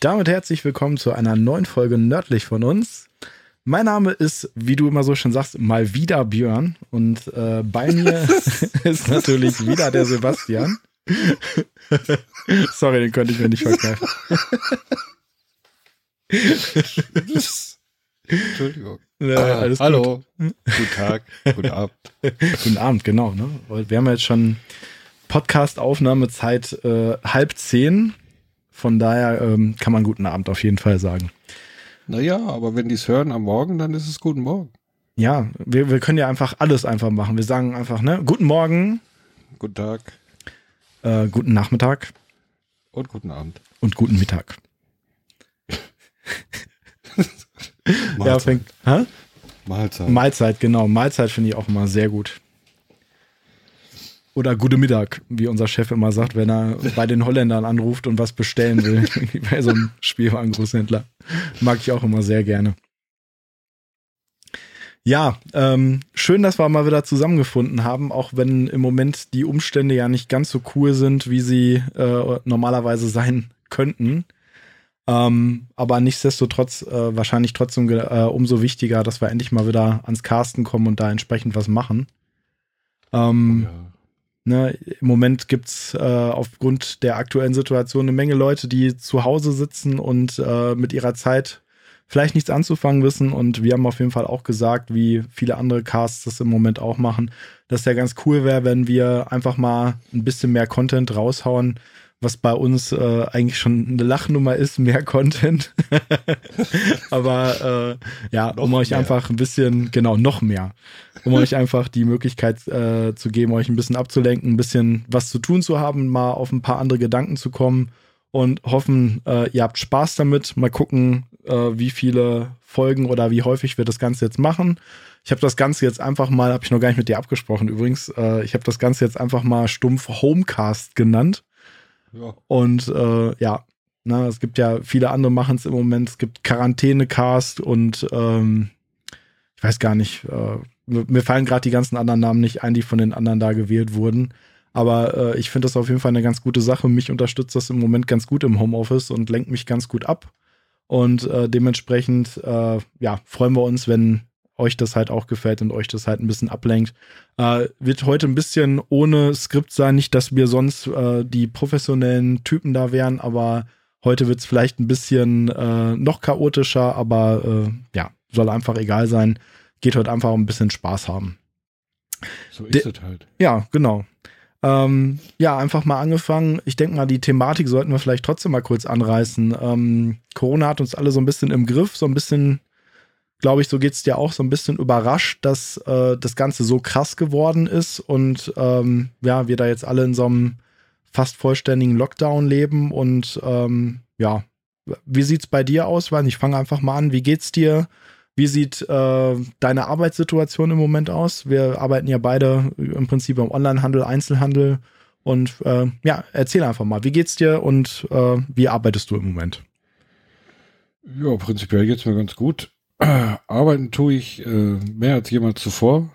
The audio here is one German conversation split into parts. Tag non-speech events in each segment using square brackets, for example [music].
damit herzlich willkommen zu einer neuen Folge Nördlich von uns. Mein Name ist, wie du immer so schön sagst, mal wieder Björn und äh, bei [laughs] mir [laughs] ist natürlich wieder der Sebastian. [laughs] Sorry, den konnte ich mir nicht verkneifen. Entschuldigung. Ja, ah, hallo. Gut. Guten Tag. Guten Abend. Guten Abend, genau. Ne? Wir haben jetzt schon Podcast-Aufnahmezeit äh, halb zehn. Von daher ähm, kann man guten Abend auf jeden Fall sagen. Naja, aber wenn die es hören am Morgen, dann ist es guten Morgen. Ja, wir, wir können ja einfach alles einfach machen. Wir sagen einfach, ne, guten Morgen. Guten Tag. Äh, guten Nachmittag. Und guten Abend. Und guten Mittag. [laughs] Mahlzeit. Ja, fängt, hä? Mahlzeit. Mahlzeit, genau. Mahlzeit finde ich auch immer sehr gut. Oder gute Mittag, wie unser Chef immer sagt, wenn er bei den Holländern anruft und was bestellen will, [laughs] [laughs] bei so einem Spielwarengroßhändler. Mag ich auch immer sehr gerne. Ja, ähm, schön, dass wir mal wieder zusammengefunden haben, auch wenn im Moment die Umstände ja nicht ganz so cool sind, wie sie äh, normalerweise sein könnten. Ähm, aber nichtsdestotrotz äh, wahrscheinlich trotzdem äh, umso wichtiger, dass wir endlich mal wieder ans Casten kommen und da entsprechend was machen. Ähm, oh ja. Ne, Im Moment gibt's äh, aufgrund der aktuellen Situation eine Menge Leute, die zu Hause sitzen und äh, mit ihrer Zeit vielleicht nichts anzufangen wissen. Und wir haben auf jeden Fall auch gesagt, wie viele andere Casts das im Moment auch machen, dass ja ganz cool wäre, wenn wir einfach mal ein bisschen mehr Content raushauen, was bei uns äh, eigentlich schon eine Lachnummer ist, mehr Content. [laughs] Aber äh, ja, noch um euch mehr. einfach ein bisschen, genau, noch mehr. Um euch einfach die Möglichkeit äh, zu geben, euch ein bisschen abzulenken, ein bisschen was zu tun zu haben, mal auf ein paar andere Gedanken zu kommen und hoffen, äh, ihr habt Spaß damit. Mal gucken, äh, wie viele Folgen oder wie häufig wir das Ganze jetzt machen. Ich habe das Ganze jetzt einfach mal, habe ich noch gar nicht mit dir abgesprochen übrigens, äh, ich habe das Ganze jetzt einfach mal stumpf Homecast genannt. Ja. Und äh, ja, na, es gibt ja viele andere machen es im Moment. Es gibt Quarantänecast und ähm, ich weiß gar nicht, äh, mir fallen gerade die ganzen anderen Namen nicht ein, die von den anderen da gewählt wurden. Aber äh, ich finde das auf jeden Fall eine ganz gute Sache. Mich unterstützt das im Moment ganz gut im Homeoffice und lenkt mich ganz gut ab. Und äh, dementsprechend, äh, ja, freuen wir uns, wenn euch das halt auch gefällt und euch das halt ein bisschen ablenkt. Äh, wird heute ein bisschen ohne Skript sein, nicht, dass wir sonst äh, die professionellen Typen da wären, aber heute wird es vielleicht ein bisschen äh, noch chaotischer, aber äh, ja, soll einfach egal sein. Geht heute einfach ein bisschen Spaß haben. So ist es halt. Ja, genau. Ähm, ja, einfach mal angefangen. Ich denke mal, die Thematik sollten wir vielleicht trotzdem mal kurz anreißen. Ähm, Corona hat uns alle so ein bisschen im Griff, so ein bisschen glaube ich, so geht es dir auch so ein bisschen überrascht, dass äh, das Ganze so krass geworden ist und ähm, ja, wir da jetzt alle in so einem fast vollständigen Lockdown leben und ähm, ja, wie sieht's bei dir aus? Weil ich fange einfach mal an. Wie geht's dir? Wie sieht äh, deine Arbeitssituation im Moment aus? Wir arbeiten ja beide im Prinzip im Onlinehandel, Einzelhandel und äh, ja, erzähl einfach mal, wie geht's dir und äh, wie arbeitest du im Moment? Ja, prinzipiell geht's mir ganz gut. [clears throat] Arbeiten tue ich äh, mehr als jemals zuvor,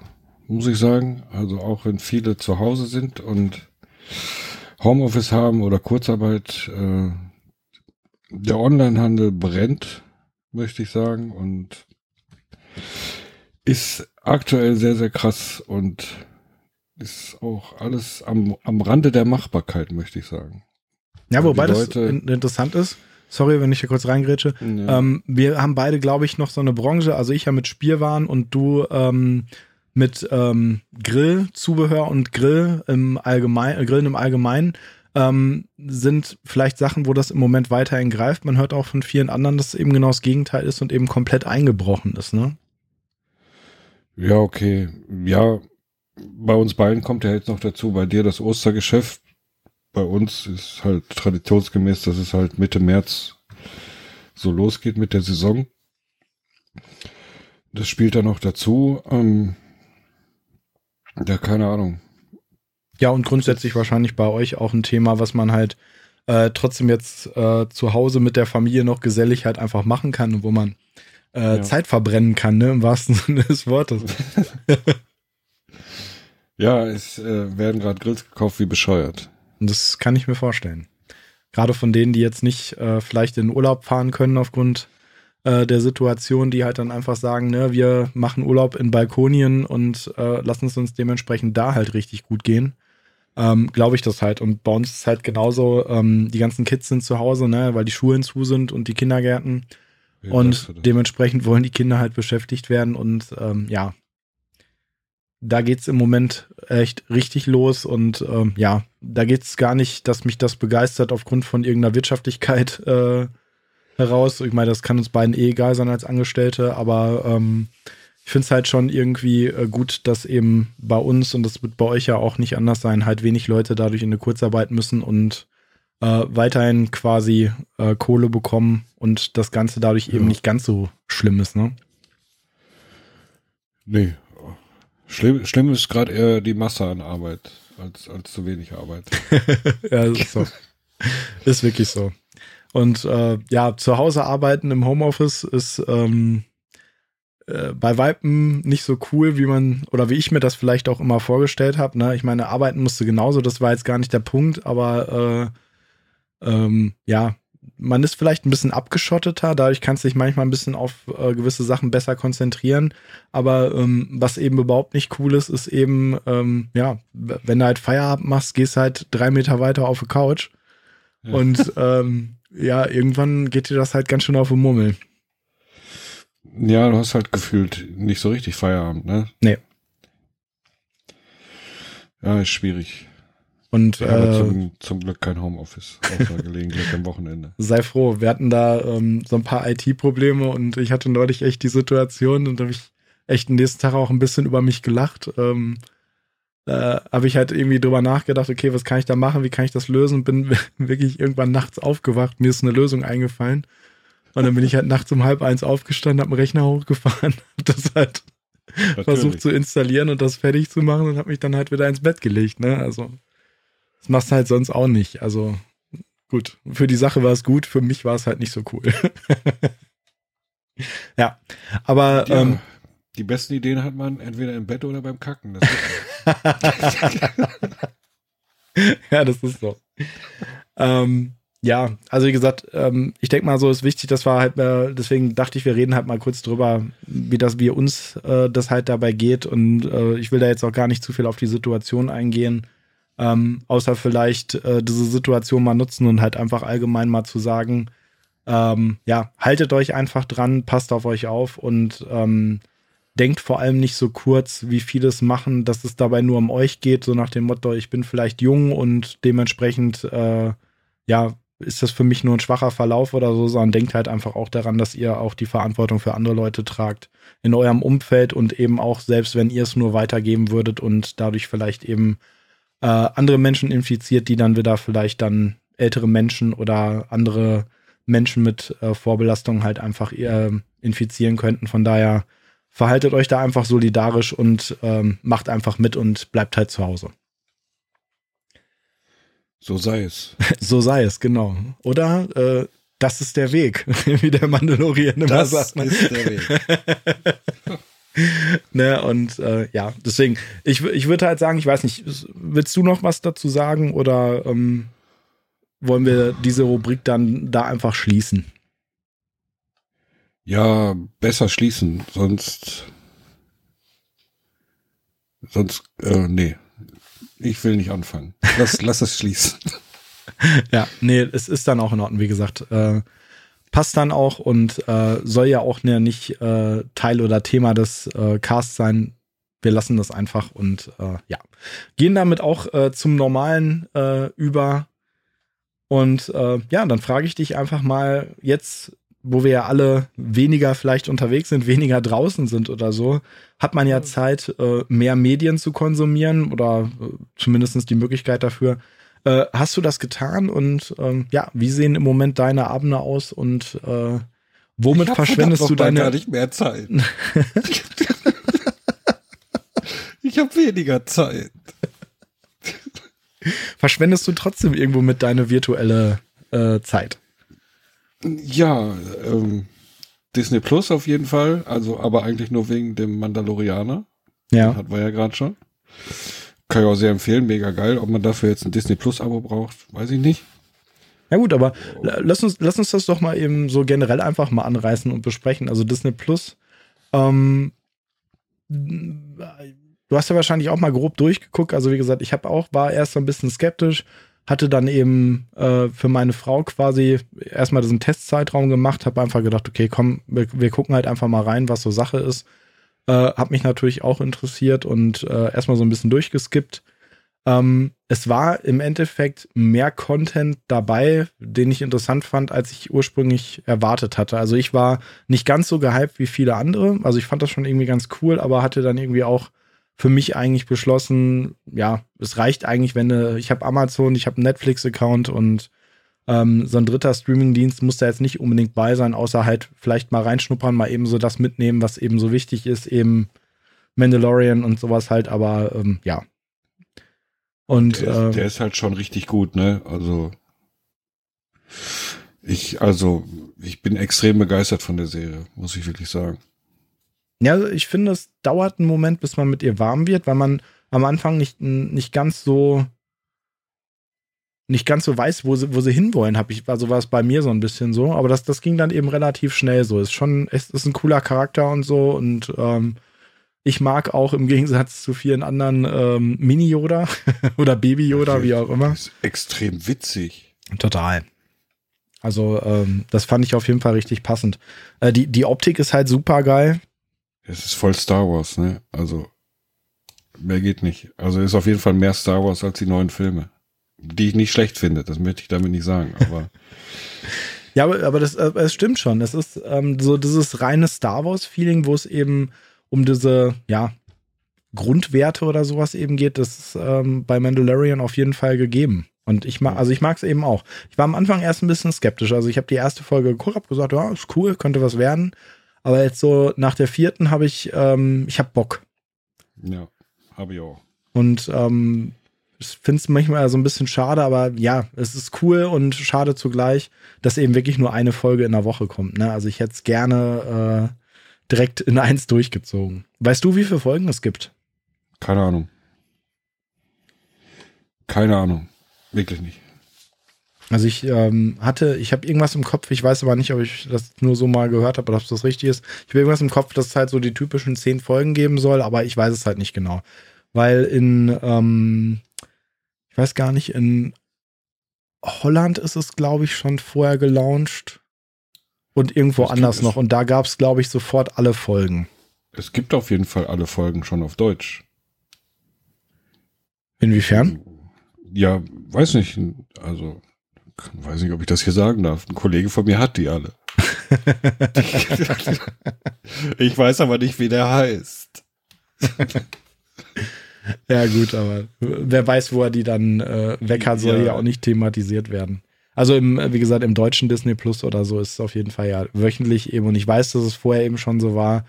muss ich sagen. Also auch wenn viele zu Hause sind und Homeoffice haben oder Kurzarbeit, äh, der Onlinehandel brennt, möchte ich sagen, und ist aktuell sehr, sehr krass und ist auch alles am, am Rande der Machbarkeit, möchte ich sagen. Ja, wobei das interessant ist, Sorry, wenn ich hier kurz reingrätsche. Ja. Ähm, wir haben beide, glaube ich, noch so eine Branche. Also ich ja mit Spielwaren und du ähm, mit ähm, Grillzubehör und Grill im Allgemeinen, Grillen im Allgemeinen. Ähm, sind vielleicht Sachen, wo das im Moment weiterhin greift. Man hört auch von vielen anderen, dass es eben genau das Gegenteil ist und eben komplett eingebrochen ist, ne? Ja, okay. Ja, bei uns beiden kommt ja jetzt noch dazu, bei dir das Ostergeschäft bei uns ist halt traditionsgemäß, dass es halt Mitte März so losgeht mit der Saison. Das spielt dann noch dazu. Ähm, ja, keine Ahnung. Ja, und grundsätzlich wahrscheinlich bei euch auch ein Thema, was man halt äh, trotzdem jetzt äh, zu Hause mit der Familie noch gesellig halt einfach machen kann und wo man äh, ja. Zeit verbrennen kann, ne, im wahrsten [laughs] Sinne des Wortes. ja, es äh, werden gerade Grills gekauft wie bescheuert. Und das kann ich mir vorstellen. gerade von denen, die jetzt nicht äh, vielleicht in Urlaub fahren können aufgrund äh, der Situation, die halt dann einfach sagen, ne, wir machen Urlaub in Balkonien und äh, lassen es uns dementsprechend da halt richtig gut gehen. Ähm, Glaube ich das halt. Und bei uns ist halt genauso, ähm, die ganzen Kids sind zu Hause, ne, weil die Schulen zu sind und die Kindergärten. Und dementsprechend wollen die Kinder halt beschäftigt werden und ähm, ja, da geht's im Moment echt richtig los und ähm, ja, da geht's gar nicht, dass mich das begeistert aufgrund von irgendeiner Wirtschaftlichkeit [laughs] äh, heraus. Ich meine, das kann uns beiden eh egal sein als Angestellte, aber ähm, ich finde es halt schon irgendwie äh, gut, dass eben bei uns, und das wird bei euch ja auch nicht anders sein, halt wenig Leute dadurch in eine Kurzarbeit müssen und äh, weiterhin quasi äh, Kohle bekommen und das Ganze dadurch ja. eben nicht ganz so schlimm ist, ne? Nee. Schlimm, schlimm ist gerade eher die Masse an Arbeit als, als zu wenig Arbeit. [laughs] ja, das ist so. ist wirklich so. Und äh, ja, zu Hause arbeiten im Homeoffice ist ähm, äh, bei Weipen nicht so cool, wie man oder wie ich mir das vielleicht auch immer vorgestellt habe. Ne? Ich meine, arbeiten musste genauso, das war jetzt gar nicht der Punkt, aber äh, ähm, ja, man ist vielleicht ein bisschen abgeschotteter, dadurch kannst du dich manchmal ein bisschen auf äh, gewisse Sachen besser konzentrieren. Aber ähm, was eben überhaupt nicht cool ist, ist eben, ähm, ja, wenn du halt Feierabend machst, gehst halt drei Meter weiter auf die Couch. Ja. Und ähm, ja, irgendwann geht dir das halt ganz schön auf den Mummel. Ja, du hast halt gefühlt nicht so richtig Feierabend, ne? Nee. Ja, ist schwierig. Und äh, zum, zum, Glück kein Homeoffice, außer gelegentlich am Wochenende. [laughs] Sei froh, wir hatten da ähm, so ein paar IT-Probleme und ich hatte neulich echt die Situation und da habe ich echt den nächsten Tag auch ein bisschen über mich gelacht. Ähm, da habe ich halt irgendwie drüber nachgedacht, okay, was kann ich da machen, wie kann ich das lösen? Bin [laughs] wirklich irgendwann nachts aufgewacht, mir ist eine Lösung eingefallen. Und dann bin ich halt nachts um halb eins aufgestanden, habe einen Rechner hochgefahren, [laughs] hab das halt Natürlich. versucht zu installieren und das fertig zu machen und habe mich dann halt wieder ins Bett gelegt. Ne? Also das machst du halt sonst auch nicht. Also gut, für die Sache war es gut, für mich war es halt nicht so cool. [laughs] ja, aber ja, ähm, die besten Ideen hat man entweder im Bett oder beim Kacken. Das [laughs] ja, das ist so. ähm, ja, also wie gesagt, ähm, ich denke mal so ist wichtig, das war halt, äh, deswegen dachte ich, wir reden halt mal kurz drüber, wie das, wie uns äh, das halt dabei geht und äh, ich will da jetzt auch gar nicht zu viel auf die Situation eingehen. Ähm, außer vielleicht äh, diese Situation mal nutzen und halt einfach allgemein mal zu sagen, ähm, ja, haltet euch einfach dran, passt auf euch auf und ähm, denkt vor allem nicht so kurz, wie vieles machen, dass es dabei nur um euch geht, so nach dem Motto, ich bin vielleicht jung und dementsprechend, äh, ja, ist das für mich nur ein schwacher Verlauf oder so, sondern denkt halt einfach auch daran, dass ihr auch die Verantwortung für andere Leute tragt in eurem Umfeld und eben auch selbst, wenn ihr es nur weitergeben würdet und dadurch vielleicht eben äh, andere Menschen infiziert, die dann wieder vielleicht dann ältere Menschen oder andere Menschen mit äh, Vorbelastung halt einfach äh, infizieren könnten. Von daher verhaltet euch da einfach solidarisch und ähm, macht einfach mit und bleibt halt zu Hause. So sei es. [laughs] so sei es, genau. Oder äh, das ist der Weg, [laughs] wie der Mandalorian immer das sagt. Das ist der Weg. [laughs] [laughs] ne, und äh, ja, deswegen, ich, ich würde halt sagen, ich weiß nicht, willst du noch was dazu sagen oder ähm, wollen wir diese Rubrik dann da einfach schließen? Ja, besser schließen, sonst. Sonst, äh, nee. Ich will nicht anfangen. Lass, lass es schließen. [laughs] Ja, nee, es ist dann auch in Ordnung, wie gesagt. Äh, passt dann auch und äh, soll ja auch ne, nicht äh, Teil oder Thema des äh, Casts sein. Wir lassen das einfach und äh, ja, gehen damit auch äh, zum Normalen äh, über. Und äh, ja, dann frage ich dich einfach mal jetzt, wo wir ja alle weniger vielleicht unterwegs sind, weniger draußen sind oder so, hat man ja Zeit, äh, mehr Medien zu konsumieren oder äh, zumindest die Möglichkeit dafür. Äh, hast du das getan und ähm, ja, wie sehen im Moment deine Abende aus und äh, womit verschwendest du deine. gar nicht mehr Zeit. [laughs] ich habe weniger Zeit. Verschwendest du trotzdem irgendwo mit deine virtuelle äh, Zeit? Ja, ähm, Disney Plus auf jeden Fall, also aber eigentlich nur wegen dem Mandalorianer. Ja. Hatten wir ja gerade schon. Kann ich auch sehr empfehlen, mega geil. Ob man dafür jetzt ein Disney Plus Abo braucht, weiß ich nicht. Na gut, aber lass uns, lass uns das doch mal eben so generell einfach mal anreißen und besprechen. Also Disney Plus, ähm, du hast ja wahrscheinlich auch mal grob durchgeguckt. Also wie gesagt, ich habe auch, war erst so ein bisschen skeptisch, hatte dann eben äh, für meine Frau quasi erstmal diesen Testzeitraum gemacht, habe einfach gedacht, okay, komm, wir, wir, gucken halt einfach mal rein, was so Sache ist. Äh, hab mich natürlich auch interessiert und äh, erstmal so ein bisschen durchgeskippt. Ähm, es war im Endeffekt mehr Content dabei, den ich interessant fand, als ich ursprünglich erwartet hatte. Also ich war nicht ganz so gehypt wie viele andere. Also ich fand das schon irgendwie ganz cool, aber hatte dann irgendwie auch für mich eigentlich beschlossen, ja, es reicht eigentlich, wenn du, ich habe Amazon, ich habe einen Netflix-Account und ähm, so ein dritter Streaming-Dienst muss da jetzt nicht unbedingt bei sein, außer halt vielleicht mal reinschnuppern, mal eben so das mitnehmen, was eben so wichtig ist, eben Mandalorian und sowas halt, aber ähm, ja. Und der ist, äh, der ist halt schon richtig gut, ne? Also ich, also ich bin extrem begeistert von der Serie, muss ich wirklich sagen. Ja, also ich finde, es dauert einen Moment, bis man mit ihr warm wird, weil man am Anfang nicht, nicht ganz so nicht ganz so weiß, wo sie, wo sie hinwollen, habe ich, also war es bei mir so ein bisschen so, aber das, das ging dann eben relativ schnell so. Ist schon, es ist ein cooler Charakter und so und ähm, ich mag auch im Gegensatz zu vielen anderen ähm, Mini-Yoda [laughs] oder Baby-Yoda, wie auch immer. Ist extrem witzig. Total. Also, ähm, das fand ich auf jeden Fall richtig passend. Äh, die, die Optik ist halt super geil. Es ist voll Star Wars, ne? Also mehr geht nicht. Also ist auf jeden Fall mehr Star Wars als die neuen Filme, die ich nicht schlecht finde. Das möchte ich damit nicht sagen. Aber [laughs] ja, aber, aber das, äh, es stimmt schon. Es ist ähm, so dieses reine Star Wars Feeling, wo es eben um diese ja Grundwerte oder sowas eben geht. Das ist ähm, bei Mandalorian auf jeden Fall gegeben. Und ich mag, also ich mag es eben auch. Ich war am Anfang erst ein bisschen skeptisch. Also ich habe die erste Folge geguckt, habe gesagt, ja, ist cool, könnte was werden. Aber jetzt so nach der vierten habe ich, ähm, ich habe Bock. Ja, habe ich auch. Und ähm, ich finde es manchmal so ein bisschen schade, aber ja, es ist cool und schade zugleich, dass eben wirklich nur eine Folge in der Woche kommt. Ne? Also ich hätte es gerne äh, direkt in eins durchgezogen. Weißt du, wie viele Folgen es gibt? Keine Ahnung. Keine Ahnung. Wirklich nicht. Also ich ähm, hatte, ich habe irgendwas im Kopf, ich weiß aber nicht, ob ich das nur so mal gehört habe oder ob das richtig ist. Ich habe irgendwas im Kopf, dass es halt so die typischen zehn Folgen geben soll, aber ich weiß es halt nicht genau. Weil in, ähm, ich weiß gar nicht, in Holland ist es, glaube ich, schon vorher gelauncht und irgendwo anders noch. Und da gab es, glaube ich, sofort alle Folgen. Es gibt auf jeden Fall alle Folgen schon auf Deutsch. Inwiefern? Ja, weiß nicht. Also weiß nicht, ob ich das hier sagen darf. Ein Kollege von mir hat die alle. [laughs] [laughs] ich weiß aber nicht, wie der heißt. [laughs] ja, gut, aber wer weiß, wo er die dann äh, weg hat, soll ja. ja auch nicht thematisiert werden. Also im, wie gesagt, im deutschen Disney Plus oder so ist es auf jeden Fall ja wöchentlich eben. Und ich weiß, dass es vorher eben schon so war.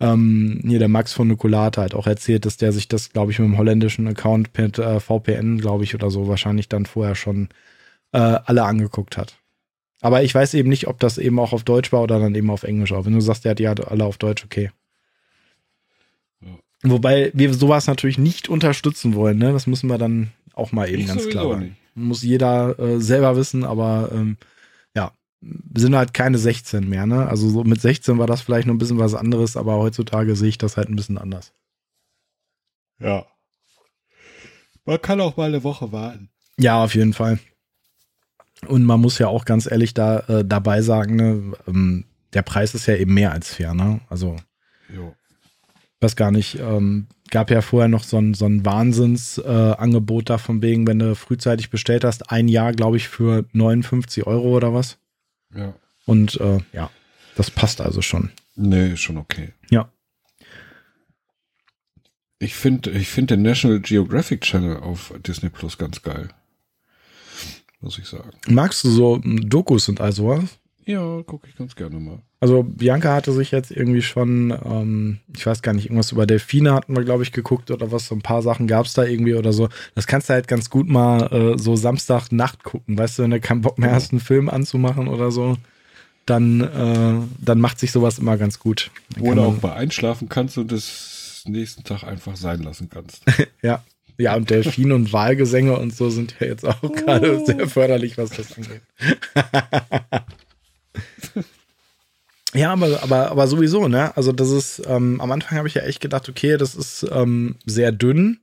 Ähm, hier der Max von Nukulate hat auch erzählt, dass der sich das, glaube ich, mit dem holländischen Account mit äh, VPN, glaube ich, oder so wahrscheinlich dann vorher schon äh, alle angeguckt hat. Aber ich weiß eben nicht, ob das eben auch auf Deutsch war oder dann eben auf Englisch. Auch wenn du sagst, der hat die alle auf Deutsch, okay. Wobei wir sowas natürlich nicht unterstützen wollen, ne? Das müssen wir dann auch mal eben ich ganz klar sagen. Muss jeder äh, selber wissen, aber ähm, ja, wir sind halt keine 16 mehr, ne? Also so mit 16 war das vielleicht noch ein bisschen was anderes, aber heutzutage sehe ich das halt ein bisschen anders. Ja. Man kann auch mal eine Woche warten. Ja, auf jeden Fall. Und man muss ja auch ganz ehrlich da äh, dabei sagen, ne, ähm, der Preis ist ja eben mehr als fair, ne? Also, jo. Weiß gar nicht, ähm, gab ja vorher noch so ein, so ein Wahnsinnsangebot äh, da von wegen, wenn du frühzeitig bestellt hast, ein Jahr, glaube ich, für 59 Euro oder was. Ja. Und äh, ja, das passt also schon. Nee, schon okay. Ja. Ich finde ich finde den National Geographic Channel auf Disney Plus ganz geil muss ich sagen. Magst du so Dokus und all sowas? Ja, gucke ich ganz gerne mal. Also Bianca hatte sich jetzt irgendwie schon, ähm, ich weiß gar nicht, irgendwas über Delfine hatten wir, glaube ich, geguckt oder was, so ein paar Sachen gab es da irgendwie oder so. Das kannst du halt ganz gut mal äh, so Samstagnacht gucken, weißt du, wenn du keinen Bock mehr hast, einen Film anzumachen oder so, dann, äh, dann macht sich sowas immer ganz gut. Dann oder auch mal einschlafen kannst und das nächsten Tag einfach sein lassen kannst. [laughs] ja, Ja, und Delfin und Wahlgesänge und so sind ja jetzt auch gerade oh. sehr förderlich, was das angeht. [laughs] [laughs] ja, aber, aber, aber sowieso, ne? Also, das ist, ähm, am Anfang habe ich ja echt gedacht, okay, das ist ähm, sehr dünn,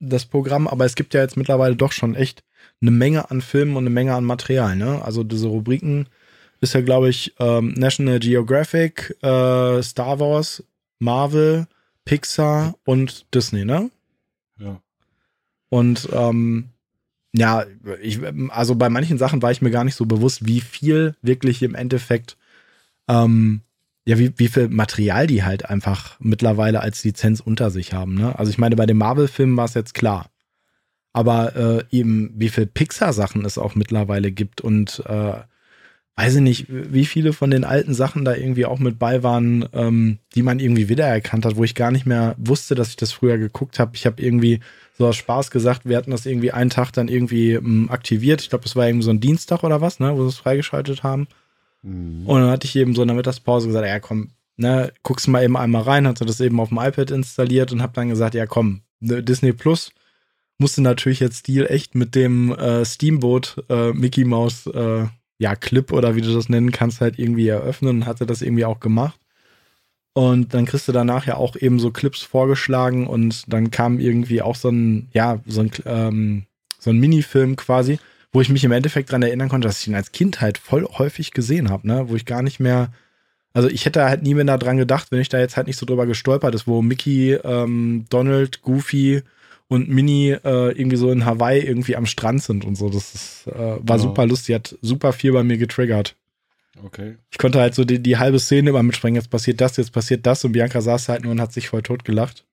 das Programm, aber es gibt ja jetzt mittlerweile doch schon echt eine Menge an Filmen und eine Menge an Material, ne? Also diese Rubriken ist ja, glaube ich, ähm, National Geographic, äh, Star Wars, Marvel, Pixar und Disney, ne? Ja. Und ähm, ja, ich, also bei manchen Sachen war ich mir gar nicht so bewusst, wie viel wirklich im Endeffekt, ähm, ja, wie, wie viel Material die halt einfach mittlerweile als Lizenz unter sich haben. Ne? Also ich meine, bei den Marvel-Filmen war es jetzt klar. Aber äh, eben, wie viel Pixar-Sachen es auch mittlerweile gibt und äh, weiß ich nicht, wie viele von den alten Sachen da irgendwie auch mit bei waren, ähm, die man irgendwie wiedererkannt hat, wo ich gar nicht mehr wusste, dass ich das früher geguckt habe. Ich habe irgendwie so aus Spaß gesagt, wir hatten das irgendwie einen Tag dann irgendwie ähm, aktiviert. Ich glaube, das war irgendwie so ein Dienstag oder was, ne, wo sie es freigeschaltet haben. Mhm. Und dann hatte ich eben so in der Mittagspause gesagt, ja komm, ne, guckst mal eben einmal rein, hatte das eben auf dem iPad installiert und habe dann gesagt, ja komm, ne, Disney Plus musste natürlich jetzt Stil echt mit dem äh, Steamboat äh, Mickey Mouse äh, ja, Clip oder wie du das nennen kannst, halt irgendwie eröffnen und hatte das irgendwie auch gemacht. Und dann kriegst du danach ja auch eben so Clips vorgeschlagen und dann kam irgendwie auch so ein, ja, so ein, ähm, so ein Minifilm quasi, wo ich mich im Endeffekt daran erinnern konnte, dass ich ihn als Kind halt voll häufig gesehen habe, ne, wo ich gar nicht mehr, also ich hätte halt nie mehr daran gedacht, wenn ich da jetzt halt nicht so drüber gestolpert ist, wo Mickey, ähm, Donald, Goofy und Mini äh, irgendwie so in Hawaii irgendwie am Strand sind und so. Das ist, äh, war genau. super lustig, hat super viel bei mir getriggert. Okay. Ich konnte halt so die, die halbe Szene immer mitspringen. Jetzt passiert das, jetzt passiert das und Bianca saß halt nur und hat sich voll tot gelacht.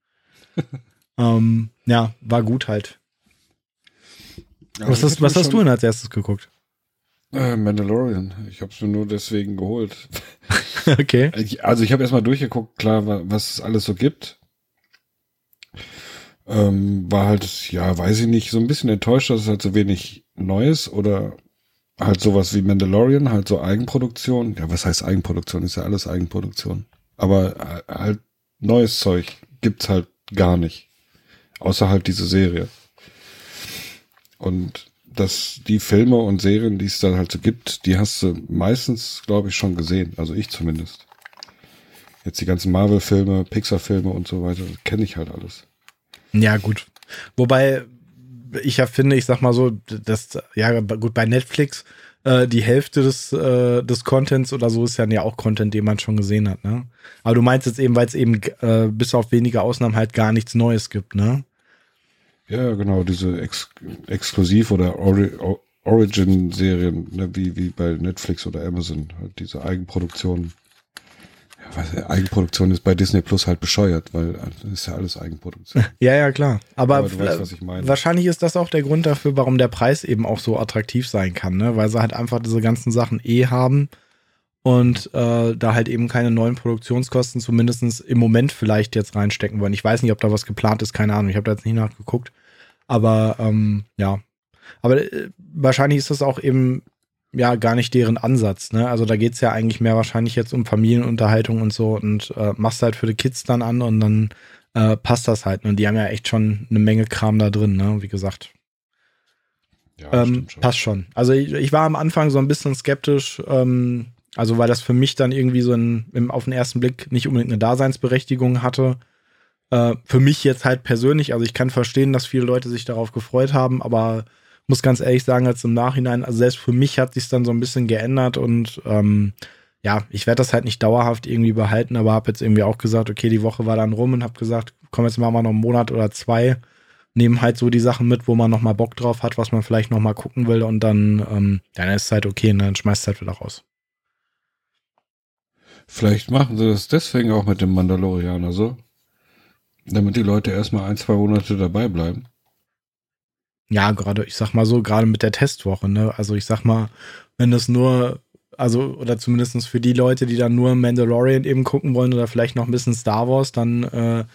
[laughs] ähm, ja, war gut halt. Ja, was hast, was hast du denn als erstes geguckt? Äh, Mandalorian. Ich habe es mir nur deswegen geholt. [laughs] okay. Also ich habe erstmal durchgeguckt, klar, was es alles so gibt. Ähm, war halt, ja, weiß ich nicht, so ein bisschen enttäuscht, dass es halt so wenig Neues oder halt sowas wie Mandalorian, halt so Eigenproduktion. Ja, was heißt Eigenproduktion? Ist ja alles Eigenproduktion. Aber äh, halt neues Zeug gibt's halt gar nicht. Außer halt diese Serie. Und dass die Filme und Serien, die es dann halt so gibt, die hast du meistens, glaube ich, schon gesehen. Also ich zumindest. Jetzt die ganzen Marvel-Filme, Pixar-Filme und so weiter, kenne ich halt alles. Ja, gut. Wobei ich finde, ich sag mal so, dass, ja, gut, bei Netflix, äh, die Hälfte des, äh, des Contents oder so ist ja, auch Content, den man schon gesehen hat, ne? Aber du meinst jetzt eben, weil es eben äh, bis auf wenige Ausnahmen halt gar nichts Neues gibt, ne? Ja, genau, diese Ex Exklusiv- oder Ori Origin-Serien, ne, wie, wie bei Netflix oder Amazon, halt diese Eigenproduktionen was, Eigenproduktion ist bei Disney Plus halt bescheuert, weil das ist ja alles Eigenproduktion. [laughs] ja, ja, klar. Aber, Aber weißt, wahrscheinlich ist das auch der Grund dafür, warum der Preis eben auch so attraktiv sein kann, ne? Weil sie halt einfach diese ganzen Sachen eh haben und äh, da halt eben keine neuen Produktionskosten zumindest im Moment vielleicht jetzt reinstecken wollen. Ich weiß nicht, ob da was geplant ist, keine Ahnung. Ich habe da jetzt nicht nachgeguckt. Aber ähm, ja. Aber äh, wahrscheinlich ist das auch eben ja gar nicht deren Ansatz. Ne? Also da geht es ja eigentlich mehr wahrscheinlich jetzt um Familienunterhaltung und so und äh, machst halt für die Kids dann an und dann äh, passt das halt. Und die haben ja echt schon eine Menge Kram da drin, ne? wie gesagt. Ja, ähm, schon. Passt schon. Also ich, ich, war am Anfang so ein bisschen skeptisch, ähm, also weil das für mich dann irgendwie so ein, im, auf den ersten Blick nicht unbedingt eine Daseinsberechtigung hatte. Äh, für mich jetzt halt persönlich, also ich kann verstehen, dass viele Leute sich darauf gefreut haben, aber muss ganz ehrlich sagen, als im Nachhinein, also selbst für mich hat sich dann so ein bisschen geändert und ähm, ja, ich werde das halt nicht dauerhaft irgendwie behalten, aber habe jetzt irgendwie auch gesagt, okay, die Woche war dann rum und habe gesagt, komm, jetzt machen wir noch einen Monat oder zwei, nehmen halt so die Sachen mit, wo man nochmal Bock drauf hat, was man vielleicht nochmal gucken will und dann, ähm, dann ist es halt okay und dann schmeißt es halt wieder raus. Vielleicht machen sie das deswegen auch mit dem Mandalorianer so, damit die Leute erstmal ein, zwei Monate dabei bleiben. Ja, gerade, ich sag mal so, gerade mit der Testwoche, ne? Also ich sag mal, wenn das nur, also, oder zumindest für die Leute, die dann nur Mandalorian eben gucken wollen oder vielleicht noch ein bisschen Star Wars, dann äh,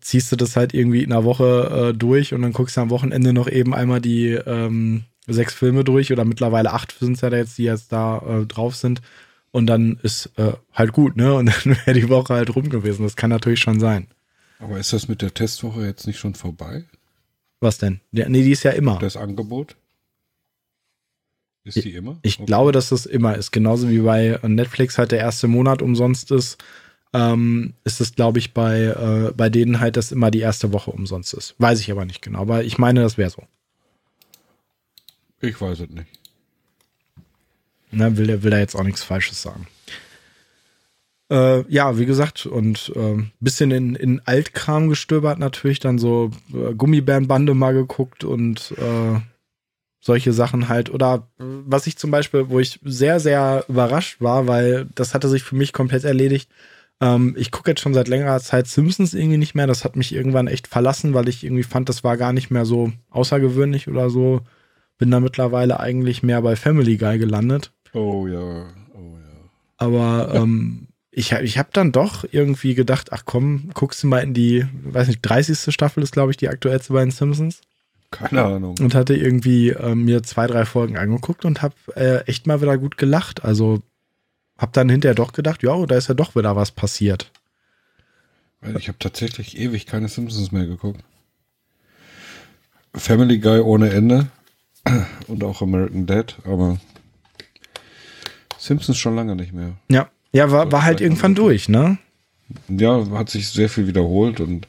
ziehst du das halt irgendwie in einer Woche äh, durch und dann guckst du am Wochenende noch eben einmal die ähm, sechs Filme durch oder mittlerweile acht sind es ja jetzt, die jetzt da äh, drauf sind. Und dann ist äh, halt gut, ne? Und [laughs] dann wäre die Woche halt rum gewesen. Das kann natürlich schon sein. Aber ist das mit der Testwoche jetzt nicht schon vorbei? Was denn? Ja, nee, die ist ja immer. Das Angebot? Ist die immer? Ich okay. glaube, dass das immer ist. Genauso wie bei Netflix halt der erste Monat umsonst ist, ähm, ist es, glaube ich, bei, äh, bei denen halt, dass immer die erste Woche umsonst ist. Weiß ich aber nicht genau. Aber ich meine, das wäre so. Ich weiß es nicht. Na, will er will jetzt auch nichts Falsches sagen. Äh, ja, wie gesagt, und äh, bisschen in, in Altkram gestöbert natürlich, dann so äh, Gummibärenbande mal geguckt und äh, solche Sachen halt. Oder äh, was ich zum Beispiel, wo ich sehr, sehr überrascht war, weil das hatte sich für mich komplett erledigt. Ähm, ich gucke jetzt schon seit längerer Zeit Simpsons irgendwie nicht mehr. Das hat mich irgendwann echt verlassen, weil ich irgendwie fand, das war gar nicht mehr so außergewöhnlich oder so. Bin da mittlerweile eigentlich mehr bei Family Guy gelandet. Oh ja, oh ja. Aber ähm, ich, ich habe dann doch irgendwie gedacht, ach komm, guckst du mal in die, weiß nicht, 30. Staffel ist, glaube ich, die aktuellste bei den Simpsons. Keine Ahnung. Und hatte irgendwie äh, mir zwei, drei Folgen angeguckt und habe äh, echt mal wieder gut gelacht. Also habe dann hinterher doch gedacht, ja, da ist ja doch wieder was passiert. Ich habe tatsächlich ewig keine Simpsons mehr geguckt. Family Guy ohne Ende und auch American Dad, aber Simpsons schon lange nicht mehr. Ja, ja, war, war halt irgendwann durch, ne? Ja, hat sich sehr viel wiederholt und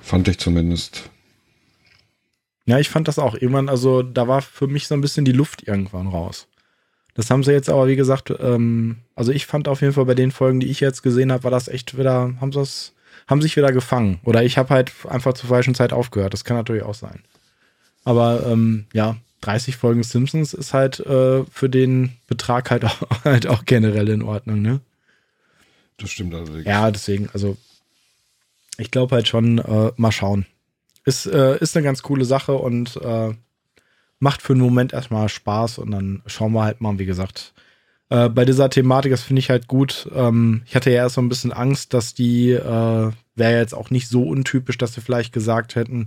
fand ich zumindest. Ja, ich fand das auch irgendwann, also da war für mich so ein bisschen die Luft irgendwann raus. Das haben sie jetzt aber, wie gesagt, ähm, also ich fand auf jeden Fall bei den Folgen, die ich jetzt gesehen habe, war das echt wieder, haben sie das, haben sich wieder gefangen. Oder ich habe halt einfach zur falschen Zeit aufgehört. Das kann natürlich auch sein. Aber ähm, ja, 30 Folgen Simpsons ist halt äh, für den Betrag halt [laughs] auch, halt auch generell in Ordnung, ne? Das stimmt allerdings. Ja, deswegen, also ich glaube halt schon, äh, mal schauen. Ist, äh, ist eine ganz coole Sache und äh, macht für einen Moment erstmal Spaß und dann schauen wir halt mal, wie gesagt. Äh, bei dieser Thematik, das finde ich halt gut. Ähm, ich hatte ja erst so ein bisschen Angst, dass die, äh, wäre jetzt auch nicht so untypisch, dass sie vielleicht gesagt hätten,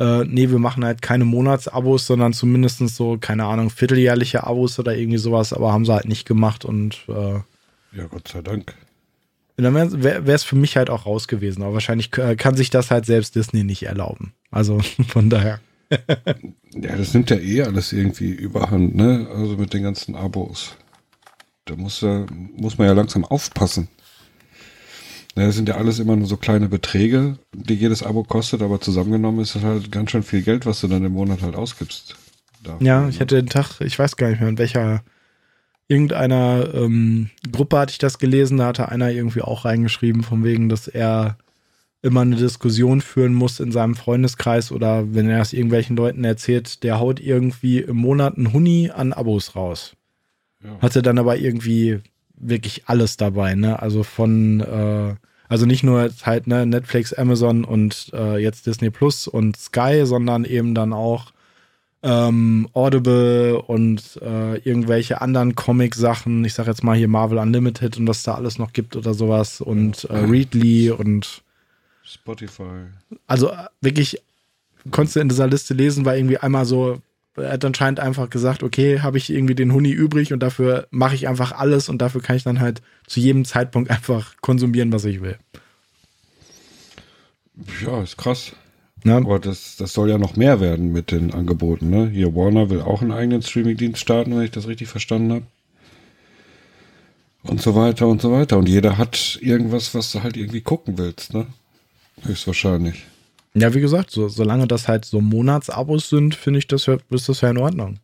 äh, nee, wir machen halt keine Monatsabos, sondern zumindest so, keine Ahnung, vierteljährliche Abos oder irgendwie sowas, aber haben sie halt nicht gemacht und äh, ja, Gott sei Dank. Dann wäre es für mich halt auch raus gewesen. Aber wahrscheinlich kann sich das halt selbst Disney nicht erlauben. Also [laughs] von daher. ja, das nimmt ja eh alles irgendwie überhand, ne? Also mit den ganzen Abos. Da muss, ja, muss man ja langsam aufpassen. Das sind ja alles immer nur so kleine Beträge, die jedes Abo kostet, aber zusammengenommen ist das halt ganz schön viel Geld, was du dann im Monat halt ausgibst. Dafür. Ja, ich hatte den Tag, ich weiß gar nicht mehr, in welcher irgendeiner ähm, Gruppe hatte ich das gelesen, da hatte einer irgendwie auch reingeschrieben, von wegen, dass er immer eine Diskussion führen muss in seinem Freundeskreis oder wenn er es irgendwelchen Leuten erzählt, der haut irgendwie im Monat einen Huni an Abos raus. Ja. Hatte dann aber irgendwie wirklich alles dabei, ne? Also von, äh, also nicht nur halt ne, Netflix, Amazon und äh, jetzt Disney Plus und Sky, sondern eben dann auch ähm, Audible und äh, irgendwelche anderen Comic-Sachen. Ich sag jetzt mal hier Marvel Unlimited und was da alles noch gibt oder sowas und äh, Readly und Spotify. Also äh, wirklich konntest du in dieser Liste lesen, war irgendwie einmal so, er hat anscheinend einfach gesagt, okay, habe ich irgendwie den Huni übrig und dafür mache ich einfach alles und dafür kann ich dann halt zu jedem Zeitpunkt einfach konsumieren, was ich will. Ja, ist krass. Ja. Aber das, das soll ja noch mehr werden mit den Angeboten. Ne? Hier Warner will auch einen eigenen Streamingdienst starten, wenn ich das richtig verstanden habe. Und so weiter und so weiter. Und jeder hat irgendwas, was du halt irgendwie gucken willst. Ne? Höchstwahrscheinlich. Ja, wie gesagt, so, solange das halt so Monatsabos sind, finde ich, das ist das ja in Ordnung.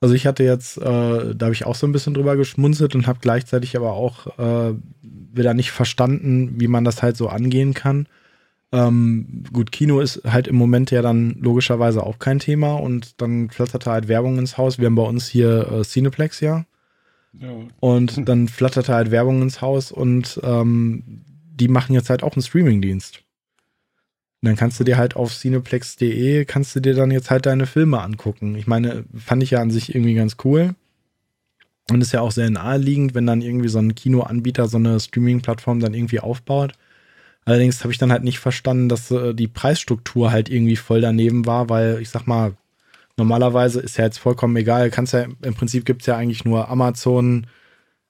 Also ich hatte jetzt, äh, da habe ich auch so ein bisschen drüber geschmunzelt und habe gleichzeitig aber auch äh, wieder nicht verstanden, wie man das halt so angehen kann. Ähm, gut, Kino ist halt im Moment ja dann logischerweise auch kein Thema und dann flatterte halt Werbung ins Haus. Wir haben bei uns hier äh, Cineplex ja. ja. Und [laughs] dann flatterte halt Werbung ins Haus und ähm, die machen jetzt halt auch einen Streamingdienst. Dann kannst du dir halt auf cineplex.de kannst du dir dann jetzt halt deine Filme angucken. Ich meine, fand ich ja an sich irgendwie ganz cool. Und ist ja auch sehr naheliegend, wenn dann irgendwie so ein Kinoanbieter so eine Streaming-Plattform dann irgendwie aufbaut. Allerdings habe ich dann halt nicht verstanden, dass äh, die Preisstruktur halt irgendwie voll daneben war, weil ich sag mal, normalerweise ist ja jetzt vollkommen egal. Kannst ja, im Prinzip gibt es ja eigentlich nur Amazon,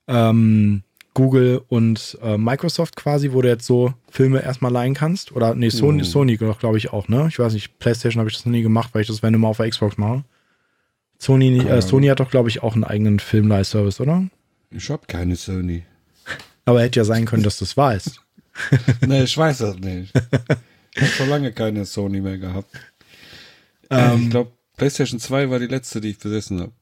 ähm, Google und äh, Microsoft quasi, wo du jetzt so Filme erstmal leihen kannst. Oder nee, Sony, mhm. Sony glaube ich auch, ne? Ich weiß nicht, PlayStation habe ich das noch nie gemacht, weil ich das wenn immer auf der Xbox mache. Sony, äh, Sony hat doch, glaube ich, auch einen eigenen Filmleihservice, oder? Ich habe keine Sony. [laughs] Aber hätte ja sein können, dass du es weißt. [laughs] nee, ich weiß das nicht. Ich habe schon lange keine Sony mehr gehabt. Ähm, ich glaube, PlayStation 2 war die letzte, die ich besessen habe.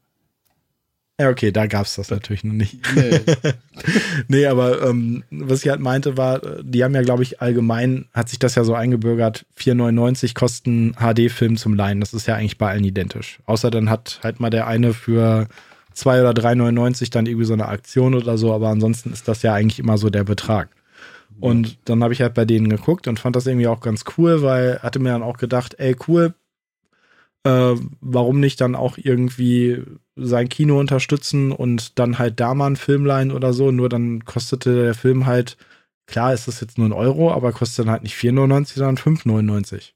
Ja, okay, da gab es das natürlich noch nicht. Nee, [laughs] nee aber ähm, was ich halt meinte war, die haben ja, glaube ich, allgemein, hat sich das ja so eingebürgert, 4,99 kosten HD-Film zum Leihen. Das ist ja eigentlich bei allen identisch. Außer dann hat halt mal der eine für 2 oder 3,99 dann irgendwie so eine Aktion oder so, aber ansonsten ist das ja eigentlich immer so der Betrag. Und dann habe ich halt bei denen geguckt und fand das irgendwie auch ganz cool, weil hatte mir dann auch gedacht, ey, cool, äh, warum nicht dann auch irgendwie sein Kino unterstützen und dann halt da mal einen Film leihen oder so. Nur dann kostete der Film halt, klar ist das jetzt nur ein Euro, aber kostet dann halt nicht 4,99, sondern 5,99.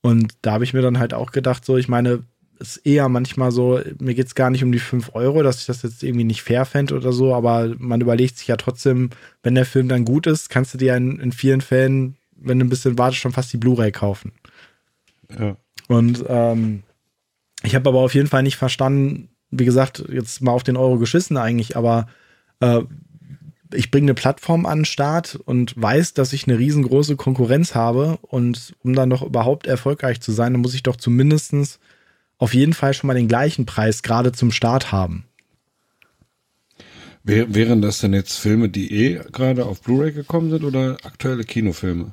Und da habe ich mir dann halt auch gedacht, so, ich meine, ist eher manchmal so, mir geht es gar nicht um die 5 Euro, dass ich das jetzt irgendwie nicht fair fände oder so, aber man überlegt sich ja trotzdem, wenn der Film dann gut ist, kannst du dir in, in vielen Fällen, wenn du ein bisschen wartest, schon fast die Blu-ray kaufen. Ja. Und ähm, ich habe aber auf jeden Fall nicht verstanden, wie gesagt, jetzt mal auf den Euro geschissen eigentlich, aber äh, ich bringe eine Plattform an den Start und weiß, dass ich eine riesengroße Konkurrenz habe. Und um dann noch überhaupt erfolgreich zu sein, dann muss ich doch zumindest auf jeden Fall schon mal den gleichen Preis gerade zum Start haben. Wären das denn jetzt Filme, die eh gerade auf Blu-ray gekommen sind oder aktuelle Kinofilme?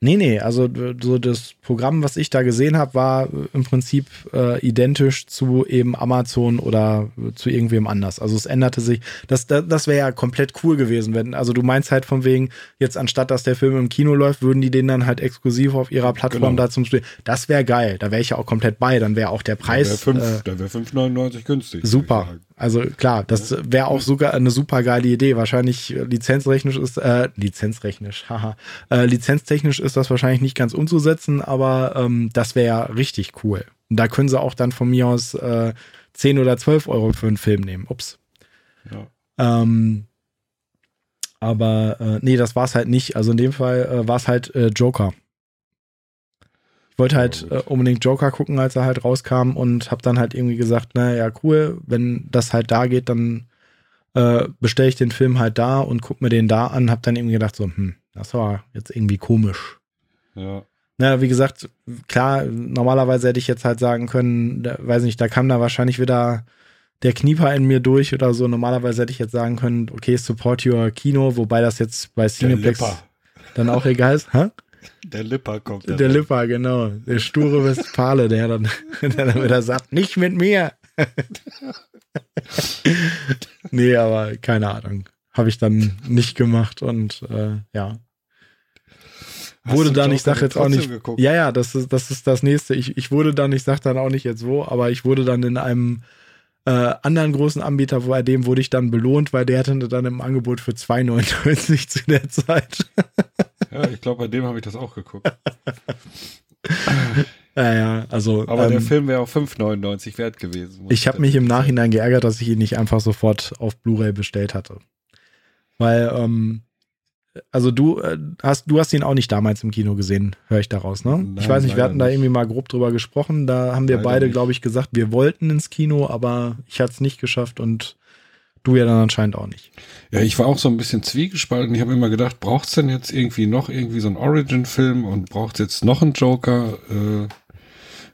Nee, nee, also so das Programm, was ich da gesehen habe, war im Prinzip äh, identisch zu eben Amazon oder zu irgendwem anders. Also es änderte sich. Das, das, das wäre ja komplett cool gewesen, wenn, also du meinst halt von wegen, jetzt anstatt dass der Film im Kino läuft, würden die den dann halt exklusiv auf ihrer Plattform genau. da zum Spielen. Das wäre geil. Da wäre ich ja auch komplett bei. Dann wäre auch der Preis. Da wäre 5,99 äh, günstig. Super. Also klar, das wäre auch sogar eine super geile Idee. Wahrscheinlich äh, lizenztechnisch ist, äh, lizenztechnisch, [laughs] haha, äh, lizenztechnisch ist das wahrscheinlich nicht ganz umzusetzen, aber ähm, das wäre ja richtig cool. Und da können sie auch dann von mir aus äh, 10 oder 12 Euro für einen Film nehmen. Ups. Ja. Ähm, aber äh, nee, das war es halt nicht. Also in dem Fall äh, war es halt äh, Joker. Ich wollte halt äh, unbedingt Joker gucken, als er halt rauskam und habe dann halt irgendwie gesagt, naja, cool, wenn das halt da geht, dann äh, bestelle ich den Film halt da und guck mir den da an. Hab dann irgendwie gedacht so, hm, das war jetzt irgendwie komisch. Ja. Na, wie gesagt, klar, normalerweise hätte ich jetzt halt sagen können, da, weiß nicht, da kam da wahrscheinlich wieder der Knieper in mir durch oder so. Normalerweise hätte ich jetzt sagen können, okay, support your Kino, wobei das jetzt bei Cineplex dann auch egal ist. Hä? Der Lipper kommt. Der, der Lipper, genau. Der sture Westfale, der dann, der dann wieder sagt, nicht mit mir. [laughs] nee, aber keine Ahnung. Habe ich dann nicht gemacht und äh, ja. Hast wurde dann, ich sag jetzt auch nicht. Geguckt? Ja, ja, das ist, das ist das nächste. Ich, ich wurde dann, ich sag dann auch nicht jetzt wo, aber ich wurde dann in einem äh, anderen großen Anbieter, bei dem wurde ich dann belohnt, weil der hatte dann im Angebot für 2,99 zu der Zeit. [laughs] ja, ich glaube, bei dem habe ich das auch geguckt. Ja, ja, also. Aber ähm, der Film wäre auch 5,99 wert gewesen. Ich habe mich im Nachhinein geärgert, dass ich ihn nicht einfach sofort auf Blu-ray bestellt hatte. Weil, ähm, also du äh, hast, du hast ihn auch nicht damals im Kino gesehen, höre ich daraus, ne? Nein, ich weiß nicht, wir hatten da irgendwie mal grob drüber gesprochen. Da haben wir leider beide, glaube ich, gesagt, wir wollten ins Kino, aber ich hatte es nicht geschafft und du ja dann anscheinend auch nicht. Ja, ich war auch so ein bisschen zwiegespalten. Ich habe immer gedacht, braucht es denn jetzt irgendwie noch irgendwie so einen Origin-Film und braucht es jetzt noch einen Joker äh,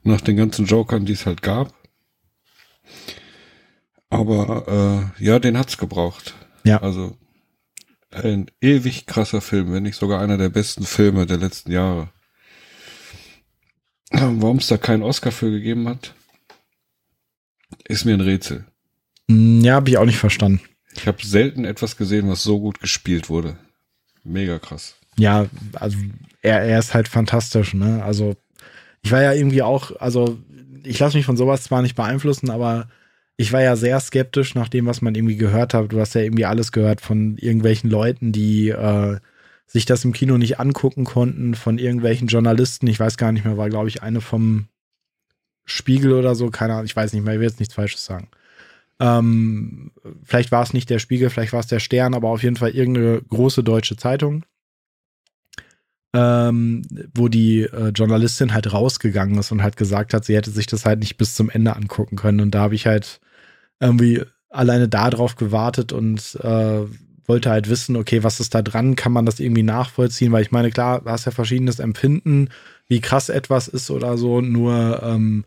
nach den ganzen Jokern, die es halt gab? Aber äh, ja, den hat's gebraucht. Ja. Also ein ewig krasser Film, wenn nicht sogar einer der besten Filme der letzten Jahre. Warum es da keinen Oscar für gegeben hat, ist mir ein Rätsel. Hm, ja, habe ich auch nicht verstanden. Ich habe selten etwas gesehen, was so gut gespielt wurde. Mega krass. Ja, also er, er ist halt fantastisch, ne? Also ich war ja irgendwie auch, also ich lasse mich von sowas zwar nicht beeinflussen, aber ich war ja sehr skeptisch nach dem, was man irgendwie gehört hat. Du hast ja irgendwie alles gehört von irgendwelchen Leuten, die äh, sich das im Kino nicht angucken konnten, von irgendwelchen Journalisten. Ich weiß gar nicht mehr, war, glaube ich, eine vom Spiegel oder so. Keine Ahnung, ich weiß nicht mehr, ich will jetzt nichts Falsches sagen. Ähm, vielleicht war es nicht der Spiegel, vielleicht war es der Stern, aber auf jeden Fall irgendeine große deutsche Zeitung, ähm, wo die äh, Journalistin halt rausgegangen ist und halt gesagt hat, sie hätte sich das halt nicht bis zum Ende angucken können. Und da habe ich halt irgendwie alleine darauf gewartet und äh, wollte halt wissen, okay, was ist da dran? Kann man das irgendwie nachvollziehen? Weil ich meine, klar, du hast ja verschiedenes Empfinden, wie krass etwas ist oder so. Nur ähm,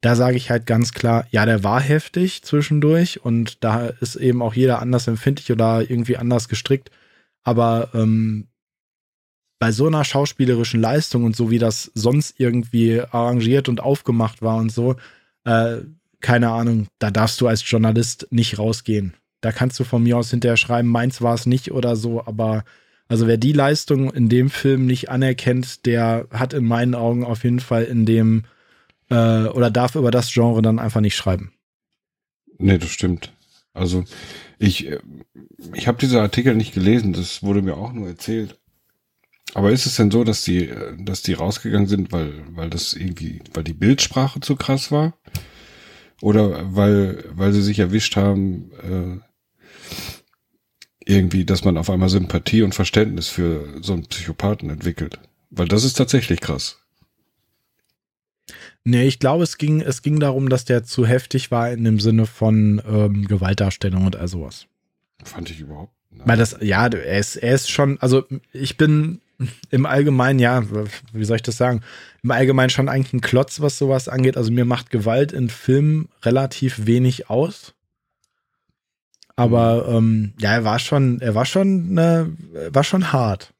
da sage ich halt ganz klar, ja, der war heftig zwischendurch und da ist eben auch jeder anders empfindlich oder irgendwie anders gestrickt. Aber ähm, bei so einer schauspielerischen Leistung und so wie das sonst irgendwie arrangiert und aufgemacht war und so, äh, keine Ahnung, da darfst du als Journalist nicht rausgehen. Da kannst du von mir aus hinterher schreiben, meins war es nicht oder so, aber also wer die Leistung in dem Film nicht anerkennt, der hat in meinen Augen auf jeden Fall in dem äh, oder darf über das Genre dann einfach nicht schreiben. Nee, das stimmt. Also ich, äh, ich habe diese Artikel nicht gelesen, das wurde mir auch nur erzählt. Aber ist es denn so, dass die, äh, dass die rausgegangen sind, weil, weil das irgendwie, weil die Bildsprache zu krass war? Oder weil, weil sie sich erwischt haben, äh, irgendwie, dass man auf einmal Sympathie und Verständnis für so einen Psychopathen entwickelt? Weil das ist tatsächlich krass. Nee, ich glaube, es ging, es ging darum, dass der zu heftig war in dem Sinne von ähm, Gewaltdarstellung und all sowas. Fand ich überhaupt. Nein. Weil das, ja, er ist, er ist schon, also ich bin im Allgemeinen, ja, wie soll ich das sagen? Im Allgemeinen schon eigentlich ein Klotz, was sowas angeht. Also mir macht Gewalt in Filmen relativ wenig aus. Aber ähm, ja, er war schon, er war schon, äh, war schon hart.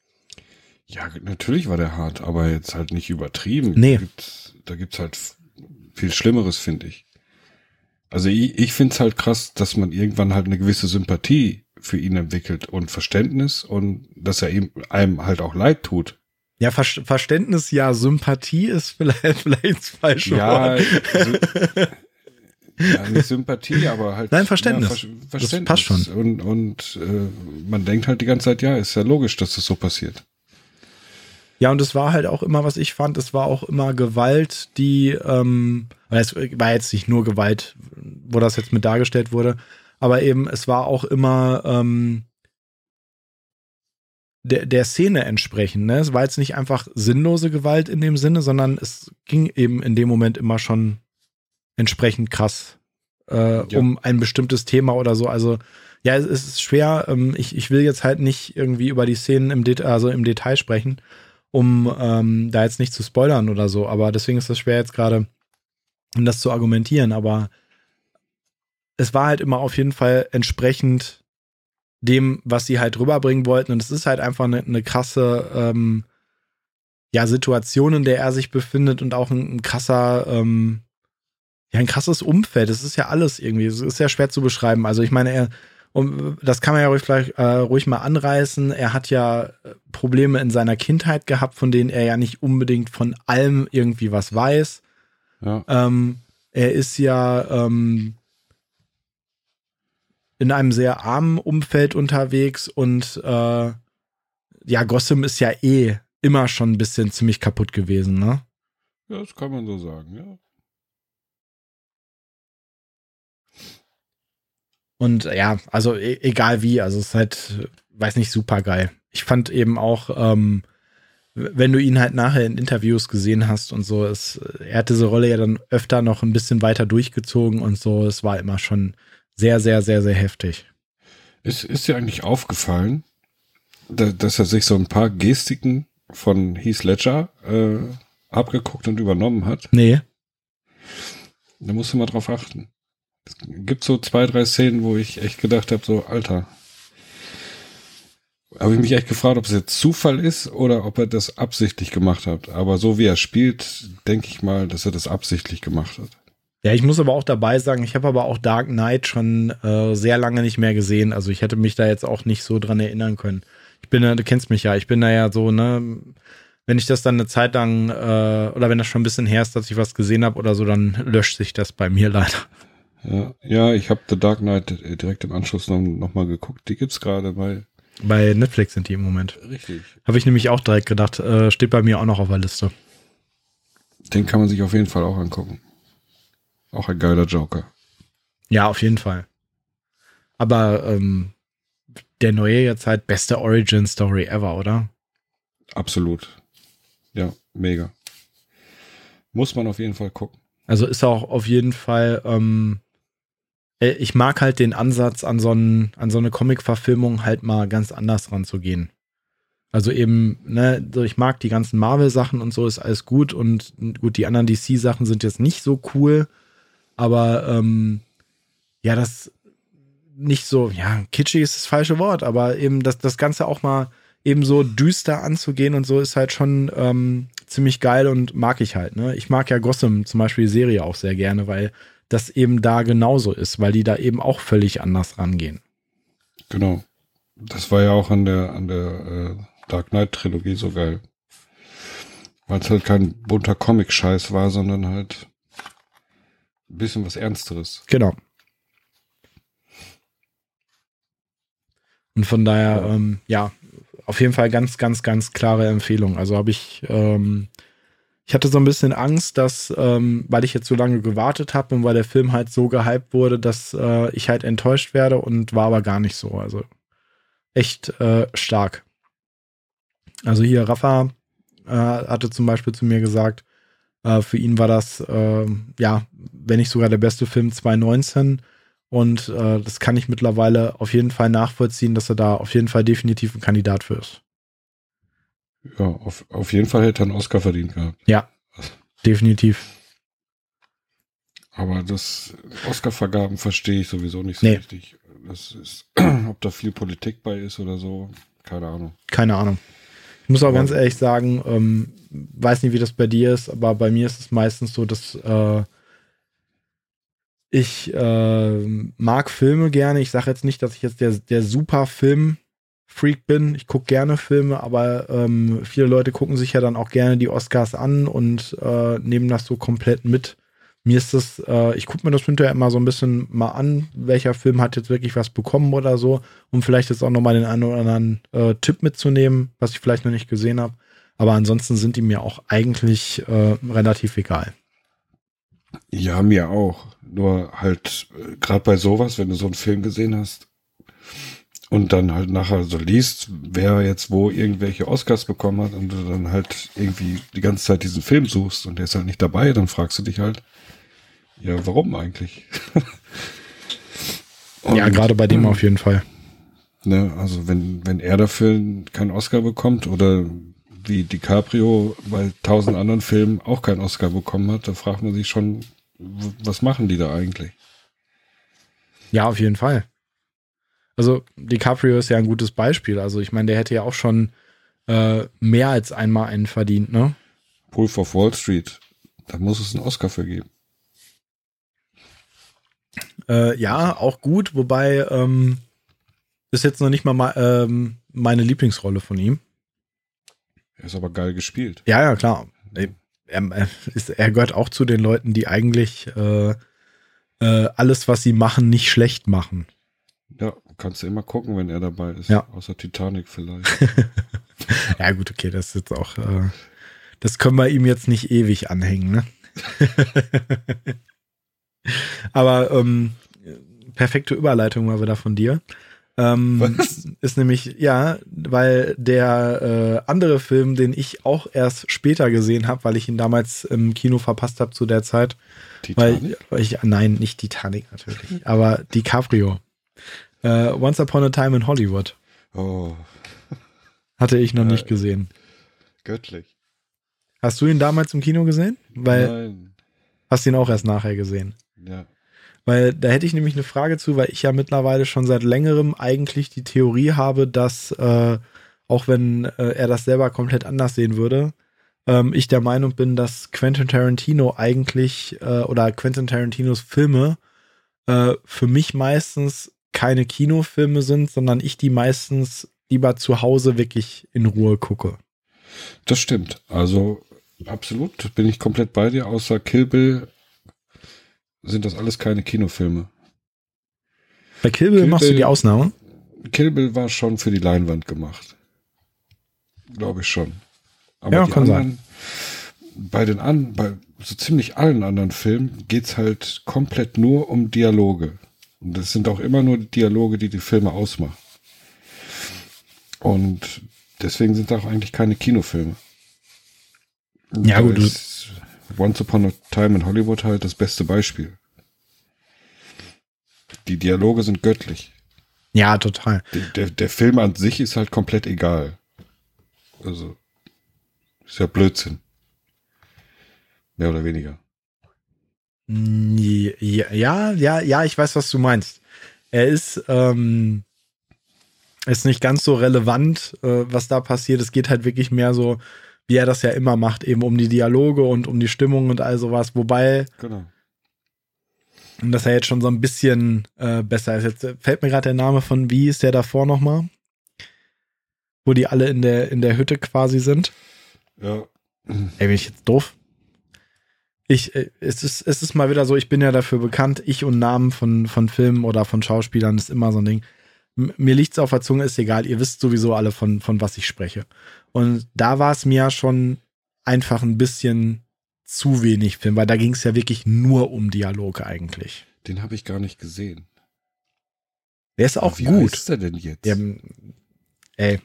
Ja, natürlich war der hart, aber jetzt halt nicht übertrieben. Nee. Da gibt's, da gibt's halt viel Schlimmeres, finde ich. Also ich, ich finde es halt krass, dass man irgendwann halt eine gewisse Sympathie für ihn entwickelt und Verständnis und dass er ihm einem halt auch leid tut. Ja, Ver Verständnis, ja, Sympathie ist [laughs] vielleicht, vielleicht das falsche ja, Wort. ja, nicht Sympathie, aber halt. Nein, Verständnis. Ja, Ver Verständnis. Das passt schon. Und, und äh, man denkt halt die ganze Zeit, ja, ist ja logisch, dass das so passiert. Ja, und es war halt auch immer, was ich fand, es war auch immer Gewalt, die, ähm, es war jetzt nicht nur Gewalt, wo das jetzt mit dargestellt wurde, aber eben, es war auch immer ähm, der, der Szene entsprechend. Ne? Es war jetzt nicht einfach sinnlose Gewalt in dem Sinne, sondern es ging eben in dem Moment immer schon entsprechend krass äh, ja. um ein bestimmtes Thema oder so. Also ja, es ist schwer. Ähm, ich, ich will jetzt halt nicht irgendwie über die Szenen im, Det also im Detail sprechen um ähm, da jetzt nicht zu spoilern oder so. Aber deswegen ist es schwer jetzt gerade, um das zu argumentieren. Aber es war halt immer auf jeden Fall entsprechend dem, was sie halt rüberbringen wollten. Und es ist halt einfach eine, eine krasse ähm, ja, Situation, in der er sich befindet und auch ein, ein krasser, ähm, ja, ein krasses Umfeld. Es ist ja alles irgendwie. Es ist ja schwer zu beschreiben. Also ich meine, er und das kann man ja ruhig, vielleicht, äh, ruhig mal anreißen. Er hat ja äh, Probleme in seiner Kindheit gehabt, von denen er ja nicht unbedingt von allem irgendwie was weiß. Ja. Ähm, er ist ja ähm, in einem sehr armen Umfeld unterwegs und äh, ja, Gossam ist ja eh immer schon ein bisschen ziemlich kaputt gewesen, ne? Ja, das kann man so sagen, ja. Und ja, also e egal wie, also es ist halt, weiß nicht, super geil. Ich fand eben auch, ähm, wenn du ihn halt nachher in Interviews gesehen hast und so, es, er hat diese Rolle ja dann öfter noch ein bisschen weiter durchgezogen und so, es war immer schon sehr, sehr, sehr, sehr heftig. Ist, ist dir eigentlich aufgefallen, da, dass er sich so ein paar Gestiken von Heath Ledger äh, abgeguckt und übernommen hat? Nee. Da musst du mal drauf achten. Es gibt so zwei, drei Szenen, wo ich echt gedacht habe, so, Alter. Habe ich mich echt gefragt, ob es jetzt Zufall ist oder ob er das absichtlich gemacht hat. Aber so wie er spielt, denke ich mal, dass er das absichtlich gemacht hat. Ja, ich muss aber auch dabei sagen, ich habe aber auch Dark Knight schon äh, sehr lange nicht mehr gesehen. Also ich hätte mich da jetzt auch nicht so dran erinnern können. Ich bin, du kennst mich ja, ich bin da ja so, ne, wenn ich das dann eine Zeit lang äh, oder wenn das schon ein bisschen her ist, dass ich was gesehen habe oder so, dann löscht sich das bei mir [laughs] leider. Ja, ja ich habe The Dark Knight direkt im Anschluss noch, noch mal geguckt. Die gibt's gerade bei bei Netflix sind die im Moment. Richtig. Habe ich nämlich auch direkt gedacht, äh, steht bei mir auch noch auf der Liste. Den kann man sich auf jeden Fall auch angucken. Auch ein geiler Joker. Ja, auf jeden Fall. Aber ähm, der neue jetzt halt beste Origin Story ever, oder? Absolut. Ja, mega. Muss man auf jeden Fall gucken. Also ist auch auf jeden Fall, ähm, äh, ich mag halt den Ansatz, an so, einen, an so eine Comic-Verfilmung halt mal ganz anders ranzugehen. Also eben, ne, so ich mag die ganzen Marvel-Sachen und so, ist alles gut und gut, die anderen DC-Sachen sind jetzt nicht so cool, aber ähm, ja, das nicht so, ja, kitschig ist das falsche Wort, aber eben das, das Ganze auch mal eben so düster anzugehen und so ist halt schon ähm, ziemlich geil und mag ich halt. Ne? Ich mag ja Gotham zum Beispiel die Serie auch sehr gerne, weil das eben da genauso ist, weil die da eben auch völlig anders rangehen. Genau. Das war ja auch an der, an der äh, Dark Knight Trilogie so geil. Weil es halt kein bunter Comic-Scheiß war, sondern halt bisschen was Ernsteres. Genau. Und von daher, ähm, ja, auf jeden Fall ganz, ganz, ganz klare Empfehlung. Also habe ich, ähm, ich hatte so ein bisschen Angst, dass, ähm, weil ich jetzt so lange gewartet habe und weil der Film halt so gehypt wurde, dass äh, ich halt enttäuscht werde und war aber gar nicht so. Also echt äh, stark. Also hier Rafa äh, hatte zum Beispiel zu mir gesagt, äh, für ihn war das, äh, ja, wenn nicht sogar der beste Film 2019. Und äh, das kann ich mittlerweile auf jeden Fall nachvollziehen, dass er da auf jeden Fall definitiv ein Kandidat für ist. Ja, auf, auf jeden Fall hätte er einen Oscar verdient gehabt. Ja, definitiv. Aber das Oscar-Vergaben verstehe ich sowieso nicht so Nee. richtig. Das ist, [clears throat] ob da viel Politik bei ist oder so, keine Ahnung. Keine Ahnung. Ich muss auch ganz ehrlich sagen, ähm, weiß nicht, wie das bei dir ist, aber bei mir ist es meistens so, dass äh, ich äh, mag Filme gerne. Ich sage jetzt nicht, dass ich jetzt der, der super Film-Freak bin. Ich gucke gerne Filme, aber ähm, viele Leute gucken sich ja dann auch gerne die Oscars an und äh, nehmen das so komplett mit. Mir ist das, äh, ich gucke mir das hinterher immer so ein bisschen mal an, welcher Film hat jetzt wirklich was bekommen oder so, um vielleicht jetzt auch nochmal den einen oder anderen äh, Tipp mitzunehmen, was ich vielleicht noch nicht gesehen habe. Aber ansonsten sind die mir auch eigentlich äh, relativ egal. Ja, mir auch. Nur halt, gerade bei sowas, wenn du so einen Film gesehen hast und dann halt nachher so liest, wer jetzt wo irgendwelche Oscars bekommen hat und du dann halt irgendwie die ganze Zeit diesen Film suchst und der ist halt nicht dabei, dann fragst du dich halt, ja, warum eigentlich? [laughs] ja, gerade bei dem auf jeden Fall. Ne, also wenn, wenn er dafür keinen Oscar bekommt oder wie DiCaprio bei tausend anderen Filmen auch keinen Oscar bekommen hat, da fragt man sich schon, was machen die da eigentlich? Ja, auf jeden Fall. Also DiCaprio ist ja ein gutes Beispiel. Also ich meine, der hätte ja auch schon äh, mehr als einmal einen verdient, ne? Wolf of Wall Street, da muss es einen Oscar für geben. Äh, ja, auch gut, wobei ähm, ist jetzt noch nicht mal ma- ähm, meine Lieblingsrolle von ihm. Er ist aber geil gespielt. Ja, ja, klar. Er, er, ist, er gehört auch zu den Leuten, die eigentlich äh, äh, alles, was sie machen, nicht schlecht machen. Ja, kannst du immer gucken, wenn er dabei ist. Ja. Außer Titanic vielleicht. [laughs] Ja, gut, okay, das ist jetzt auch, äh, das können wir ihm jetzt nicht ewig anhängen, ne? [laughs] Aber ähm, perfekte Überleitung mal wieder von dir. Ähm, ist nämlich, ja, weil der äh, andere Film, den ich auch erst später gesehen habe, weil ich ihn damals im Kino verpasst habe zu der Zeit, weil, Titanic? weil ich, nein, nicht Titanic natürlich, aber DiCaprio. Äh, Once Upon a Time in Hollywood Oh, hatte ich noch Äh, nicht gesehen. göttlich. Hast du ihn damals im Kino gesehen? Weil Nein. hast du ihn auch erst nachher gesehen. Ja. Weil da hätte ich nämlich eine Frage zu, weil ich ja mittlerweile schon seit längerem eigentlich die Theorie habe, dass äh, auch wenn äh, er das selber komplett anders sehen würde, ähm, ich der Meinung bin, dass Quentin Tarantino eigentlich äh, oder Quentin Tarantinos Filme äh, für mich meistens keine Kinofilme sind, sondern ich die meistens lieber zu Hause wirklich in Ruhe gucke. Das stimmt. Also absolut bin ich komplett bei dir. Außer Kill Bill sind das alles keine Kinofilme. Bei Kill Bill Kill machst du die Ausnahme? Kill Bill war schon für die Leinwand gemacht. Glaube ich schon. Aber Ja, die kann anderen, bei den an, bei so ziemlich allen anderen Filmen geht's halt komplett nur um Dialoge. Und das sind auch immer nur Dialoge, die die Filme ausmachen. Und deswegen sind da auch eigentlich keine Kinofilme. Ja, gut. Du Once Upon a Time in Hollywood halt das beste Beispiel. Die Dialoge sind göttlich. Ja, total. Der, der, der Film an sich ist halt komplett egal. Also, ist ja Blödsinn. Mehr oder weniger. Ja, ja, ja, ich weiß, was du meinst. Er ist, ähm, ist nicht ganz so relevant, äh, was da passiert. Es geht halt wirklich mehr so, wie er das ja immer macht, eben um die Dialoge und um die Stimmung und all sowas. Wobei, genau. dass er jetzt schon so ein bisschen äh, besser ist. Jetzt fällt mir gerade der Name von, wie ist der davor nochmal? Wo die alle in der, in der Hütte quasi sind. Ja. Ey, bin ich jetzt doof? Ich, äh, es ist, es ist mal wieder so, ich bin ja dafür bekannt, ich und Namen von, von Filmen oder von Schauspielern ist immer so ein Ding. Mir liegt's auf der Zunge, ist egal, ihr wisst sowieso alle von, von was ich spreche. Und da war es mir ja schon einfach ein bisschen zu wenig Film, weil da ging es ja wirklich nur um Dialog eigentlich. Den habe ich gar nicht gesehen. Der ist auch wie gut. Wie ist der denn jetzt? Ja, ey,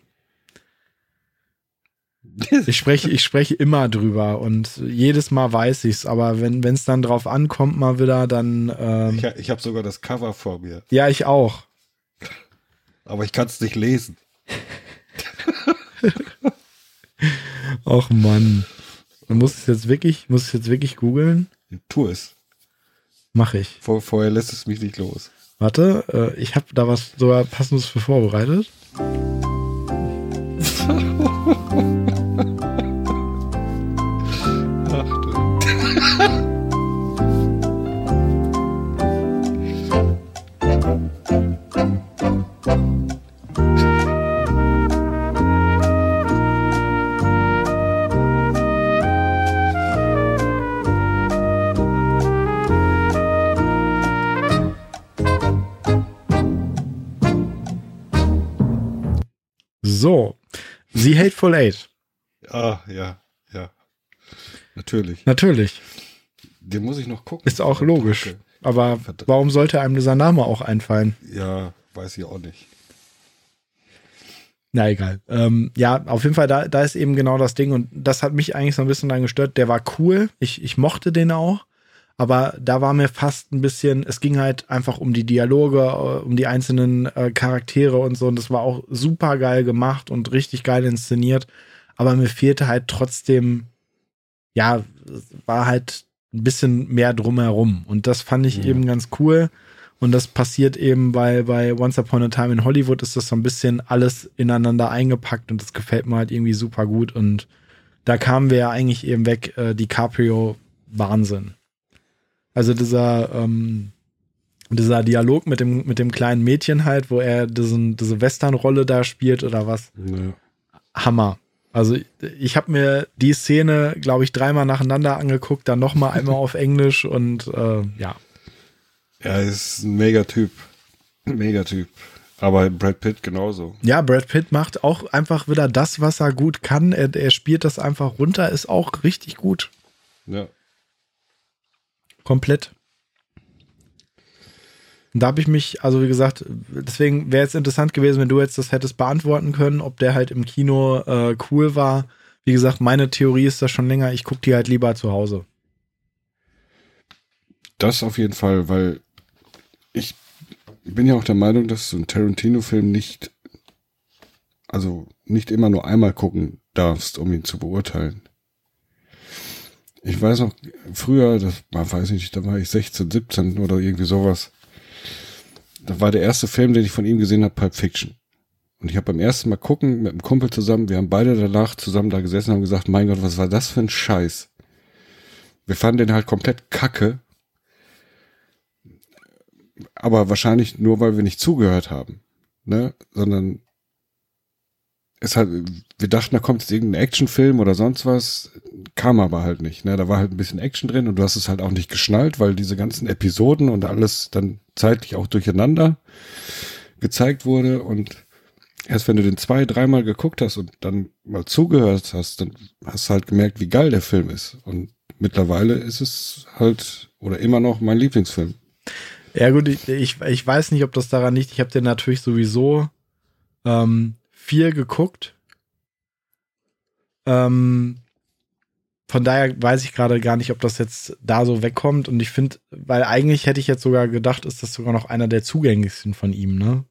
[laughs] ich spreche, ich spreche immer drüber und jedes Mal weiß ich's, aber wenn es dann drauf ankommt mal wieder, dann. Ähm, ich ich habe sogar das Cover vor mir. Ja, ich auch. Aber ich kann es nicht lesen. [laughs] Ach Mann. Du musst es jetzt wirklich, muss es jetzt wirklich googeln? Tu es. Mach ich. Vor, vorher lässt es mich nicht los. Warte, äh, ich habe da was sogar passendes für vorbereitet. Hateful Eight. Ah, ja, ja. Natürlich. Natürlich. Den muss ich noch gucken. Ist auch logisch. Okay. Aber warum sollte einem dieser Name auch einfallen? Ja, weiß ich auch nicht. Na egal. Ähm, ja, auf jeden Fall, da, da ist eben genau das Ding und das hat mich eigentlich so ein bisschen dann gestört. Der war cool. Ich, ich mochte den auch aber da war mir fast ein bisschen, es ging halt einfach um die Dialoge, äh, um die einzelnen äh, Charaktere und so. Und das war auch super geil gemacht und richtig geil inszeniert, aber mir fehlte halt trotzdem, ja, war halt ein bisschen mehr drumherum. Und das fand ich ja. eben ganz cool. Und das passiert eben bei, bei Once Upon a Time in Hollywood ist das so ein bisschen alles ineinander eingepackt und das gefällt mir halt irgendwie super gut. Und da kamen wir ja eigentlich eben weg, äh, DiCaprio Wahnsinn. Also dieser, ähm, dieser Dialog mit dem, mit dem kleinen Mädchen halt, wo er diesen, diese Western-Rolle da spielt oder was. Ja. Hammer. Also ich habe mir die Szene, glaube ich, dreimal nacheinander angeguckt, dann nochmal einmal auf Englisch und äh, ja. Er ist ein Megatyp. Megatyp. Aber Brad Pitt genauso. Ja, Brad Pitt macht auch einfach wieder das, was er gut kann. Er, er spielt das einfach runter, ist auch richtig gut. Ja. Komplett. Und da habe ich mich, also wie gesagt, deswegen wäre es interessant gewesen, wenn du jetzt das hättest beantworten können, ob der halt im Kino äh, cool war. Wie gesagt, meine Theorie ist das schon länger, ich gucke die halt lieber zu Hause. Das auf jeden Fall, weil ich bin ja auch der Meinung, dass du einen Tarantino-Film nicht, also nicht immer nur einmal gucken darfst, um ihn zu beurteilen ich weiß noch, früher, das war, weiß ich nicht, da war ich 16, 17 oder irgendwie sowas. Da war der erste Film, den ich von ihm gesehen habe, Pulp Fiction. Und ich habe beim ersten Mal gucken mit einem Kumpel zusammen, wir haben beide danach zusammen da gesessen und haben gesagt, mein Gott, was war das für ein Scheiß? Wir fanden den halt komplett kacke. Aber wahrscheinlich nur, weil wir nicht zugehört haben. Ne? Sondern es hat, wir dachten, da kommt jetzt irgendein Actionfilm oder sonst was, kam aber halt nicht. Ne? Da war halt ein bisschen Action drin und du hast es halt auch nicht geschnallt, weil diese ganzen Episoden und alles dann zeitlich auch durcheinander gezeigt wurde und erst wenn du den zwei, dreimal geguckt hast und dann mal zugehört hast, dann hast du halt gemerkt, wie geil der Film ist. Und mittlerweile ist es halt oder immer noch mein Lieblingsfilm. Ja gut, ich, ich, ich weiß nicht, ob das daran liegt. Ich habe den natürlich sowieso ähm, viel geguckt. Ähm, von daher weiß ich gerade gar nicht, ob das jetzt da so wegkommt. Und ich finde, weil eigentlich hätte ich jetzt sogar gedacht, ist das sogar noch einer der zugänglichsten von ihm, ne?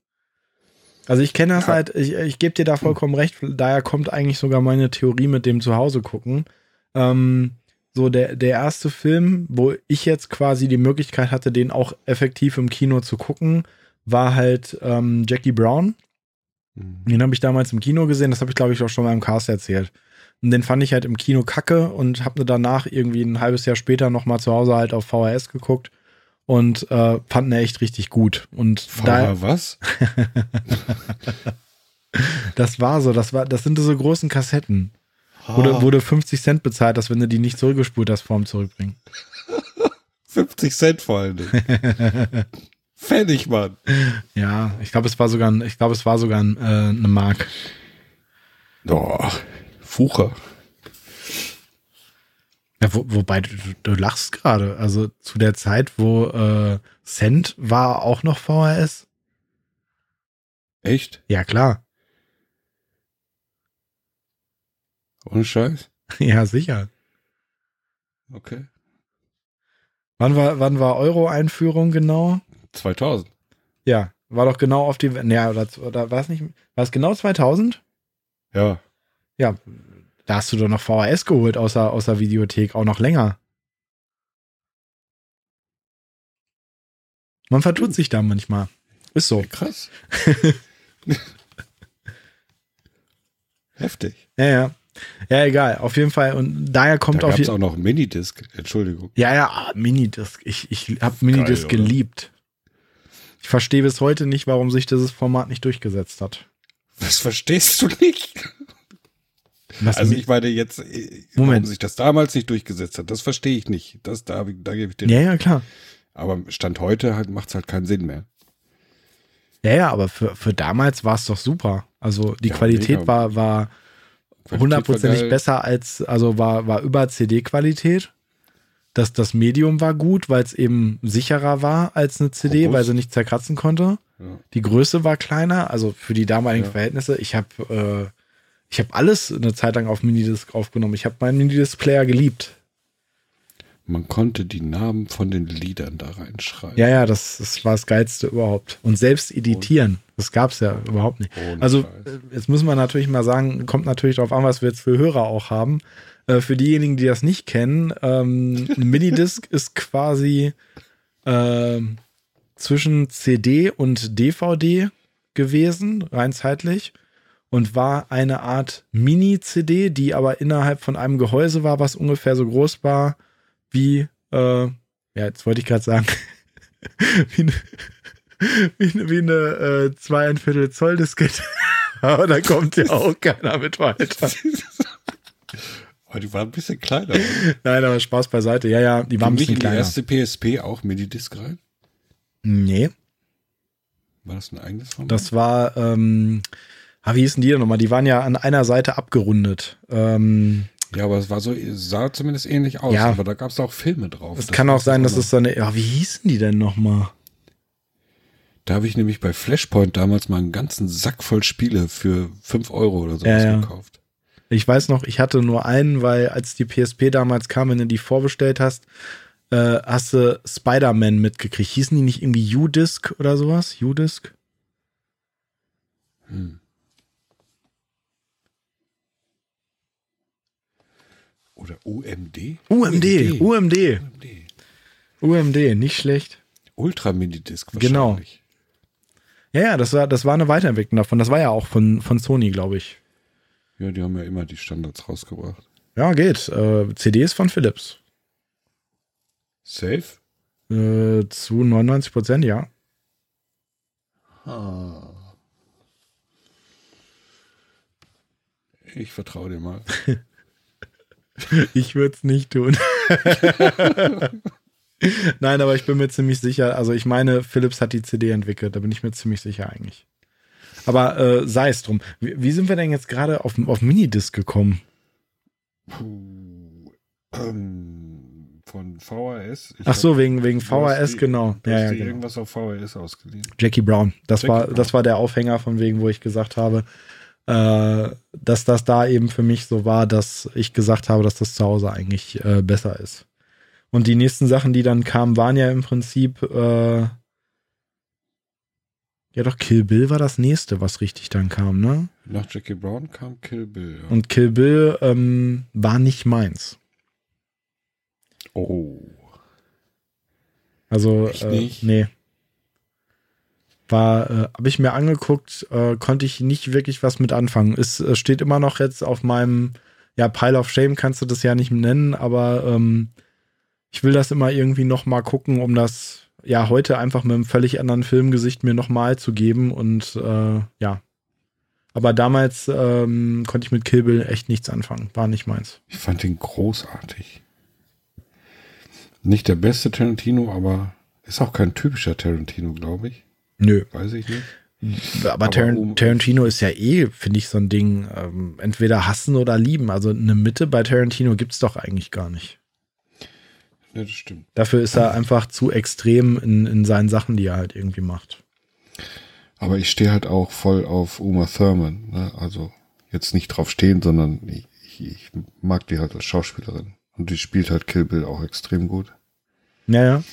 Also ich kenne das ja. halt, ich, ich gebe dir da vollkommen recht, daher kommt eigentlich sogar meine Theorie mit dem Zuhause gucken. Ähm, so der, der erste Film, wo ich jetzt quasi die Möglichkeit hatte, den auch effektiv im Kino zu gucken, war halt ähm, Jackie Brown. Mhm. Den habe ich damals im Kino gesehen, das habe ich glaube ich auch schon mal im Cast erzählt. Und den fand ich halt im Kino kacke und habe danach irgendwie ein halbes Jahr später nochmal zu Hause halt auf VHS geguckt und äh, fand ihn echt richtig gut. Und VH was? [laughs] das war so, das war, das sind so großen Kassetten. Wo du 50 Cent bezahlt hast, wenn du die nicht zurückgespult hast vorm Zurückbringen. [laughs] 50 Cent vor allem. [laughs] Pfennig, Mann. Ja, ich glaube, es war sogar, ich glaube, es war sogar ein, äh, eine Mark. Oh, Fucher. Ja, wo, wobei du, du lachst gerade. Also zu der Zeit, wo äh, Cent war auch noch VHS. Echt? Ja, klar. Ohne Scheiß? [laughs] ja, sicher. Okay. Wann war, wann war Euro-Einführung genau? 2000. Ja, war doch genau auf die, ja, oder, oder war es nicht, war es genau 2000? Ja. Ja, da hast du doch noch VHS geholt außer, außer Videothek, auch noch länger. Man vertut sich da manchmal. Ist so. Krass. [laughs] Heftig. Ja, ja. Ja, egal. Auf jeden Fall. Und daher kommt da auf jeden auch noch Minidisc. Entschuldigung. Ja, ja, ah, Minidisc. Ich, ich habe Minidisc Geil, geliebt. Ich verstehe bis heute nicht, warum sich dieses Format nicht durchgesetzt hat. Was verstehst du nicht? Was also ich meine jetzt, äh, Moment. warum sich das damals nicht durchgesetzt hat, das verstehe ich nicht. Das, da, da gebe ich dir. Ja, ja, klar. Aber Stand heute halt, macht es halt keinen Sinn mehr. Ja, ja, aber für, für damals war es doch super. Also die ja, Qualität mega. war, war hundertprozentig besser als, also war, war über CD-Qualität. Das, das Medium war gut, weil es eben sicherer war als eine CD, Robust. weil sie nicht zerkratzen konnte. Ja. Die Größe war kleiner, also für die damaligen ja. Verhältnisse. Ich habe äh, ich habe alles eine Zeit lang auf Minidisc aufgenommen. Ich habe meinen Minidisc-Player geliebt. Man konnte die Namen von den Liedern da reinschreiben. Ja, ja, das, das war das Geilste überhaupt. Und selbst editieren, das gab es ja überhaupt nicht. Also, Scheiß. jetzt müssen wir natürlich mal sagen, kommt natürlich darauf an, was wir jetzt für Hörer auch haben. Äh, für diejenigen, die das nicht kennen, ähm, ein [laughs] Minidisc ist quasi äh, zwischen CD und DVD gewesen, rein zeitlich und war eine Art Mini-CD, die aber innerhalb von einem Gehäuse war, was ungefähr so groß war wie, äh, ja, jetzt wollte ich gerade sagen, [laughs] wie eine, [laughs] wie wie eine äh, zweieinviertel Zoll Diskette. [laughs] aber da kommt ja auch keiner mit weiter. Aber die waren ein bisschen kleiner. Oder? Nein, aber Spaß beiseite. Ja, ja, die waren ein bisschen kleiner. die erste PSP auch Minidisc rein? Nee. War das ein eigenes Format? Das war, ähm, ah, wie hießen die denn nochmal? Die waren ja an einer Seite abgerundet. Ähm, ja, aber es war so, sah zumindest ähnlich aus. Ja. Aber da gab es auch Filme drauf. Es kann auch sein, dass es so eine, ja, wie hießen die denn nochmal? Da habe ich nämlich bei Flashpoint damals mal einen ganzen Sack voll Spiele für 5 Euro oder sowas ja, ja. gekauft. Ich weiß noch, ich hatte nur einen, weil als die PSP damals kam, wenn du die vorbestellt hast, äh, hast du Spider-Man mitgekriegt. Hießen die nicht irgendwie U-Disc oder sowas? U-Disc? Hm. Oder UMD? UMD, UMD. UMD, UMD nicht schlecht. Ultra Minidisc genau. wahrscheinlich. Genau. Ja, ja, das war, das war eine Weiterentwicklung davon. Das war ja auch von, von Sony, glaube ich. Ja, die haben ja immer die Standards rausgebracht. Ja, geht. Äh, CDs von Philips. Safe? Äh, zu 99 Prozent, ja. Ah. Ich vertraue dir mal. [laughs] ich würde es nicht tun. [laughs] Nein, aber ich bin mir ziemlich sicher. Also ich meine, Philips hat die CD entwickelt. Da bin ich mir ziemlich sicher eigentlich. Aber äh, sei es drum. Wie, wie, sind wir denn jetzt gerade auf, auf Minidisc gekommen? Puh, ähm, von VHS. Ich Ach so, wegen, wegen VHS, die, genau. Du ja, ja, genau. irgendwas auf VHS ausgeliehen. Jackie Brown. Das Jackie war, Brown. das war der Aufhänger von wegen, wo ich gesagt habe, äh, dass das da eben für mich so war, dass ich gesagt habe, dass das zu Hause eigentlich äh, besser ist. Und die nächsten Sachen, die dann kamen, waren ja im Prinzip, äh, ja doch, Kill Bill war das nächste, was richtig dann kam, ne? Nach Jackie Brown kam Kill Bill. Ja. Und Kill Bill ähm, war nicht meins. Oh. Also, äh, nee war, äh, habe ich mir angeguckt, äh, konnte ich nicht wirklich was mit anfangen. Es äh, steht immer noch jetzt auf meinem, ja, Pile of Shame kannst du das ja nicht nennen, aber ähm, ich will das immer irgendwie noch mal gucken, um das ja heute einfach mit einem völlig anderen Filmgesicht mir noch mal zu geben und äh, ja. Aber damals ähm, konnte ich mit Kill Bill echt nichts anfangen. War nicht meins. Ich fand ihn großartig. Nicht der beste Tarantino, aber ist auch kein typischer Tarantino, glaube ich. Nö. Weiß ich nicht. Aber, aber Tar um, Tarantino ist ja eh, finde ich, so ein Ding, ähm, entweder hassen oder lieben. Also eine Mitte bei Tarantino gibt es doch eigentlich gar nicht. Ja, das stimmt. Dafür ist er einfach zu extrem in, in seinen Sachen, die er halt irgendwie macht. Aber ich stehe halt auch voll auf Uma Thurman. Ne? Also jetzt nicht drauf stehen, sondern ich, ich, mag die halt als Schauspielerin. Und die spielt halt Kill Bill auch extrem gut. Ja, ja.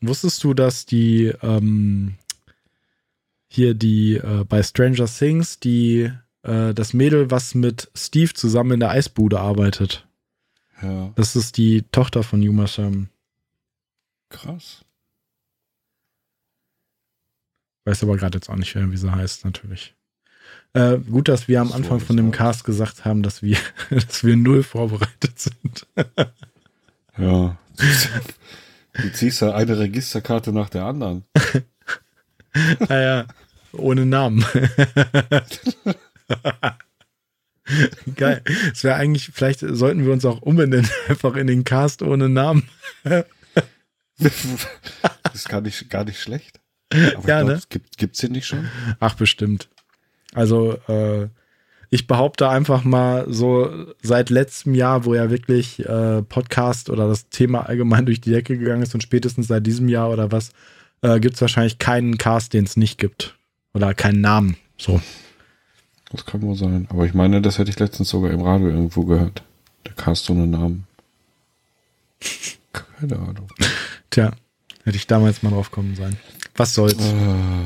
Wusstest du, dass die ähm, hier die äh, bei Stranger Things die äh, das Mädel, was mit Steve zusammen in der Eisbude arbeitet? Ja. Das ist die Tochter von Yuma Thurman. Krass. Weiß aber gerade jetzt auch nicht, wie sie heißt, natürlich. Äh, gut, dass wir am Anfang von dem Cast gesagt haben, dass wir, [laughs] dass wir null vorbereitet sind. ja. [laughs] Du ziehst ja eine Registerkarte nach der anderen. [laughs] naja, ohne Namen. [laughs] Geil. Es wäre eigentlich, vielleicht sollten wir uns auch umbenennen, [laughs] einfach in den Cast ohne Namen. das ist gar nicht, gar nicht schlecht. Aber ja, glaub, ne? gibt, gibt's den nicht schon? Ach, bestimmt. Also, äh, ich behaupte einfach mal so seit letztem Jahr, wo ja wirklich äh, Podcast oder das Thema allgemein durch die Decke gegangen ist und spätestens seit diesem Jahr oder was, äh, gibt es wahrscheinlich keinen Cast, den es nicht gibt. Oder keinen Namen. So. Das kann wohl sein. Aber ich meine, das hätte ich letztens sogar im Radio irgendwo gehört. Der Cast ohne Namen. Keine Ahnung. Tja, hätte ich damals mal drauf kommen sein. Was soll's. Uh.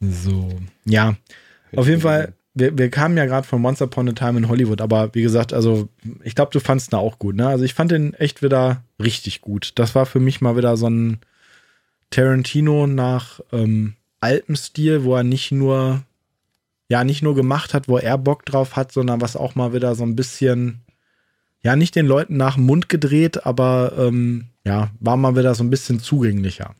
So. Ja. Auf jeden Fall, wir, wir kamen ja gerade von Once Upon a Time in Hollywood, aber wie gesagt, also ich glaube, du fandst ihn auch gut, ne? Also ich fand den echt wieder richtig gut. Das war für mich mal wieder so ein Tarantino nach ähm, altem Stil, wo er nicht nur, ja, nicht nur gemacht hat, wo er Bock drauf hat, sondern was auch mal wieder so ein bisschen, ja, nicht den Leuten nach dem Mund gedreht, aber ähm, ja, war mal wieder so ein bisschen zugänglicher.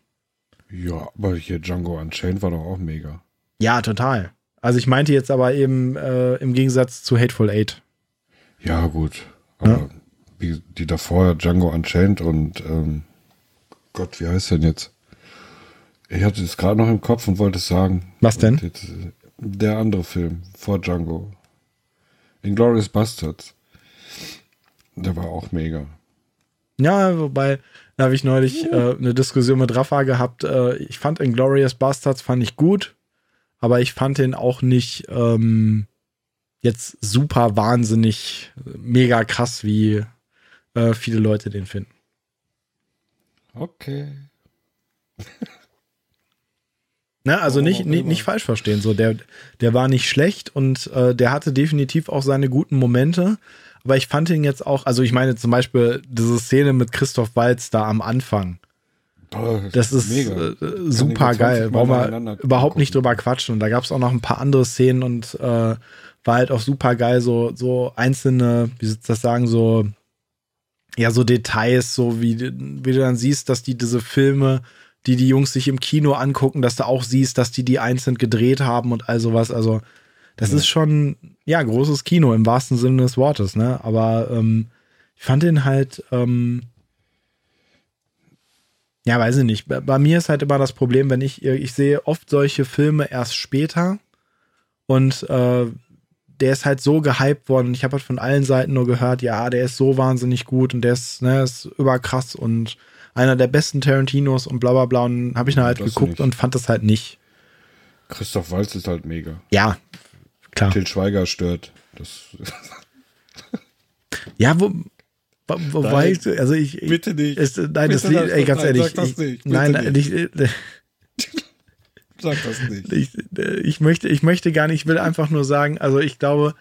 Ja, aber hier Django Unchained war doch auch mega. Ja, total. Also ich meinte jetzt aber eben äh, im Gegensatz zu Hateful Eight. Ja, gut. Aber ja? Wie, die davor, Django Unchained und ähm, Gott, wie heißt denn jetzt? Ich hatte es gerade noch im Kopf und wollte es sagen. Was denn? Jetzt, der andere Film vor Django. Inglourious Bastards. Der war auch mega. Ja, wobei, da habe ich neulich äh, eine Diskussion mit Rafa gehabt. Äh, ich fand Inglourious Bastards fand ich gut aber ich fand den auch nicht ähm, jetzt super wahnsinnig mega krass, wie äh, viele Leute den finden. Okay. Na, [laughs] ne, also nicht, nicht, nicht falsch verstehen. So, der, der war nicht schlecht und äh, der hatte definitiv auch seine guten Momente. Aber ich fand ihn jetzt auch, also ich meine zum Beispiel diese Szene mit Christoph Walz da am Anfang. Das, ist äh, super geil. Wollen wir überhaupt nicht drüber quatschen. Und da gab es auch noch ein paar andere Szenen und äh, war halt auch super geil, so, so einzelne, wie soll ich das sagen, so, ja, so Details, so wie, wie du dann siehst, dass die diese Filme, die die Jungs sich im Kino angucken, dass du auch siehst, dass die die einzeln gedreht haben und all sowas. Also, das ja. ist schon, ja, großes Kino im wahrsten Sinne des Wortes, ne? Aber ähm, ich fand den halt, ähm, Ja, weiß ich nicht. Bei mir ist halt immer das Problem, wenn ich, ich sehe oft solche Filme erst später und äh, der ist halt so gehypt worden. Ich habe halt von allen Seiten nur gehört, ja, der ist so wahnsinnig gut und der ist, ne, ist überkrass und einer der besten Tarantinos und bla bla bla. Und habe ich dann halt das geguckt nicht. und fand das halt nicht. Christoph Walz ist halt mega. Ja, klar. Til Schweiger stört. Das [laughs] ja, wo, wobei, nein, also ich. Bitte nicht. Ist, nein, bitte das Lied, ey, ganz nein, ehrlich. Sag das nicht. nein, nein, nicht. Ich, [laughs] sag das nicht. [laughs] Ich, ich, möchte, ich möchte gar nicht, ich will einfach nur sagen, also ich glaube,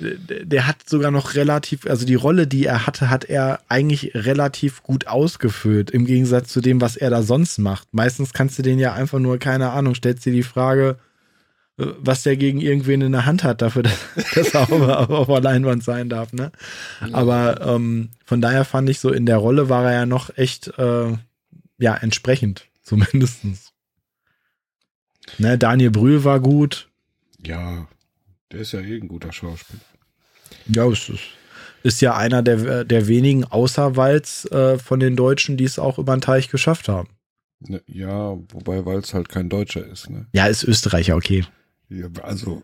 der hat sogar noch relativ, also die Rolle, die er hatte, hat er eigentlich relativ gut ausgefüllt, im Gegensatz zu dem, was er da sonst macht. Meistens kannst du den ja einfach nur, keine Ahnung, stellst dir die Frage, was der gegen irgendwen in der Hand hat, dafür, [laughs] dass, dass er auf, auf der Leinwand sein darf. Ne? Aber ähm, von daher fand ich so, in der Rolle war er ja noch echt, äh, ja, entsprechend, [laughs] zumindestens. Ne, Daniel Brühl war gut. Ja, der ist ja eh ein guter Schauspieler. Ja, es ist, ist ja einer der, der wenigen außer Walz äh, von den Deutschen, die es auch über den Teich geschafft haben. Ne, ja, wobei Walz halt kein Deutscher ist. Ne? Ja, ist Österreicher, okay. Ja, also.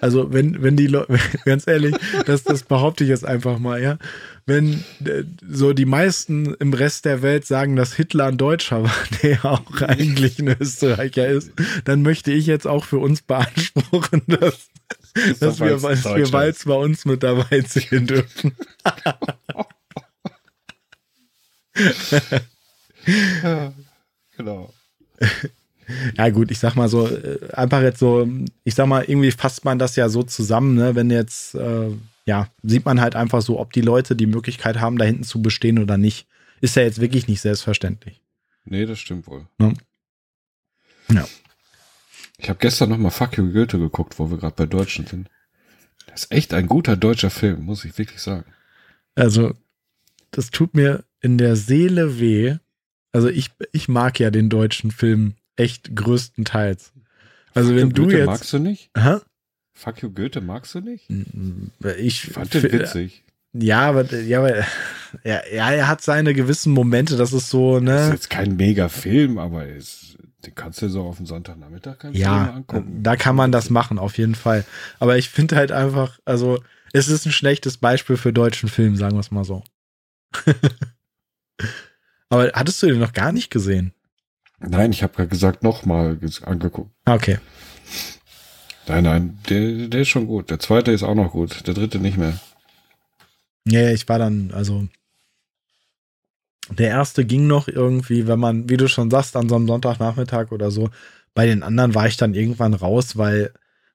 Also, wenn, wenn die Leute, [laughs] ganz ehrlich, das, das behaupte ich jetzt einfach mal, ja. Wenn äh, so die meisten im Rest der Welt sagen, dass Hitler ein Deutscher war, [laughs] der ja auch eigentlich ein Österreicher ist, dann möchte ich jetzt auch für uns beanspruchen, [laughs] dass, das dass, wir, dass wir Walz bei uns mit dabei zählen dürfen. genau. Ja, gut, ich sag mal so, äh, einfach jetzt so, ich sag mal, irgendwie fasst man das ja so zusammen, ne? Wenn jetzt, äh, ja, sieht man halt einfach so, ob die Leute die Möglichkeit haben, da hinten zu bestehen oder nicht. Ist ja jetzt wirklich nicht selbstverständlich. Nee, das stimmt wohl. Ne? Ja. Ich habe gestern noch mal Fuck You Goethe geguckt, wo wir gerade bei Deutschen sind. Das ist echt ein guter deutscher Film, muss ich wirklich sagen. Also, das tut mir in der Seele weh. Also ich, ich mag ja den deutschen Film echt größtenteils. Also Fuck wenn du Goethe jetzt magst du nicht? Hä? Fuck you Goethe magst du nicht? Ich fand den witzig. Ja, aber ja, aber [laughs] ja, ja, er hat seine gewissen Momente, das ist so, ne? Das ist jetzt kein mega Film, aber ist, den kannst du so auf dem Sonntagnachmittag kannst ja, angucken. Da kann man das machen, auf jeden Fall. Aber ich finde halt einfach, also es ist ein schlechtes Beispiel für deutschen Film, sagen wir es mal so. [laughs] aber hattest du den noch gar nicht gesehen? Nein, ich habe gerade gesagt, nochmal angeguckt. Ah, okay. Nein, nein, der, der ist schon gut. Der zweite ist auch noch gut. Der dritte nicht mehr. Ja, ich war dann, also der erste ging noch irgendwie, wenn man, wie du schon sagst, an so einem Sonntagnachmittag oder so. Bei den anderen war ich dann irgendwann raus, weil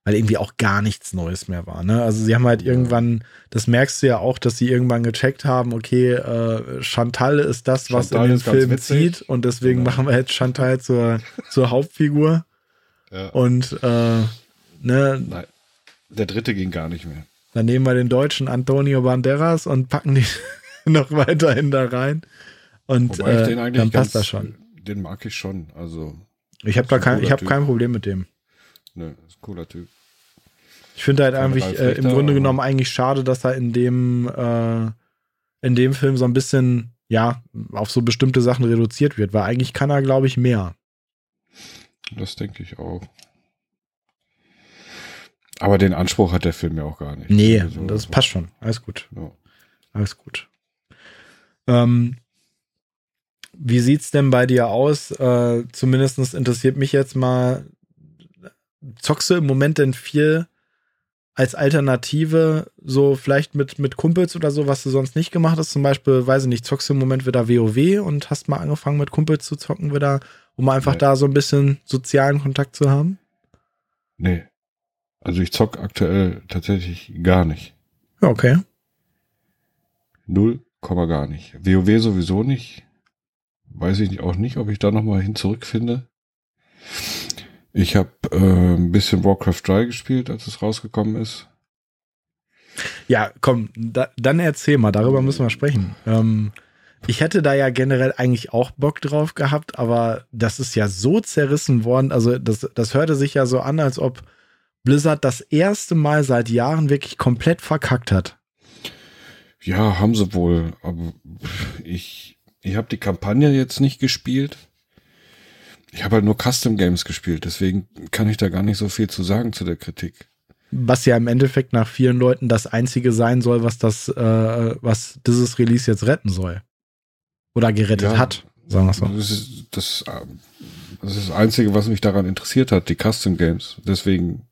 weil irgendwie auch gar nichts Neues mehr war. Ne? Also sie haben halt irgendwann, das merkst du ja auch, dass sie irgendwann gecheckt haben, okay, äh, Chantal ist das, was Chantal in den Film zieht und deswegen genau. machen wir jetzt Chantal zur, zur Hauptfigur. Ja. Und äh, ne, Nein, der dritte ging gar nicht mehr. Dann nehmen wir den deutschen Antonio Banderas und packen die [laughs] noch weiterhin da rein. Und äh, dann passt ganz, das schon. Den mag ich schon. Also ich habe da kein, ich habe kein Problem mit dem. Ne, ist ein cooler Typ. Ich finde halt eigentlich äh, im Grunde genommen eigentlich schade, dass er in dem, äh, in dem Film so ein bisschen, ja, auf so bestimmte Sachen reduziert wird, weil eigentlich kann er, glaube ich, mehr. Das denke ich auch. Aber den Anspruch hat der Film ja auch gar nicht. Nee, also, das passt schon. Alles gut. Ja. Alles gut. Ähm, wie sieht's denn bei dir aus? Äh, zumindest interessiert mich jetzt mal, zockst du im Moment denn viel als Alternative, so vielleicht mit, mit Kumpels oder so, was du sonst nicht gemacht hast, zum Beispiel, weiß ich nicht, zockst du im Moment wieder WoW und hast mal angefangen mit Kumpels zu zocken wieder, um einfach nee. da so ein bisschen sozialen Kontakt zu haben? Nee. Also ich zock aktuell tatsächlich gar nicht. Ja, okay. Null, Komma gar nicht. WoW sowieso nicht. Weiß ich auch nicht, ob ich da nochmal hin zurückfinde. Ich habe äh, ein bisschen Warcraft 3 gespielt, als es rausgekommen ist. Ja, komm, da, dann erzähl mal, darüber müssen wir sprechen. Ähm, ich hätte da ja generell eigentlich auch Bock drauf gehabt, aber das ist ja so zerrissen worden. Also, das, das hörte sich ja so an, als ob Blizzard das erste Mal seit Jahren wirklich komplett verkackt hat. Ja, haben sie wohl. Aber ich, Ich habe die Kampagne jetzt nicht gespielt. Ich habe halt nur Custom Games gespielt, deswegen kann ich da gar nicht so viel zu sagen zu der Kritik. Was ja im Endeffekt nach vielen Leuten das einzige sein soll, was das, äh, was dieses Release jetzt retten soll. Oder gerettet ja, hat, sagen wir so. Das ist das, das ist das Einzige, was mich daran interessiert hat, die Custom Games. Deswegen,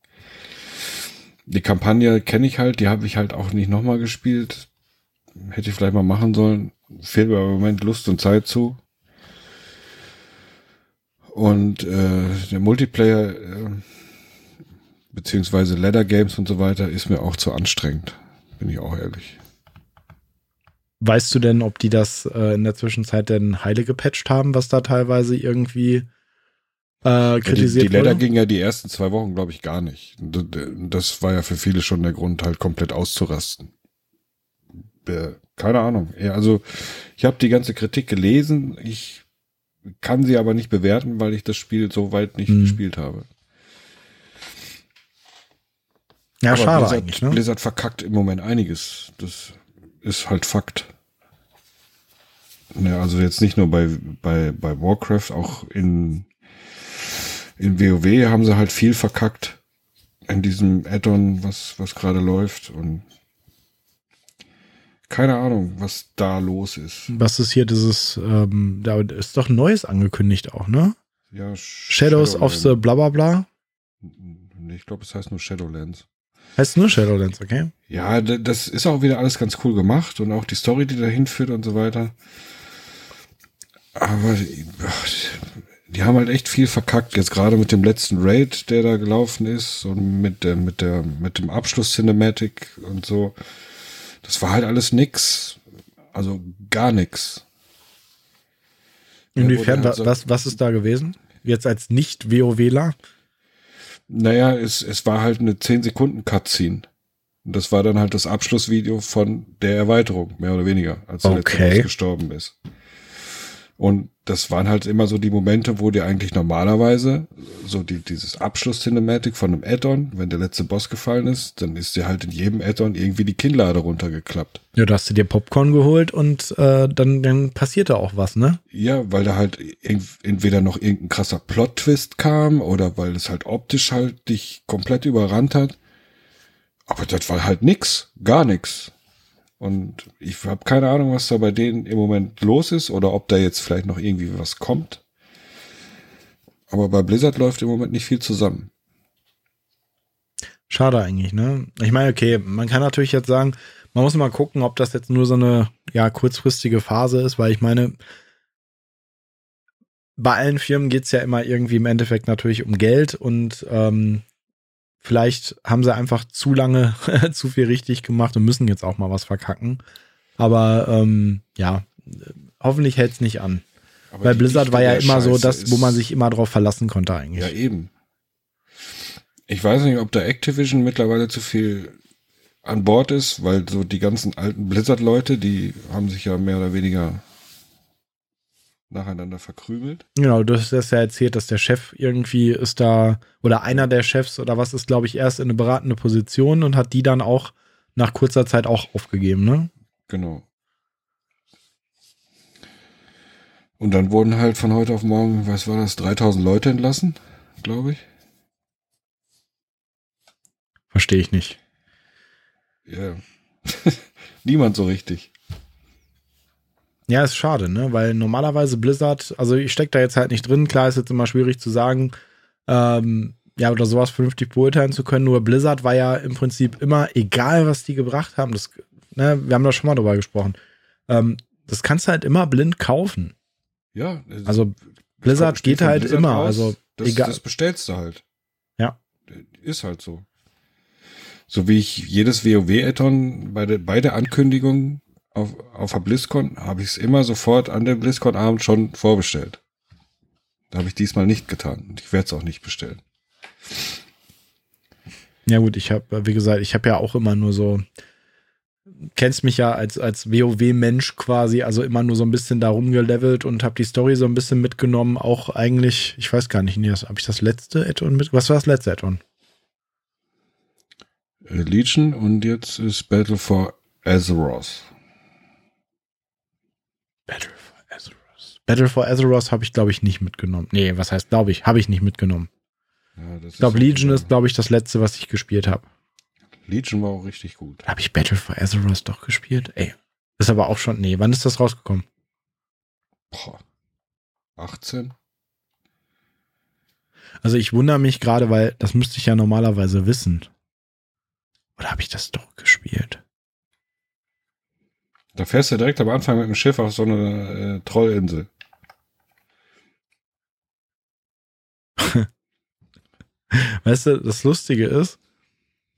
die Kampagne kenne ich halt, die habe ich halt auch nicht nochmal gespielt. Hätte ich vielleicht mal machen sollen. Fehlt mir im Moment Lust und Zeit zu. Und äh, der Multiplayer äh, beziehungsweise Ladder Games und so weiter ist mir auch zu anstrengend, bin ich auch ehrlich. Weißt du denn, ob die das äh, in der Zwischenzeit denn heile gepatcht haben, was da teilweise irgendwie äh, kritisiert ja, die, die Ladder ging ja die ersten zwei Wochen, glaube ich, gar nicht. Das war ja für viele schon der Grund, halt komplett auszurasten. Keine Ahnung. Also ich habe die ganze Kritik gelesen. Ich kann sie aber nicht bewerten, weil ich das Spiel so weit nicht hm. gespielt habe. Ja, aber schade Blizzard, eigentlich. Ne? Blizzard verkackt im Moment einiges. Das ist halt Fakt. Ja, also jetzt nicht nur bei, bei, bei Warcraft, auch in, in WoW haben sie halt viel verkackt in diesem Add-on, was, was gerade läuft und keine Ahnung, was da los ist. Was ist hier dieses, ähm, da ist doch Neues angekündigt auch, ne? Ja, Shadows Shadowlands. of the bla bla bla. Ich glaube, es heißt nur Shadowlands. Heißt nur Shadowlands, okay? Ja, das ist auch wieder alles ganz cool gemacht und auch die Story, die dahin führt und so weiter. Aber die haben halt echt viel verkackt. Jetzt gerade mit dem letzten Raid, der da gelaufen ist und mit der, mit der, mit dem Abschluss-Cinematic und so. Das war halt alles nix. Also gar nix. Inwiefern, ja, was, was ist da gewesen? Jetzt als Nicht-WoWler? Naja, es, es war halt eine 10 Sekunden Cutscene. Und das war dann halt das Abschlussvideo von der Erweiterung, mehr oder weniger, als er okay. gestorben ist. Und das waren halt immer so die Momente, wo dir eigentlich normalerweise so die, dieses Abschluss-Cinematic von einem Add-on, wenn der letzte Boss gefallen ist, dann ist dir halt in jedem Add-on irgendwie die Kinnlade runtergeklappt. Ja, da hast du dir Popcorn geholt und äh, dann, dann passierte auch was, ne? Ja, weil da halt entweder noch irgendein krasser Plot-Twist kam oder weil es halt optisch halt dich komplett überrannt hat. Aber das war halt nix, gar nix. Und ich habe keine Ahnung, was da bei denen im Moment los ist oder ob da jetzt vielleicht noch irgendwie was kommt. Aber bei Blizzard läuft im Moment nicht viel zusammen. Schade eigentlich, ne? Ich meine, okay, man kann natürlich jetzt sagen, man muss mal gucken, ob das jetzt nur so eine ja kurzfristige Phase ist, weil ich meine, bei allen Firmen geht's ja immer irgendwie im Endeffekt natürlich um Geld und ähm, Vielleicht haben sie einfach zu lange [laughs] zu viel richtig gemacht und müssen jetzt auch mal was verkacken. Aber ähm, ja, hoffentlich hält es nicht an. Aber Weil Blizzard war ja immer Scheiße so das, wo man sich immer drauf verlassen konnte eigentlich. Ja, eben. Ich weiß nicht, ob da Activision mittlerweile zu viel an Bord ist, weil so die ganzen alten Blizzard-Leute, die haben sich ja mehr oder weniger nacheinander verkrümelt. Genau, du hast ja erzählt, dass der Chef irgendwie ist da, oder einer der Chefs oder was ist, glaube ich, erst in eine beratende Position und hat die dann auch nach kurzer Zeit auch aufgegeben, ne? Genau. Und dann wurden halt von heute auf morgen, was war das, 3000 Leute entlassen, glaube ich. Verstehe ich nicht. Ja. [laughs] Niemand so richtig. Ja, ist schade, ne? Weil normalerweise Blizzard, also ich stecke da jetzt halt nicht drin, klar ist jetzt immer schwierig zu sagen, ähm, ja, oder sowas vernünftig beurteilen zu können. Nur Blizzard war ja im Prinzip immer, egal was die gebracht haben, das, ne, wir haben da schon mal drüber gesprochen. Ähm, das kannst du halt immer blind kaufen. Ja, also Blizzard geht halt Blizzard immer. Raus, also das, egal. das bestellst du halt. Ja. Ist halt so. So wie ich jedes WoW-Addon bei, der, bei der Ankündigung auf, auf der BlizzCon habe ich es immer sofort an dem BlizzCon-Abend schon vorbestellt. Da habe ich diesmal nicht getan und ich werde es auch nicht bestellen. Ja gut, ich habe, wie gesagt, ich habe ja auch immer nur so, kennst mich ja als, als WoW-Mensch quasi, also immer nur so ein bisschen da rumgelevelt und habe die Story so ein bisschen mitgenommen. Auch eigentlich, ich weiß gar nicht, nee, habe ich das letzte Add-on mit? Was war das letzte Add-on? Äh, Legion und jetzt ist Battle for Azeroth. Battle for Azeroth. Battle for Azeroth habe ich, glaube ich, nicht mitgenommen. Nee, was heißt, glaube ich, habe ich nicht mitgenommen. Ja, ich glaube, Legion ist, glaube ich, das letzte, was ich gespielt habe. Legion war auch richtig gut. Habe ich Battle for Azeroth doch gespielt? Ey, ist aber auch schon, nee, wann ist das rausgekommen? Boah, 18? Also ich wundere mich gerade, weil das müsste ich ja normalerweise wissen. Oder habe ich das doch gespielt? Da fährst du direkt am Anfang mit dem Schiff auf so eine äh, Trollinsel. [laughs] weißt du, das Lustige ist,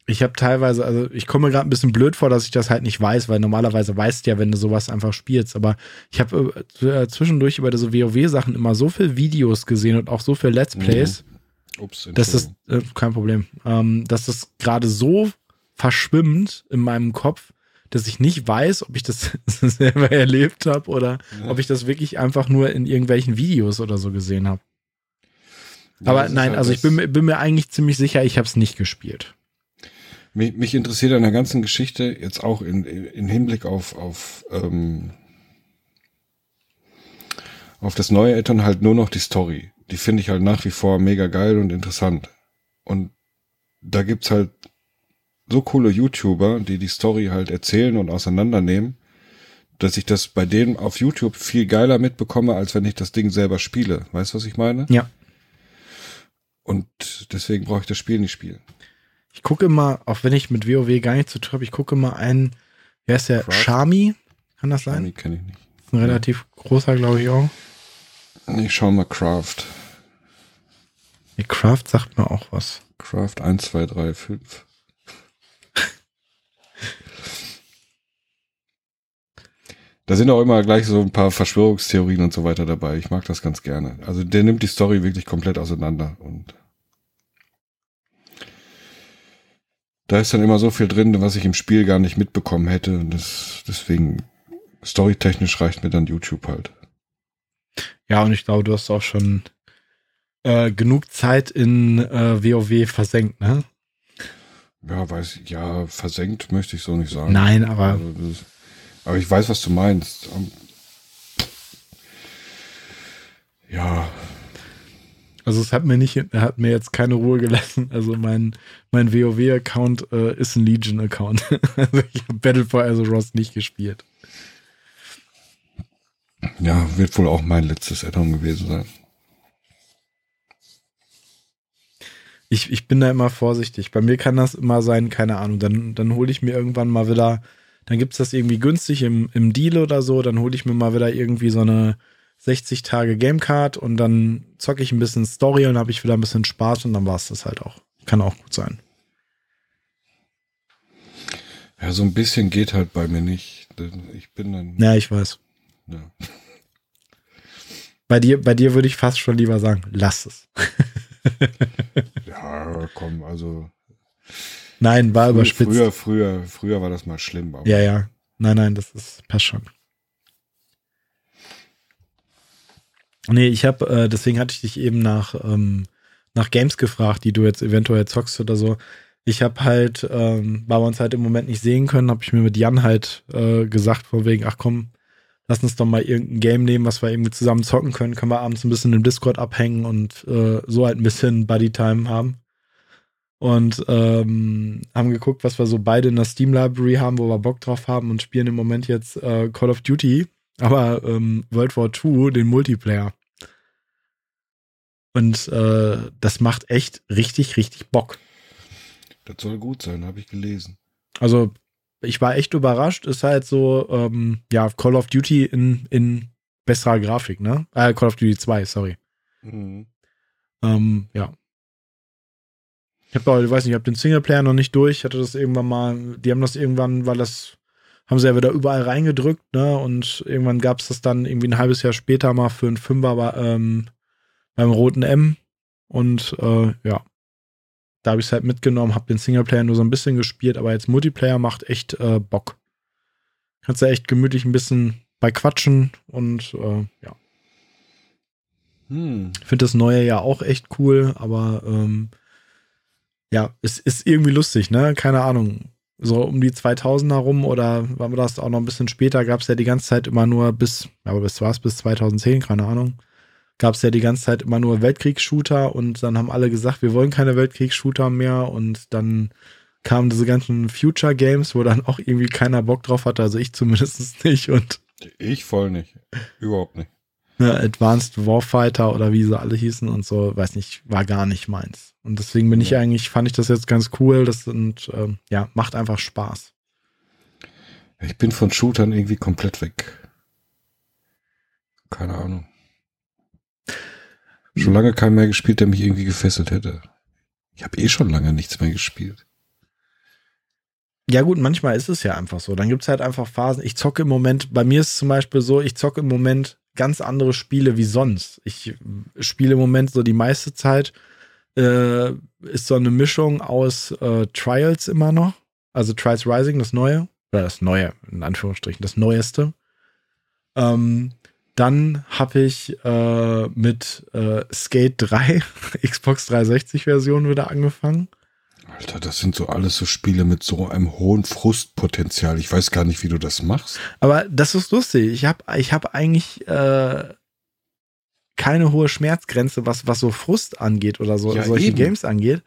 ich habe teilweise, also ich komme mir gerade ein bisschen blöd vor, dass ich das halt nicht weiß, weil normalerweise weißt du ja, wenn du sowas einfach spielst. Aber ich habe äh, zwischendurch über diese WoW-Sachen immer so viele Videos gesehen und auch so viele Let's Plays, mhm. Ups, dass das, äh, kein Problem, ähm, dass das gerade so verschwimmt in meinem Kopf, dass ich nicht weiß, ob ich das [laughs] selber erlebt habe oder ja. ob ich das wirklich einfach nur in irgendwelchen Videos oder so gesehen habe. Ja, Aber nein, halt also ich bin, bin, mir eigentlich ziemlich sicher, ich habe es nicht gespielt. Mich, mich, interessiert an der ganzen Geschichte jetzt auch in, in Hinblick auf, auf, ähm, auf das neue Eltern halt nur noch die Story. Die finde ich halt nach wie vor mega geil und interessant. Und da gibt's halt so coole YouTuber, die die Story halt erzählen und auseinandernehmen, dass ich das bei denen auf YouTube viel geiler mitbekomme, als wenn ich das Ding selber spiele. Weißt du, was ich meine? Ja. Und deswegen brauche ich das Spiel nicht spielen. Ich gucke immer, auch wenn ich mit WoW gar nichts zu tun habe, ich gucke immer einen, wer ist der? Shami? Kann das sein? Shami kenne ich nicht. Ein relativ großer, glaube ich auch. Ich schau mal Craft. Nee, Craft sagt mir auch was. Craft 1, 2, 3, 5. Da sind auch immer gleich so ein paar Verschwörungstheorien und so weiter dabei. Ich mag das ganz gerne. Also der nimmt die Story wirklich komplett auseinander und da ist dann immer so viel drin, was ich im Spiel gar nicht mitbekommen hätte. Und das, deswegen, storytechnisch reicht mir dann YouTube halt. Ja, und ich glaube, du hast auch schon äh, genug Zeit in äh, WoW versenkt, ne? Ja, weiß ich, ja, versenkt möchte ich so nicht sagen. Nein, aber. Also aber ich weiß, was du meinst. Ja. Also es hat mir nicht, hat mir jetzt keine Ruhe gelassen. Also mein, mein WoW-Account äh, ist ein Legion-Account. [laughs] also ich habe Battle for Azeroth nicht gespielt. Ja, wird wohl auch mein letztes Addon gewesen sein. Ich, ich bin da immer vorsichtig. Bei mir kann das immer sein, keine Ahnung, dann, dann hole ich mir irgendwann mal wieder dann gibt es das irgendwie günstig im, im Deal oder so. Dann hole ich mir mal wieder irgendwie so eine 60 Tage Gamecard und dann zocke ich ein bisschen Story und habe ich wieder ein bisschen Spaß und dann war es das halt auch. Kann auch gut sein. Ja, so ein bisschen geht halt bei mir nicht. Ich bin dann. Ja, ich weiß. Ja. Bei dir, bei dir würde ich fast schon lieber sagen, lass es. ja, komm, also Nein, war Frü überspitzt. Früher, früher, früher war das mal schlimm. ja, ja. Nein, nein, das ist, passt schon. Nee, ich habe, äh, deswegen hatte ich dich eben nach, ähm, nach Games gefragt, die du jetzt eventuell zockst oder so. Ich habe halt, ähm, weil wir uns halt im Moment nicht sehen können, habe ich mir mit Jan halt äh, gesagt, von wegen, ach komm, lass uns doch mal irgendein Game nehmen, was wir irgendwie zusammen zocken können. Können wir abends ein bisschen im Discord abhängen und äh, so halt ein bisschen Buddy-Time haben und ähm, haben geguckt, was wir so beide in der Steam Library haben, wo wir Bock drauf haben und spielen im Moment jetzt äh, Call of Duty, aber ähm, World War II, den Multiplayer. Und äh, das macht echt richtig, richtig Bock. Das soll gut sein, habe ich gelesen. Also ich war echt überrascht. Ist halt so, ähm, ja, Call of Duty in, in besserer Grafik, ne? Äh, Call of Duty 2, sorry. Mhm. Ähm, ja, ich habe, ich weiß nicht, ich habe den Singleplayer noch nicht durch. Ich hatte das irgendwann mal, die haben das irgendwann, weil das haben sie ja wieder überall reingedrückt, ne? Und irgendwann gab es das dann irgendwie ein halbes Jahr später mal für einen Fünfer ähm, beim roten M. Und äh, ja, da habe ich es halt mitgenommen, habe den Singleplayer nur so ein bisschen gespielt, aber jetzt Multiplayer macht echt äh, Bock. Kannst du echt gemütlich ein bisschen bei quatschen und äh, ja. Hm. Finde das neue ja auch echt cool, aber ähm, ja, es ist irgendwie lustig, ne? Keine Ahnung. so um die 2000er rum oder war das auch noch ein bisschen später, gab es ja die ganze Zeit immer nur bis, aber bis war es bis 2010, keine Ahnung, gab es ja die ganze Zeit immer nur Weltkriegsshooter und dann haben alle gesagt, wir wollen keine Weltkriegsshooter mehr und dann kamen diese ganzen Future Games, wo dann auch irgendwie keiner Bock drauf hatte, also ich zumindest [laughs] nicht und ich voll nicht, überhaupt nicht. Ne, Advanced Warfighter oder wie sie alle hießen und so, weiß nicht, war gar nicht meins. Und deswegen bin ja. ich eigentlich, fand ich das jetzt ganz cool. Das sind, ähm, ja, macht einfach Spaß. Ich bin von Shootern irgendwie komplett weg. Keine Ahnung. Schon lange keinen mehr gespielt, der mich irgendwie gefesselt hätte. Ich habe eh schon lange nichts mehr gespielt. Ja gut, manchmal ist es ja einfach so. Dann gibt es halt einfach Phasen. Ich zocke im Moment, bei mir ist es zum Beispiel so, ich zocke im Moment ganz andere Spiele wie sonst. Ich spiele im Moment so die meiste Zeit äh, ist so eine Mischung aus äh, Trials immer noch. Also Trials Rising, das Neue. Oder das Neue, in Anführungsstrichen, das Neueste. Ähm, dann habe ich äh, mit äh, Skate 3, [laughs] Xbox 360 Version wieder angefangen. Alter, das sind so alles so Spiele mit so einem hohen Frustpotenzial. Ich weiß gar nicht, wie du das machst. Aber das ist lustig. Ich habe ich hab eigentlich äh, keine hohe Schmerzgrenze, was, was so Frust angeht oder so, ja, solche eben. Games angeht.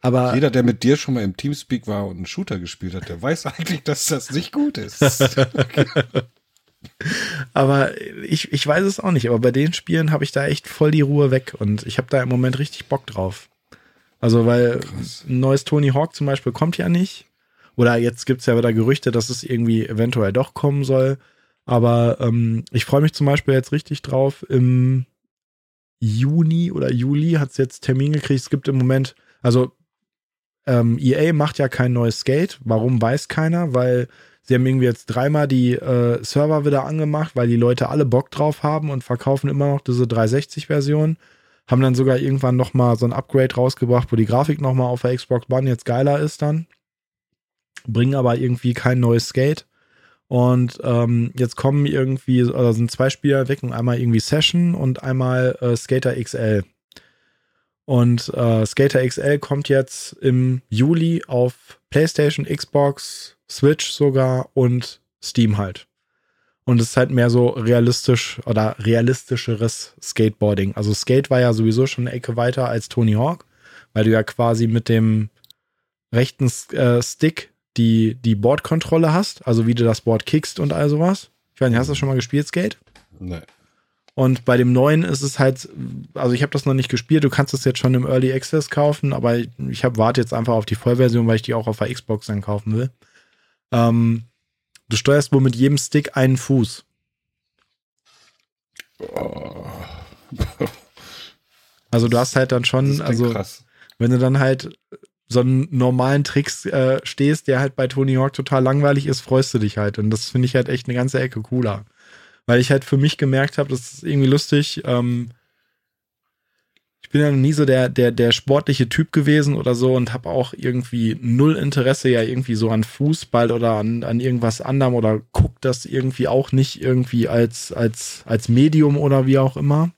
Aber jeder, der mit dir schon mal im Teamspeak war und einen Shooter gespielt hat, der weiß [laughs] eigentlich, dass das nicht gut ist. [laughs] aber ich, ich weiß es auch nicht. Aber bei den Spielen habe ich da echt voll die Ruhe weg und ich habe da im Moment richtig Bock drauf. Also, weil Krass. ein neues Tony Hawk zum Beispiel kommt ja nicht. Oder jetzt gibt es ja wieder Gerüchte, dass es irgendwie eventuell doch kommen soll. Aber ähm, ich freue mich zum Beispiel jetzt richtig drauf. Im Juni oder Juli hat es jetzt Termin gekriegt. Es gibt im Moment, also ähm, EA macht ja kein neues Skate. Warum weiß keiner? Weil sie haben irgendwie jetzt dreimal die äh, Server wieder angemacht, weil die Leute alle Bock drauf haben und verkaufen immer noch diese 360-Version. Haben dann sogar irgendwann nochmal so ein Upgrade rausgebracht, wo die Grafik nochmal auf der Xbox One jetzt geiler ist dann. Bringen aber irgendwie kein neues Skate. Und ähm, jetzt kommen irgendwie, oder sind zwei Spieler weg, einmal irgendwie Session und einmal äh, Skater XL. Und äh, Skater XL kommt jetzt im Juli auf PlayStation, Xbox, Switch sogar und Steam halt. Und es ist halt mehr so realistisch oder realistischeres Skateboarding. Also Skate war ja sowieso schon eine Ecke weiter als Tony Hawk, weil du ja quasi mit dem rechten äh, Stick die, die Boardkontrolle hast, also wie du das Board kickst und all sowas. Ich weiß nicht, hast du das schon mal gespielt, Skate? Nee. Und bei dem neuen ist es halt, also ich habe das noch nicht gespielt, du kannst es jetzt schon im Early Access kaufen, aber ich hab, warte jetzt einfach auf die Vollversion, weil ich die auch auf der Xbox dann kaufen will. Ähm, du steuerst wohl mit jedem Stick einen Fuß. Oh. [laughs] Also du hast halt dann schon, also krass. wenn du dann halt so einen normalen Tricks äh, stehst, der halt bei Tony Hawk total langweilig ist, freust du dich halt. Und das finde ich halt echt eine ganze Ecke cooler. Weil ich halt für mich gemerkt habe, das ist irgendwie lustig. Ähm, ich bin ja nie so der, der, der sportliche Typ gewesen oder so und habe auch irgendwie null Interesse ja irgendwie so an Fußball oder an, an irgendwas anderem oder guck das irgendwie auch nicht irgendwie als, als, als Medium oder wie auch immer.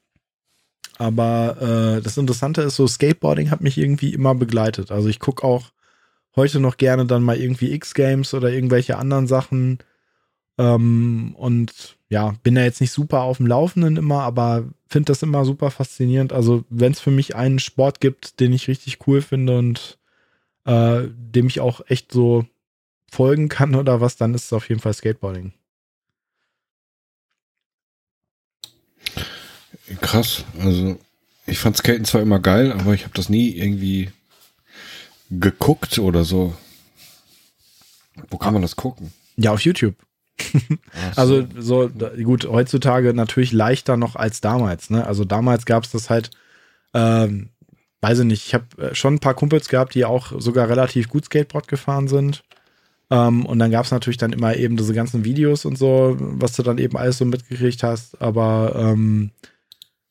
Aber äh, das Interessante ist, so Skateboarding hat mich irgendwie immer begleitet. Also ich gucke auch heute noch gerne dann mal irgendwie X-Games oder irgendwelche anderen Sachen. Ähm, und ja, bin da jetzt nicht super auf dem Laufenden immer, aber finde das immer super faszinierend. Also wenn es für mich einen Sport gibt, den ich richtig cool finde und äh, dem ich auch echt so folgen kann oder was, dann ist es auf jeden Fall Skateboarding. Krass. Also ich fand Skaten zwar immer geil, aber ich habe das nie irgendwie geguckt oder so. Wo kann man das gucken? Ja, auf YouTube. [laughs] Also so gut, heutzutage natürlich leichter noch als damals. Ne? Also damals gab es das halt, ähm, weiß ich nicht, ich habe äh, schon ein paar Kumpels gehabt, die auch sogar relativ gut Skateboard gefahren sind. Ähm, und dann gab es natürlich dann immer eben diese ganzen Videos und so, was du dann eben alles so mitgekriegt hast. Aber ähm,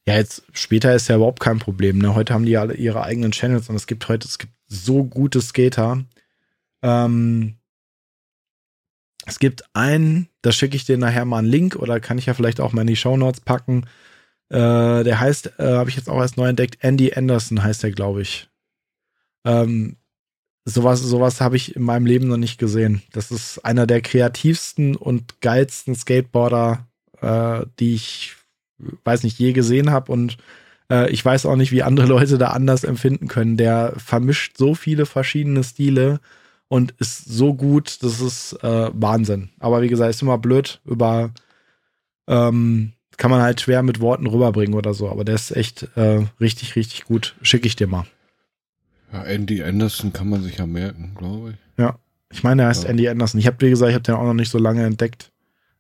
ja, jetzt später ist ja überhaupt kein Problem. Ne? Heute haben die alle ihre eigenen Channels und es gibt heute, es gibt so gute Skater. Ähm, es gibt einen, da schicke ich dir nachher mal einen Link oder kann ich ja vielleicht auch mal in die Show Notes packen. Äh, der heißt, äh, habe ich jetzt auch erst neu entdeckt, Andy Anderson heißt der, glaube ich. Ähm, sowas, sowas habe ich in meinem Leben noch nicht gesehen. Das ist einer der kreativsten und geilsten Skateboarder, äh, die ich, weiß nicht, je gesehen habe. Und äh, ich weiß auch nicht, wie andere [laughs] Leute da anders empfinden können. Der vermischt so viele verschiedene Stile und ist so gut, das ist äh, Wahnsinn. Aber wie gesagt, ist immer blöd über ähm, kann man halt schwer mit Worten rüberbringen oder so, aber der ist echt äh, richtig, richtig gut. Schicke ich dir mal. Ja, Andy Anderson kann man sich ja merken, glaube ich. Ja, ich meine, er heißt ja. Andy Anderson. Ich habe, wie gesagt, ich habe den auch noch nicht so lange entdeckt,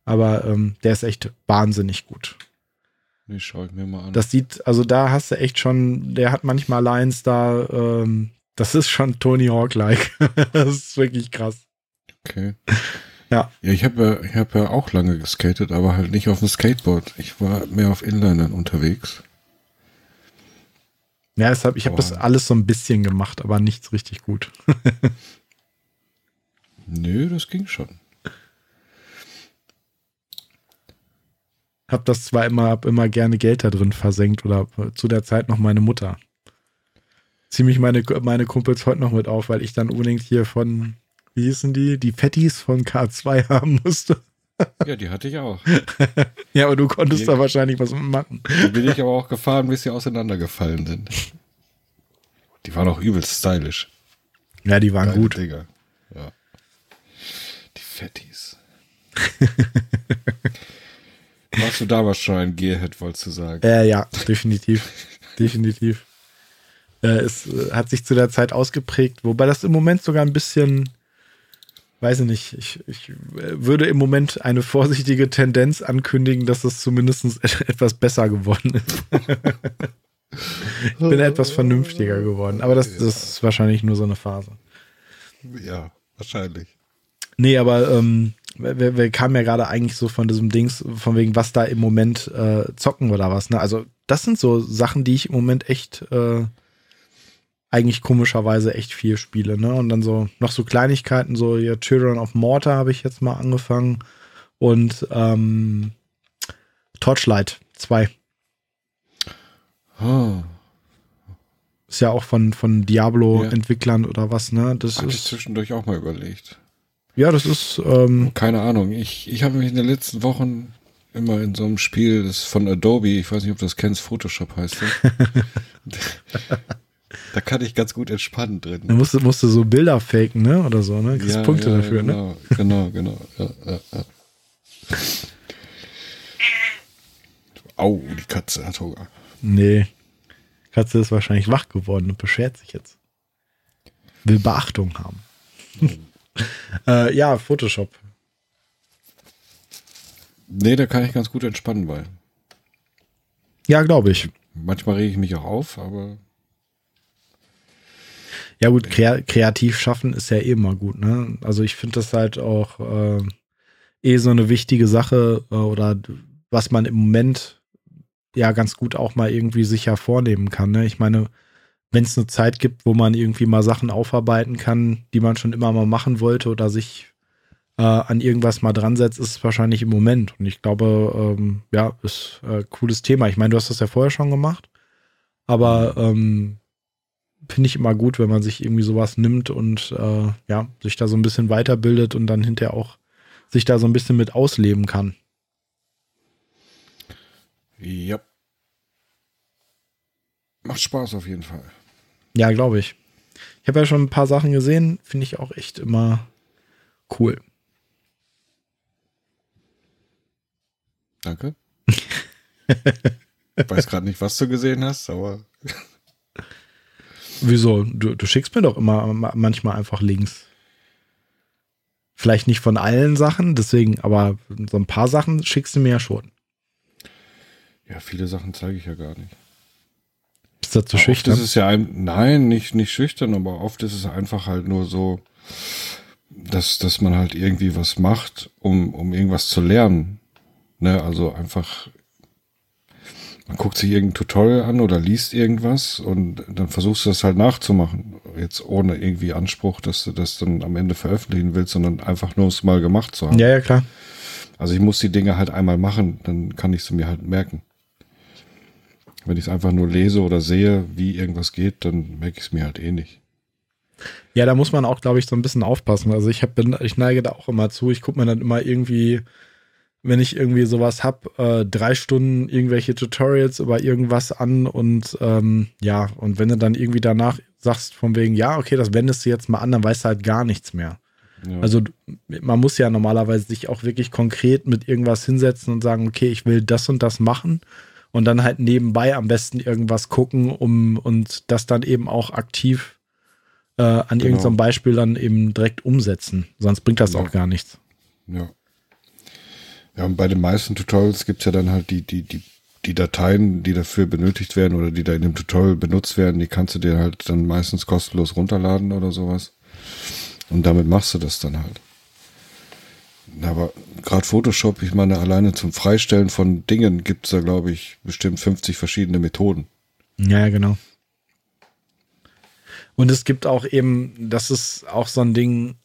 aber ähm, der ist echt wahnsinnig gut. Nee, schau ich mir mal an. Das sieht, also da hast du echt schon, der hat manchmal Lines da, ähm, das ist schon Tony Hawk-like. [laughs] das ist wirklich krass. Okay. Ja. Ja, ich habe ich hab ja auch lange geskatet, aber halt nicht auf dem Skateboard. Ich war mehr auf Inlinern unterwegs. Ja, deshalb, ich habe das alles so ein bisschen gemacht, aber nichts richtig gut. [laughs] Nö, das ging schon. Hab das zwar immer, hab immer gerne Geld da drin versenkt oder zu der Zeit noch meine Mutter. Zieh mich meine, meine Kumpels heute noch mit auf, weil ich dann unbedingt hier von, wie hießen die, die Fettis von K2 haben musste. [laughs] Ja, die hatte ich auch. [laughs] ja, aber du konntest die, da wahrscheinlich was machen. Die bin ich aber auch gefahren, bis sie auseinandergefallen sind. Die waren auch übelst stylisch. Ja, die waren Geile gut. Ja. Die Fettis. [laughs] Warst du damals schon ein Gearhead, wolltest du sagen? Äh, ja, definitiv. definitiv. Äh, es äh, hat sich zu der Zeit ausgeprägt, wobei das im Moment sogar ein bisschen weiß ich nicht, ich, ich würde im Moment eine vorsichtige Tendenz ankündigen, dass es zumindest [laughs] etwas besser geworden ist. ich bin etwas vernünftiger geworden, aber das, das ist wahrscheinlich nur so eine Phase. Ja, wahrscheinlich. Nee, aber ähm, wir, wir kamen ja gerade eigentlich so von diesem Dings, von wegen, was da im Moment äh, zocken oder was. Ne? Also das sind so Sachen, die ich im Moment echt äh, eigentlich komischerweise echt viel spiele, ne? Und dann so noch so Kleinigkeiten, so ja, Children of Mortar habe ich jetzt mal angefangen und ähm, Torchlight 2. Oh. Ist ja auch von, von Diablo-Entwicklern ja. oder was, ne? Das Hatte ist, ich zwischendurch auch mal überlegt. Ja, das ist. Ähm, Keine Ahnung. Ich, ich habe mich in den letzten Wochen immer in so einem Spiel, das von Adobe, ich weiß nicht, ob du das kennst, Photoshop heißt. [laughs] Da kann ich ganz gut entspannen drin. Da musst du, musst du so Bilder faken, ne? Oder so, ne? Kriegst ja, Punkte ja, dafür, genau, ne? Genau, genau. Ja, ja, ja. Au, die Katze hat Hunger. Nee. Katze ist wahrscheinlich wach geworden und beschert sich jetzt. Will Beachtung haben. Äh, ja, Photoshop. Nee, da kann ich ganz gut entspannen bei. Ja, glaube ich. Manchmal rege ich mich auch auf, aber ja gut, kreativ schaffen ist ja eh immer gut, ne? Also ich finde das halt auch äh, eh so eine wichtige Sache äh, oder was man im Moment ja ganz gut auch mal irgendwie sich hervornehmen kann. Ne? Ich meine, wenn es eine Zeit gibt, wo man irgendwie mal Sachen aufarbeiten kann, die man schon immer mal machen wollte oder sich äh, an irgendwas mal dran setzt, ist es wahrscheinlich im Moment. Und ich glaube, ähm, ja, ist äh, cooles Thema. Ich meine, du hast das ja vorher schon gemacht, aber ähm, finde ich immer gut, wenn man sich irgendwie sowas nimmt und äh, ja, sich da so ein bisschen weiterbildet und dann hinterher auch sich da so ein bisschen mit ausleben kann. Ja. Macht Spaß auf jeden Fall. Ja, glaube ich. Ich habe ja schon ein paar Sachen gesehen, finde ich auch echt immer cool. Danke. ich weiß gerade nicht, was du gesehen hast, aber [laughs] Wieso? Du, du schickst mir doch immer manchmal einfach Links. Vielleicht nicht von allen Sachen, deswegen, aber so ein paar Sachen schickst du mir ja schon. Ja, viele Sachen zeige ich ja gar nicht. Ist das zu so schüchtern? Ist es ja ein, nein, nicht, nicht schüchtern, aber oft ist es einfach halt nur so, dass, dass man halt irgendwie was macht, um, um irgendwas zu lernen. Ne, also einfach man guckt sich irgendein Tutorial an oder liest irgendwas und dann versuchst du das halt nachzumachen. Jetzt ohne irgendwie Anspruch, dass du das dann am Ende veröffentlichen willst, sondern einfach nur es mal gemacht zu haben. Ja, ja, klar. Also ich muss die Dinge halt einmal machen, dann kann ich sie mir halt merken. Wenn ich es einfach nur lese oder sehe, wie irgendwas geht, dann merke ich es mir halt eh nicht. Ja, da muss man auch, glaube ich, so ein bisschen aufpassen. Also ich hab, bin, ich neige da auch immer zu. Ich gucke mir dann immer irgendwie, wenn ich irgendwie sowas hab, äh, drei Stunden irgendwelche Tutorials über irgendwas an und ähm, ja, und wenn du dann irgendwie danach sagst von wegen, ja, okay, das wendest du jetzt mal an, dann weißt du halt gar nichts mehr. Ja. Also man muss ja normalerweise sich auch wirklich konkret mit irgendwas hinsetzen und sagen, okay, ich will das und das machen und dann halt nebenbei am besten irgendwas gucken, um und das dann eben auch aktiv äh, an genau. irgendeinem Beispiel dann eben direkt umsetzen. Sonst bringt das ja. auch gar nichts. Ja. Ja, und bei den meisten Tutorials gibt es ja dann halt die, die, die, die Dateien, die dafür benötigt werden oder die da in dem Tutorial benutzt werden, die kannst du dir halt dann meistens kostenlos runterladen oder sowas. Und damit machst du das dann halt. Aber gerade Photoshop, ich meine, alleine zum Freistellen von Dingen gibt es da, glaube ich, bestimmt 50 verschiedene Methoden. Ja, genau. Und es gibt auch eben, das ist auch so ein Ding,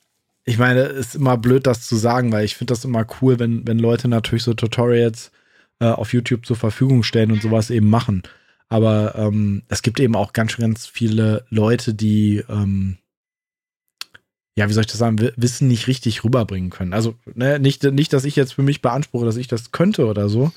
ich meine, es ist immer blöd, das zu sagen, weil ich finde das immer cool, wenn, wenn Leute natürlich so Tutorials äh, auf YouTube zur Verfügung stellen und sowas eben machen. Aber ähm, es gibt eben auch ganz, ganz viele Leute, die ähm, ja, wie soll ich das sagen, Wissen nicht richtig rüberbringen können. Also ne, nicht, nicht, dass ich jetzt für mich beanspruche, dass ich das könnte oder so.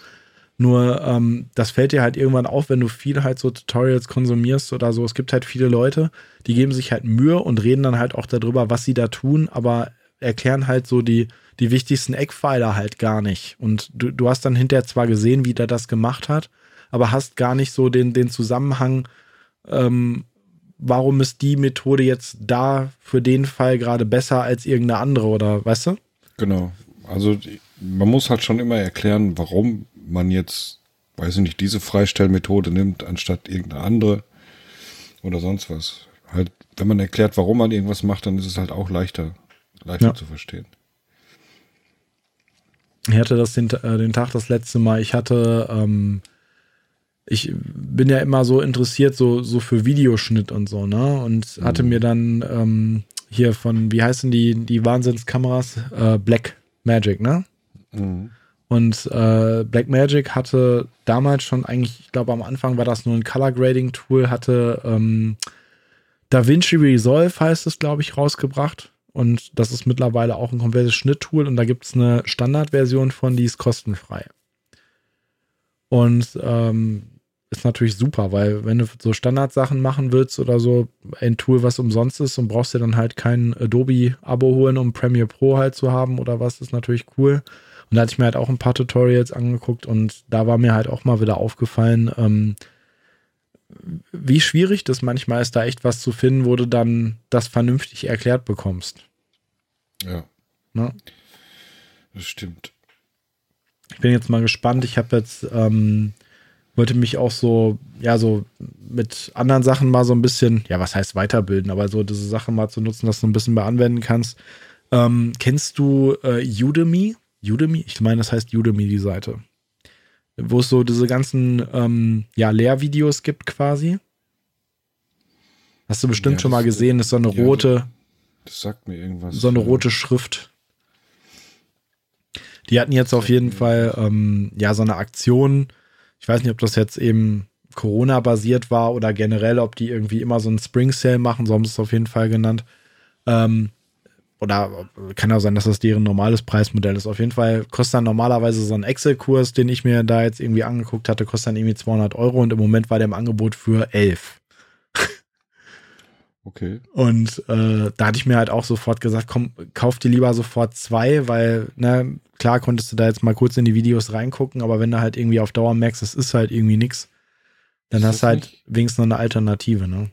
Nur ähm, das fällt dir halt irgendwann auf, wenn du viel halt so Tutorials konsumierst oder so. Es gibt halt viele Leute, die geben sich halt Mühe und reden dann halt auch darüber, was sie da tun, aber erklären halt so die, die wichtigsten Eckpfeiler halt gar nicht. Und du, du hast dann hinterher zwar gesehen, wie der das gemacht hat, aber hast gar nicht so den, den Zusammenhang, ähm, warum ist die Methode jetzt da für den Fall gerade besser als irgendeine andere oder weißt du? Genau. Also man muss halt schon immer erklären, warum man jetzt, weiß ich nicht, diese Freistellmethode nimmt, anstatt irgendeine andere oder sonst was. Halt, wenn man erklärt, warum man irgendwas macht, dann ist es halt auch leichter, leichter ja. zu verstehen. Ich hatte das den, äh, den Tag das letzte Mal. Ich hatte ähm, ich bin ja immer so interessiert, so, so für Videoschnitt und so, ne? Und hatte mhm. mir dann ähm, hier von, wie heißen die, die Wahnsinnskameras? Äh, Black Magic, ne? Mhm. Und äh, Black Magic hatte damals schon eigentlich, ich glaube am Anfang war das nur ein Color Grading Tool, hatte ähm, DaVinci Resolve heißt es, glaube ich, rausgebracht. Und das ist mittlerweile auch ein komplettes Schnitttool und da gibt es eine Standardversion von, die ist kostenfrei. Und ähm, ist natürlich super, weil wenn du so Standardsachen machen willst oder so, ein Tool, was umsonst ist und brauchst dir dann halt kein Adobe-Abo holen, um Premiere Pro halt zu haben oder was, ist natürlich cool. Und da hatte ich mir halt auch ein paar Tutorials angeguckt und da war mir halt auch mal wieder aufgefallen, ähm, wie schwierig das manchmal ist, da echt was zu finden, wo du dann das vernünftig erklärt bekommst. Ja. Ne? Das stimmt. Ich bin jetzt mal gespannt. Ich habe jetzt ähm, wollte mich auch so, ja, so mit anderen Sachen mal so ein bisschen, ja, was heißt weiterbilden, aber so diese Sachen mal zu nutzen, dass du ein bisschen mehr anwenden kannst. Ähm, kennst du äh, Udemy? Udemy? Ich meine, das heißt Udemy, die Seite. Wo es so diese ganzen, ähm, ja, Lehrvideos gibt quasi. Hast du bestimmt ja, schon mal gesehen, das ist so eine ja, rote. Das sagt mir irgendwas. So eine rote Schrift. Die hatten jetzt auf jeden Fall, ähm, ja, so eine Aktion, ich weiß nicht, ob das jetzt eben Corona-basiert war oder generell, ob die irgendwie immer so einen Spring Sale machen, so haben sie es auf jeden Fall genannt. Ähm, oder kann ja sein, dass das deren normales Preismodell ist. Auf jeden Fall kostet dann normalerweise so ein Excel-Kurs, den ich mir da jetzt irgendwie angeguckt hatte, kostet dann irgendwie 200 Euro und im Moment war der im Angebot für 11. Okay. Und äh, da hatte ich mir halt auch sofort gesagt, komm, kauf dir lieber sofort zwei, weil, ne, klar konntest du da jetzt mal kurz in die Videos reingucken, aber wenn du halt irgendwie auf Dauer merkst, es ist halt irgendwie nix, dann ist hast du halt nicht, wenigstens noch eine Alternative, ne?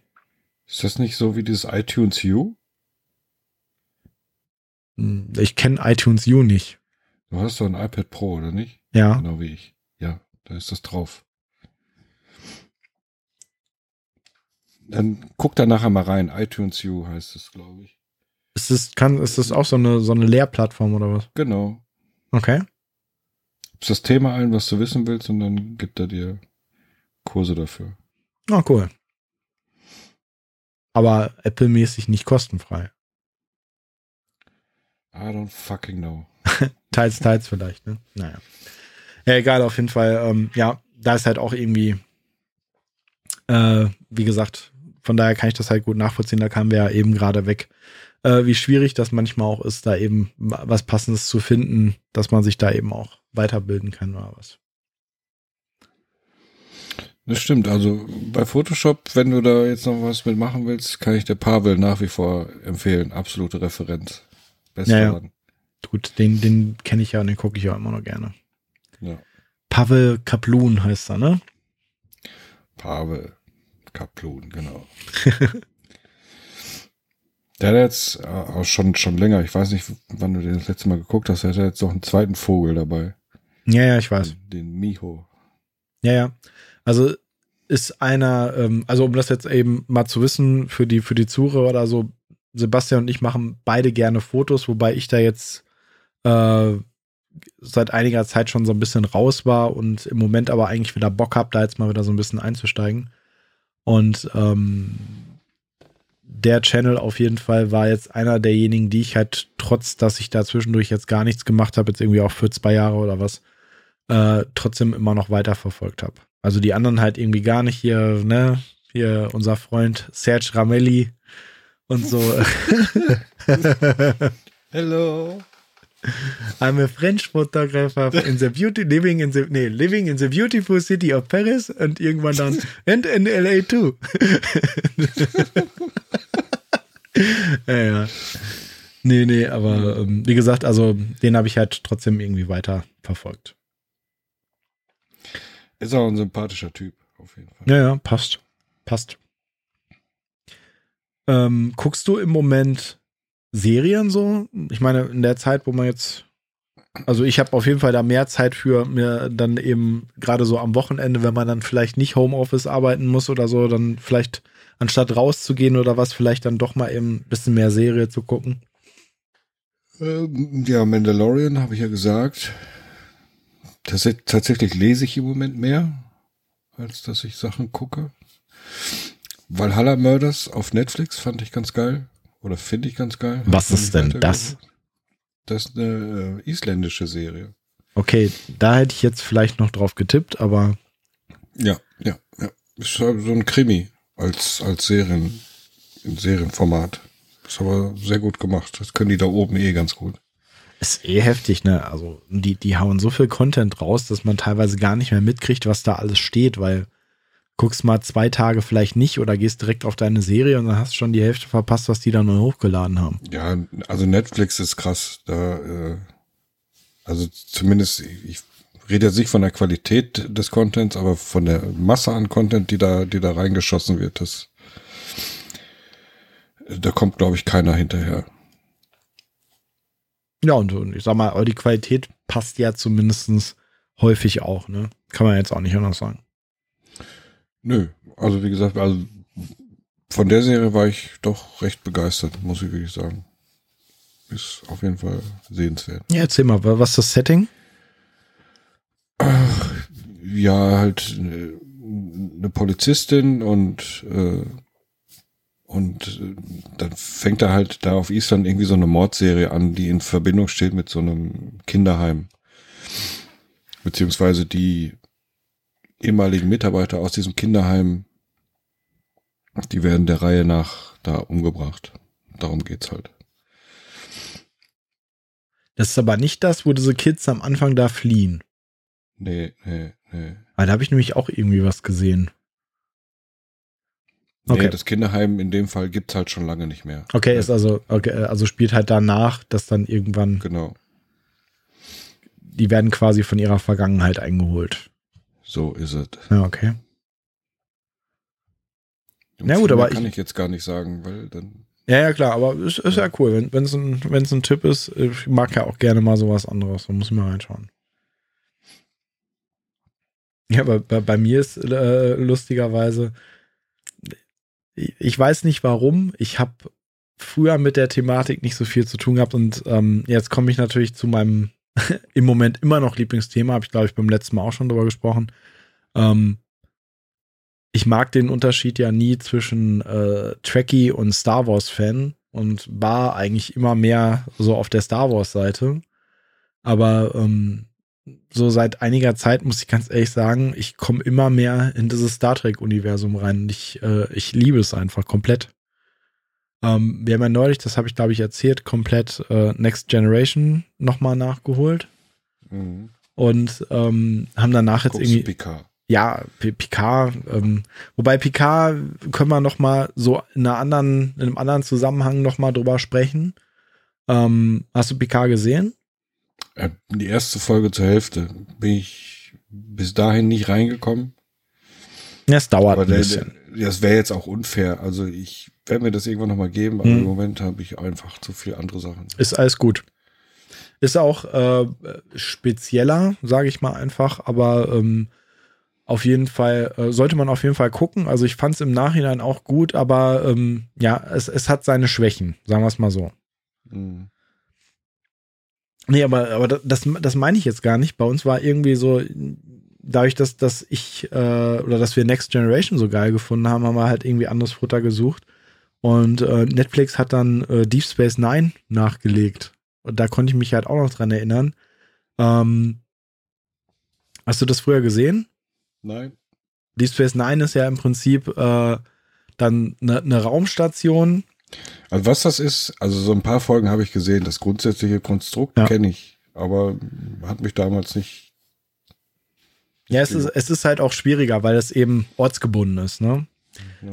Ist das nicht so wie dieses iTunes U? Hm, ich kenne iTunes U nicht. Du hast doch ein iPad Pro, oder nicht? Ja. Genau wie ich. Ja, da ist das drauf. Dann guck da nachher mal rein. iTunes U heißt es, glaube ich. Ist das, kann, ist das auch so eine, so eine Lehrplattform oder was? Genau. Okay. Gibst das Thema ein, was du wissen willst, und dann gibt er dir Kurse dafür. Oh, cool. Aber Apple-mäßig nicht kostenfrei. I don't fucking know. [laughs] teils, teils vielleicht, ne? Naja. Ja, egal, auf jeden Fall. Ähm, ja, da ist halt auch irgendwie, äh, wie gesagt, von daher kann ich das halt gut nachvollziehen. Da kamen wir ja eben gerade weg, äh, wie schwierig das manchmal auch ist, da eben was Passendes zu finden, dass man sich da eben auch weiterbilden kann oder was. Das stimmt. Also bei Photoshop, wenn du da jetzt noch was mitmachen willst, kann ich der Pavel nach wie vor empfehlen. Absolute Referenz. Bester ja, ja. Gut, den, den kenne ich ja und den gucke ich ja immer noch gerne. Ja. Pavel Kaplun heißt er, ne? Pavel Kaplun, genau. [laughs] der hat jetzt äh, auch schon, schon länger, ich weiß nicht, wann du den das letzte Mal geguckt hast, er hat jetzt noch einen zweiten Vogel dabei. Ja, ja, ich weiß. Den, den Miho. Ja, ja. Also ist einer, ähm, also um das jetzt eben mal zu wissen, für die, für die Zuhörer oder so, Sebastian und ich machen beide gerne Fotos, wobei ich da jetzt äh, seit einiger Zeit schon so ein bisschen raus war und im Moment aber eigentlich wieder Bock habe, da jetzt mal wieder so ein bisschen einzusteigen. Und ähm, der Channel auf jeden Fall war jetzt einer derjenigen, die ich halt, trotz dass ich da zwischendurch jetzt gar nichts gemacht habe, jetzt irgendwie auch für zwei Jahre oder was, äh, trotzdem immer noch weiterverfolgt habe. Also die anderen halt irgendwie gar nicht hier, ne? Hier unser Freund Serge Ramelli und so. [laughs] Hello. I'm a French photographer in the beauty, living in the, nee, living in the beautiful city of Paris und irgendwann dann [laughs] and in LA too. [laughs] ja, ja. Nee, nee, aber ähm, wie gesagt, also den habe ich halt trotzdem irgendwie weiter verfolgt. Ist auch ein sympathischer Typ, auf jeden Fall. Ja, ja, passt. Passt. Ähm, guckst du im Moment Serien so? Ich meine, in der Zeit, wo man jetzt. Also ich habe auf jeden Fall da mehr Zeit für mir dann eben gerade so am Wochenende, wenn man dann vielleicht nicht Homeoffice arbeiten muss oder so, dann vielleicht anstatt rauszugehen oder was, vielleicht dann doch mal eben ein bisschen mehr Serie zu gucken. Ähm, ja, Mandalorian habe ich ja gesagt. Das, tatsächlich lese ich im Moment mehr, als dass ich Sachen gucke. Valhalla Murders auf Netflix fand ich ganz geil. Oder finde ich ganz geil. Was ist denn das? Das ist eine äh, isländische Serie. Okay, da hätte ich jetzt vielleicht noch drauf getippt, aber. Ja, ja, ja. Ist so ein Krimi als, als Serien, in Serienformat. Ist aber sehr gut gemacht. Das können die da oben eh ganz gut. Ist eh heftig, ne? Also, die, die hauen so viel Content raus, dass man teilweise gar nicht mehr mitkriegt, was da alles steht, weil guckst mal zwei Tage vielleicht nicht oder gehst direkt auf deine Serie und dann hast du schon die Hälfte verpasst, was die da neu hochgeladen haben. Ja, also Netflix ist krass. Da, äh, also zumindest, ich rede jetzt nicht von der Qualität des Contents, aber von der Masse an Content, die da, die da reingeschossen wird, das, da kommt, glaube ich, keiner hinterher. Ja, und, und ich sag mal, die Qualität passt ja zumindest häufig auch, ne? Kann man jetzt auch nicht anders sagen. Nö, also wie gesagt, also von der Serie war ich doch recht begeistert, muss ich wirklich sagen. Ist auf jeden Fall sehenswert. Ja, erzähl mal, was ist das Setting? Ach, ja, halt eine, eine Polizistin und äh, und äh, dann fängt er halt da auf Island irgendwie so eine Mordserie an, die in Verbindung steht mit so einem Kinderheim. Beziehungsweise die ehemaligen Mitarbeiter aus diesem Kinderheim, die werden der Reihe nach da umgebracht. Darum geht's halt. Das ist aber nicht das, wo diese Kids am Anfang da fliehen. Nee, nee, nee. Ah, da habe ich nämlich auch irgendwie was gesehen. Okay. Nee, das Kinderheim in dem Fall gibt's halt schon lange nicht mehr. Okay, ist also, okay, also spielt halt danach, dass dann irgendwann. Genau. Die werden quasi von ihrer Vergangenheit eingeholt. So ist es. Ja, okay. Und Na gut, aber kann ich, ich, jetzt gar nicht sagen, weil dann. Ja, ja, klar, aber ist, ist ja. ja cool. Wenn es ein, wenn's ein Tipp ist, ich mag ja auch gerne mal sowas anderes. Da muss man reinschauen. Ja, aber bei, bei mir ist äh, lustigerweise, ich weiß nicht warum, ich habe früher mit der Thematik nicht so viel zu tun gehabt und ähm, jetzt komme ich natürlich zu meinem [laughs] im Moment immer noch Lieblingsthema, habe ich glaube ich beim letzten Mal auch schon drüber gesprochen. Ähm, ich mag den Unterschied ja nie zwischen äh, Trekkie und Star Wars Fan und war eigentlich immer mehr so auf der Star Wars Seite. Aber ähm, so seit einiger Zeit, muss ich ganz ehrlich sagen, ich komme immer mehr in dieses Star Trek-Universum rein. Und ich, äh, ich liebe es einfach komplett. Ähm, wir haben ja neulich, das habe ich glaube ich erzählt, komplett äh, Next Generation nochmal nachgeholt. Mhm. Und ähm, haben danach jetzt irgendwie. Picard. Ja, Picard. Ähm, wobei Picard können wir nochmal so in, einer anderen, in einem anderen Zusammenhang nochmal drüber sprechen. Ähm, hast du Picard gesehen? Äh, die erste Folge zur Hälfte bin ich bis dahin nicht reingekommen. Ja, es dauert aber ein bisschen. Der, das wäre jetzt auch unfair. Also ich werde mir das irgendwann nochmal geben, aber hm. im Moment habe ich einfach zu viele andere Sachen. Ist alles gut. Ist auch äh, spezieller, sage ich mal einfach, aber ähm, auf jeden Fall, äh, sollte man auf jeden Fall gucken. Also ich fand es im Nachhinein auch gut, aber ähm, ja, es, es hat seine Schwächen, sagen wir es mal so. Mhm. Nee, aber, aber das, das meine ich jetzt gar nicht. Bei uns war irgendwie so, dadurch, dass, dass ich äh, oder dass wir Next Generation so geil gefunden haben, haben wir halt irgendwie anderes Futter gesucht. Und äh, Netflix hat dann äh, Deep Space Nine nachgelegt. Und da konnte ich mich halt auch noch dran erinnern. Ähm, hast du das früher gesehen? Nein. Deep Space Nine ist ja im Prinzip äh, dann eine ne Raumstation, also was das ist, also so ein paar Folgen habe ich gesehen. Das grundsätzliche Konstrukt ja. kenne ich, aber hat mich damals nicht. Ja, es ist, es ist halt auch schwieriger, weil es eben ortsgebunden ist, ne?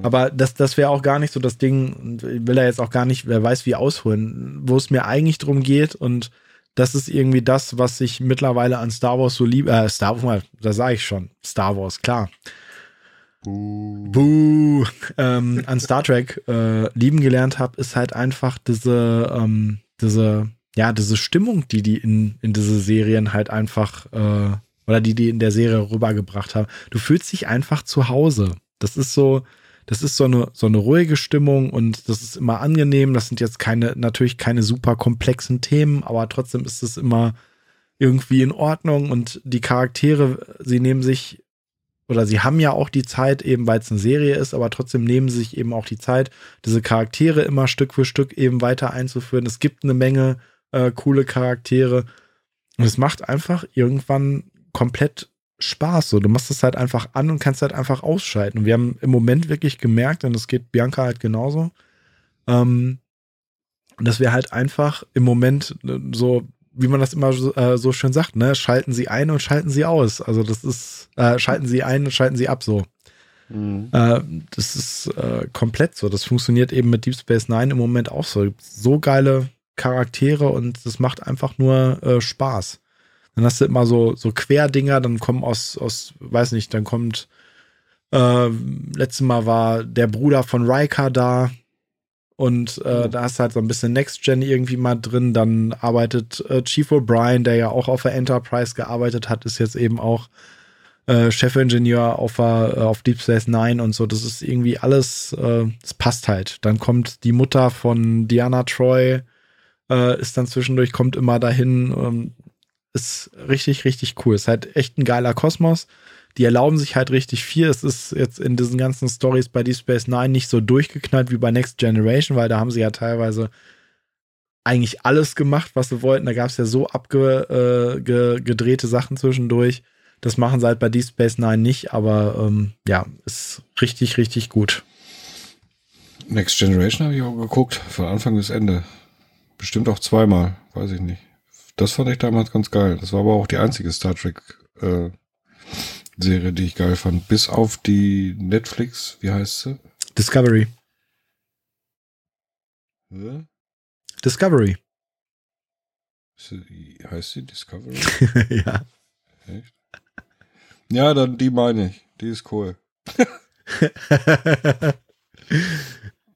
Aber das, das wäre auch gar nicht so das Ding, ich will da jetzt auch gar nicht, wer weiß wie ausholen, wo es mir eigentlich drum geht und das ist irgendwie das, was ich mittlerweile an Star Wars so liebe, äh, Star Wars, da sage ich schon, Star Wars, klar. Buh. Buh. Ähm, an Star Trek äh, lieben gelernt habe, ist halt einfach diese, ähm, diese, ja, diese Stimmung, die die in, in diese Serien halt einfach, äh, oder die die in der Serie rübergebracht haben. Du fühlst dich einfach zu Hause. Das ist so, das ist so eine, so eine ruhige Stimmung und das ist immer angenehm. Das sind jetzt keine, natürlich keine super komplexen Themen, aber trotzdem ist es immer irgendwie in Ordnung und die Charaktere, sie nehmen sich oder sie haben ja auch die Zeit, eben weil es eine Serie ist, aber trotzdem nehmen sie sich eben auch die Zeit, diese Charaktere immer Stück für Stück eben weiter einzuführen. Es gibt eine Menge äh, coole Charaktere und es macht einfach irgendwann komplett Spaß. So, du machst es halt einfach an und kannst halt einfach ausschalten. Und wir haben im Moment wirklich gemerkt, und das geht Bianca halt genauso, ähm, dass wir halt einfach im Moment äh, so wie man das immer so, äh, so schön sagt, ne, schalten sie ein und schalten sie aus. Also das ist, äh, schalten sie ein und schalten sie ab so. Mhm. Äh, das ist äh, komplett so. Das funktioniert eben mit Deep Space Nine im Moment auch so. So geile Charaktere und das macht einfach nur äh, Spaß. Dann hast du immer so, so Querdinger, dann kommen aus, aus, weiß nicht, dann kommt, äh, letztes Mal war der Bruder von Riker da, und äh, oh. da ist halt so ein bisschen Next Gen irgendwie mal drin. Dann arbeitet äh, Chief O'Brien, der ja auch auf der Enterprise gearbeitet hat, ist jetzt eben auch äh, Chefingenieur auf, äh, auf Deep Space Nine und so. Das ist irgendwie alles, äh, es passt halt. Dann kommt die Mutter von Diana Troy, äh, ist dann zwischendurch, kommt immer dahin. Ähm, ist richtig, richtig cool. Ist halt echt ein geiler Kosmos die erlauben sich halt richtig viel. Es ist jetzt in diesen ganzen Stories bei Deep Space Nine nicht so durchgeknallt wie bei Next Generation, weil da haben sie ja teilweise eigentlich alles gemacht, was sie wollten. Da gab es ja so abgedrehte äh, Sachen zwischendurch. Das machen sie halt bei Deep Space Nine nicht, aber ähm, ja, ist richtig, richtig gut. Next Generation habe ich auch geguckt, von Anfang bis Ende. Bestimmt auch zweimal, weiß ich nicht. Das fand ich damals ganz geil. Das war aber auch die einzige Star Trek äh, Serie, die ich geil fand. Bis auf die Netflix, wie heißt sie? Discovery. Hä? Discovery. Sie, heißt sie Discovery? [laughs] ja. Echt? Ja, dann die meine ich. Die ist cool. [laughs]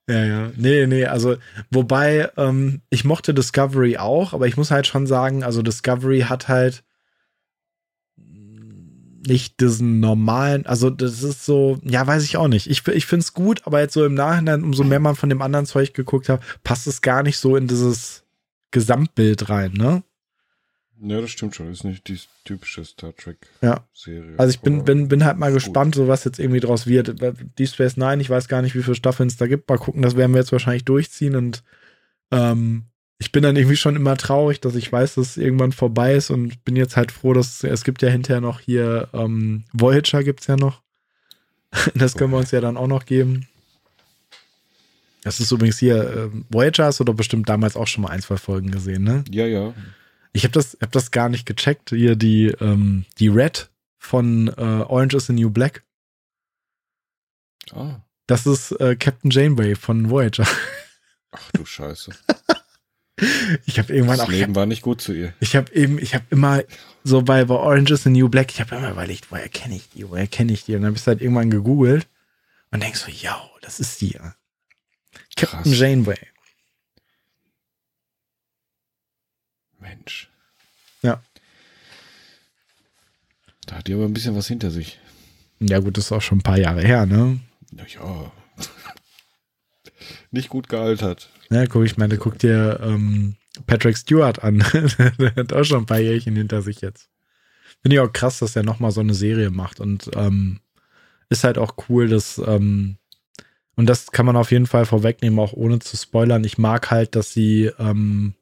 ja, ja. Nee, nee, also, wobei, ähm, ich mochte Discovery auch, aber ich muss halt schon sagen, also Discovery hat halt nicht diesen normalen, also das ist so, ja, weiß ich auch nicht. Ich, ich finde es gut, aber jetzt so im Nachhinein, umso mehr man von dem anderen Zeug geguckt hat, passt es gar nicht so in dieses Gesamtbild rein, ne? Ja, das stimmt schon. Das ist nicht die typische Star Trek-Serie. Ja. Also ich bin, bin, bin halt mal gespannt, gut. so was jetzt irgendwie draus wird. Deep Space Nine, ich weiß gar nicht, wie viele Staffeln es da gibt. Mal gucken, das werden wir jetzt wahrscheinlich durchziehen und ähm, ich bin dann irgendwie schon immer traurig, dass ich weiß, dass es irgendwann vorbei ist und bin jetzt halt froh, dass es gibt ja hinterher noch hier ähm, Voyager gibt's ja noch. [laughs] Das können wir uns ja dann auch noch geben. Das ist übrigens hier äh, Voyager hast du doch bestimmt damals auch schon mal ein, zwei Folgen gesehen, ne? Ja, ja. Ich habe das, hab das gar nicht gecheckt. Hier die, ähm, die Red von äh, Orange is the New Black. Ah. Das ist äh, Captain Janeway von Voyager. Ach du Scheiße. [laughs] Ich habe irgendwann Das auch. Leben war nicht gut zu ihr. Ich habe eben, ich habe immer so bei, bei Orange is the New Black, ich habe immer überlegt, woher kenne ich die, woher kenne ich die? Und dann habe ich halt irgendwann gegoogelt und denkst so, ja, das ist die. Captain Krass. Janeway. Mensch. Ja. Da hat die aber ein bisschen was hinter sich. Ja gut, das ist auch schon ein paar Jahre her, ne? Ja, ja. [laughs] Nicht gut gealtert. Ja, guck, ich meine, guck dir ähm, Patrick Stewart an. [laughs] Der hat auch schon ein paar Jährchen hinter sich jetzt. Finde ich auch krass, dass er nochmal so eine Serie macht und ähm, ist halt auch cool, dass ähm, und das kann man auf jeden Fall vorwegnehmen, auch ohne zu spoilern. Ich mag halt, dass sie ähm,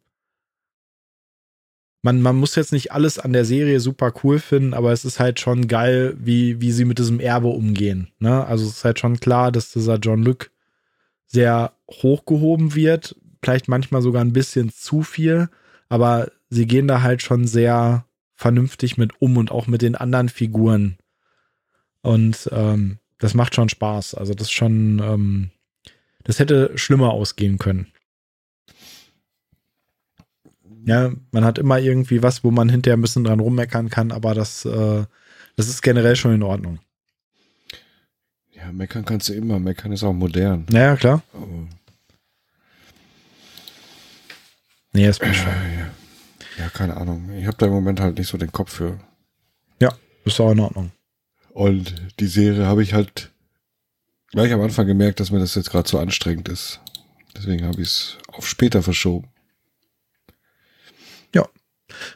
man, man muss jetzt nicht alles an der Serie super cool finden, aber es ist halt schon geil, wie, wie sie mit diesem Erbe umgehen. Ne? Also es ist halt schon klar, dass dieser John Luke sehr hochgehoben wird, vielleicht manchmal sogar ein bisschen zu viel, aber sie gehen da halt schon sehr vernünftig mit um und auch mit den anderen Figuren. Und ähm, das macht schon Spaß. Also das schon, ähm, das hätte schlimmer ausgehen können. Ja, man hat immer irgendwie was, wo man hinterher ein bisschen dran rummeckern kann, aber das, äh, das ist generell schon in Ordnung. Ja, meckern kannst du immer. Meckern ist auch modern. Naja, klar. Aber, Nee, ist mir schon. äh, ja. ja, keine Ahnung. Ich habe da im Moment halt nicht so den Kopf für. Ja, ist auch in Ordnung. Und die Serie habe ich halt gleich am Anfang gemerkt, dass mir das jetzt gerade so anstrengend ist. Deswegen habe ich es auf später verschoben.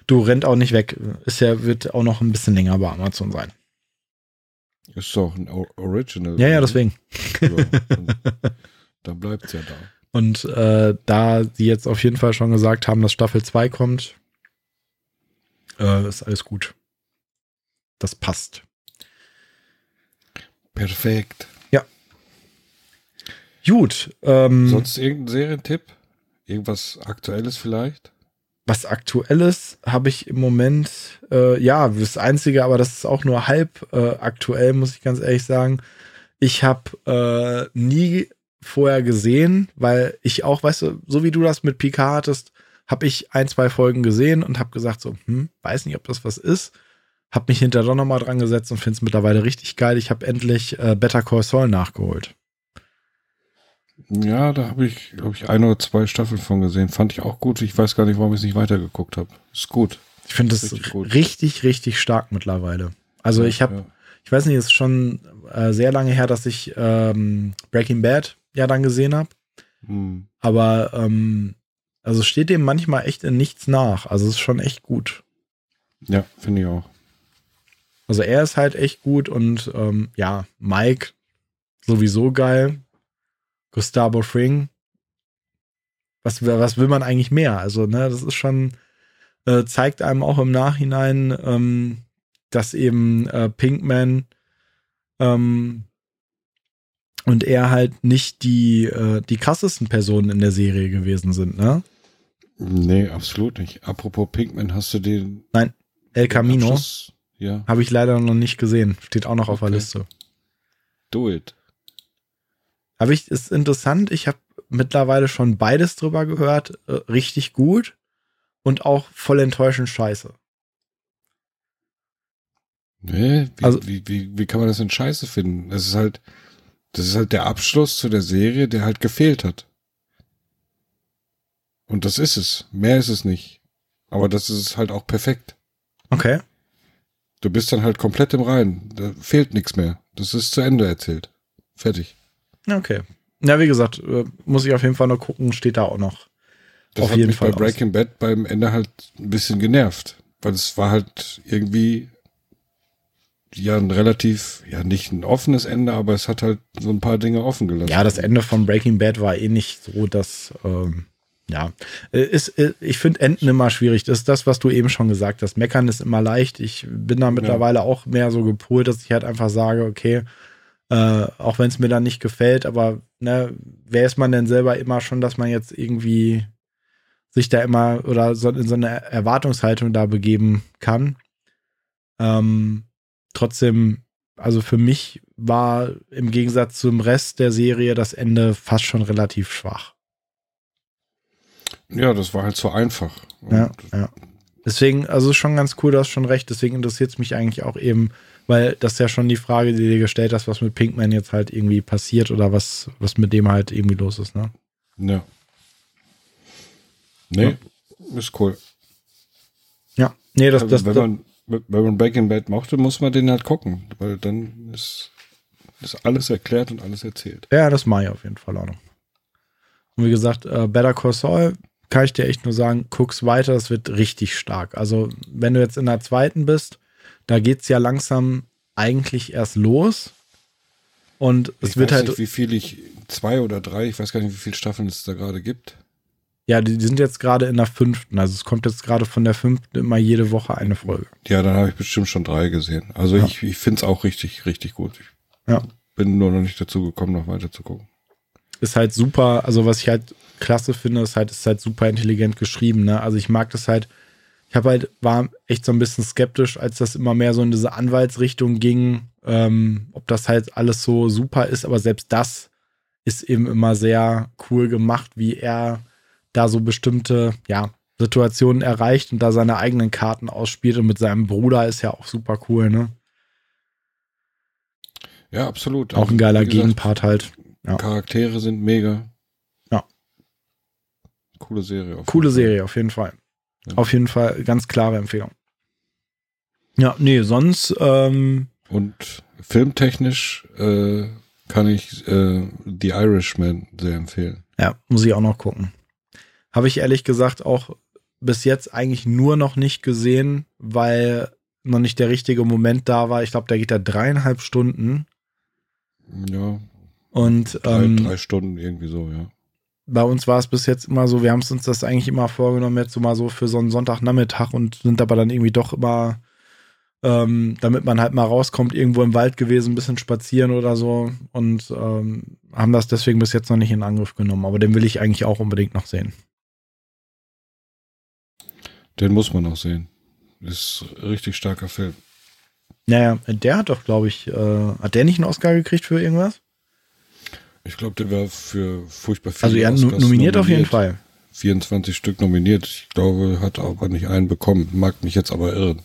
Du rennt auch nicht weg. Ist ja, wird auch noch ein bisschen länger bei Amazon sein. Ist doch ein Original. Ja, ja, deswegen. Ja, [laughs] dann, dann bleibt's ja da. Und äh, da sie jetzt auf jeden Fall schon gesagt haben, dass Staffel 2 kommt, äh, ist alles gut. Das passt. Perfekt. Gut. Ähm, Sonst irgendein Serientipp? Irgendwas Aktuelles vielleicht? Was Aktuelles habe ich im Moment, äh, ja, das Einzige, aber das ist auch nur halb äh, aktuell, muss ich ganz ehrlich sagen. Ich habe äh, nie vorher gesehen, weil ich auch, weißt du, so wie du das mit Picard hattest, habe ich ein, zwei Folgen gesehen und habe gesagt so, hm, weiß nicht, ob das was ist. Hab mich hinterher doch nochmal dran gesetzt und finde es mittlerweile richtig geil. Ich habe endlich äh, Better Call Saul nachgeholt. Ja, da habe ich, glaube ich, ein oder zwei Staffeln von gesehen. Fand ich auch gut. Ich weiß gar nicht, warum ich es nicht weitergeguckt habe. Ist gut. Ich finde es Richtig richtig, richtig, stark mittlerweile. Also ich habe Ja. ich weiß nicht, es ist schon äh, sehr lange her, dass ich ähm, Breaking Bad ja dann gesehen habe. Hm. Aber ähm, also es steht dem manchmal echt in nichts nach. Also es ist schon echt gut. Ja, finde ich auch. Also er ist halt echt gut und ähm, ja, Mike sowieso geil. Gustavo Fring. Was, was will man eigentlich mehr? Also, ne, das ist schon, äh, zeigt einem auch im Nachhinein, ähm, dass eben äh, Pinkman ähm, und er halt nicht die, äh, die krassesten Personen in der Serie gewesen sind, ne? Nee, absolut nicht. Apropos Pinkman, hast du den El Camino Abschluss? Ja, habe ich leider noch nicht gesehen. Steht auch noch auf der Okay. Liste. do it. Aber ich ist interessant, ich habe mittlerweile schon beides drüber gehört, äh, richtig gut und auch voll enttäuschend scheiße. Nee, wie, Also- wie, wie, wie kann man das denn scheiße finden? Das ist halt, das ist halt der Abschluss zu der Serie, der halt gefehlt hat. Und das ist es. Mehr ist es nicht. Aber das ist halt auch perfekt. Okay. Du bist dann halt komplett im Reinen. Da fehlt nichts mehr. Das ist zu Ende erzählt. Fertig. Okay. Ja, wie gesagt, äh, muss ich auf jeden Fall noch gucken, steht da auch noch. Das Auf hat jeden mich Fall bei Breaking Bad beim Ende halt ein bisschen genervt. Weil es war halt irgendwie ja ein relativ, ja nicht ein offenes Ende, aber es hat halt so ein paar Dinge offen gelassen. Ja, das Ende von Breaking Bad war eh nicht so, dass, ähm, Ja, äh, ist, äh, ich finde Enden immer schwierig. Das ist das, was du eben schon gesagt hast. Meckern ist immer leicht. Ich bin da mittlerweile ja. auch mehr so gepolt, dass ich halt einfach sage, okay, äh, auch wenn es mir dann nicht gefällt, aber ne, wer ist man denn selber immer schon, dass man jetzt irgendwie sich da immer oder so in so eine Erwartungshaltung da begeben kann. Ähm, trotzdem, also für mich war im Gegensatz zum Rest der Serie das Ende fast schon relativ schwach. Ja, das war halt so einfach. ja, ja. Deswegen, also schon ganz cool, du hast schon recht. Deswegen interessiert es mich eigentlich auch eben, weil das ist ja schon die Frage, die du dir gestellt hast, was mit Pinkman jetzt halt irgendwie passiert oder was, was mit dem halt irgendwie los ist, ne? Ja. Nee, ja. ist cool. Ja, nee, das, also, das, wenn man, wenn man Breaking Bad mochte, muss man den halt gucken, weil dann ist, ist alles erklärt und alles erzählt. Ja, das mache ich auf jeden Fall auch noch. Und wie gesagt, äh, Better Call Saul kann ich dir echt nur sagen, guck's weiter, das wird richtig stark. Also, wenn du jetzt in der zweiten bist, da geht's ja langsam eigentlich erst los. Und es ich wird weiß halt. Nicht, wie viel ich, zwei oder drei, ich weiß gar nicht, wie viele Staffeln es da gerade gibt. Ja, die, die sind jetzt gerade in der fünften. Also es kommt jetzt gerade von der fünften immer jede Woche eine Folge. Ja, dann habe ich bestimmt schon drei gesehen. Also ja. ich, ich finde es auch richtig, richtig gut. Ich ja. bin nur noch nicht dazu gekommen, noch weiter zu gucken. Ist halt super, also was ich halt klasse finde, ist halt, ist halt super intelligent geschrieben. Ne? Also ich mag das halt, ich habe halt, war echt so ein bisschen skeptisch, als das immer mehr so in diese Anwaltsrichtung ging, ähm, ob das halt alles so super ist, aber selbst das ist eben immer sehr cool gemacht, wie er da so bestimmte, ja, Situationen erreicht und da seine eigenen Karten ausspielt und mit seinem Bruder ist ja auch super cool, ne? Ja, absolut. Auch ein geiler gesagt, Gegenpart halt. Ja. Charaktere sind mega. Ja. Coole Serie. Coole Serie, auf jeden Fall. Ja. Auf jeden Fall ganz klare Empfehlung. Ja, nee, sonst. Ähm, Und filmtechnisch äh, kann ich äh, The Irishman sehr empfehlen. Ja, muss ich auch noch gucken. Habe ich ehrlich gesagt auch bis jetzt eigentlich nur noch nicht gesehen, weil noch nicht der richtige Moment da war. Ich glaube, der geht da dreieinhalb Stunden. Ja, und drei, ähm, drei Stunden irgendwie so, ja. Bei uns war es bis jetzt immer so, wir haben es uns das eigentlich immer vorgenommen, jetzt so mal so für so einen Sonntagnachmittag und sind aber dann irgendwie doch immer, ähm, damit man halt mal rauskommt, irgendwo im Wald gewesen, ein bisschen spazieren oder so und ähm, haben das deswegen bis jetzt noch nicht in Angriff genommen. Aber den will ich eigentlich auch unbedingt noch sehen. Den muss man noch sehen. Ist ein richtig starker Film. Naja, der hat doch, glaube ich, äh, hat der nicht einen Oscar gekriegt für irgendwas? Ich glaube, der war für furchtbar viele Also er nominiert, nominiert auf jeden Fall. 24 Stück nominiert. Ich glaube, hat aber nicht einen bekommen. Mag mich jetzt aber irren.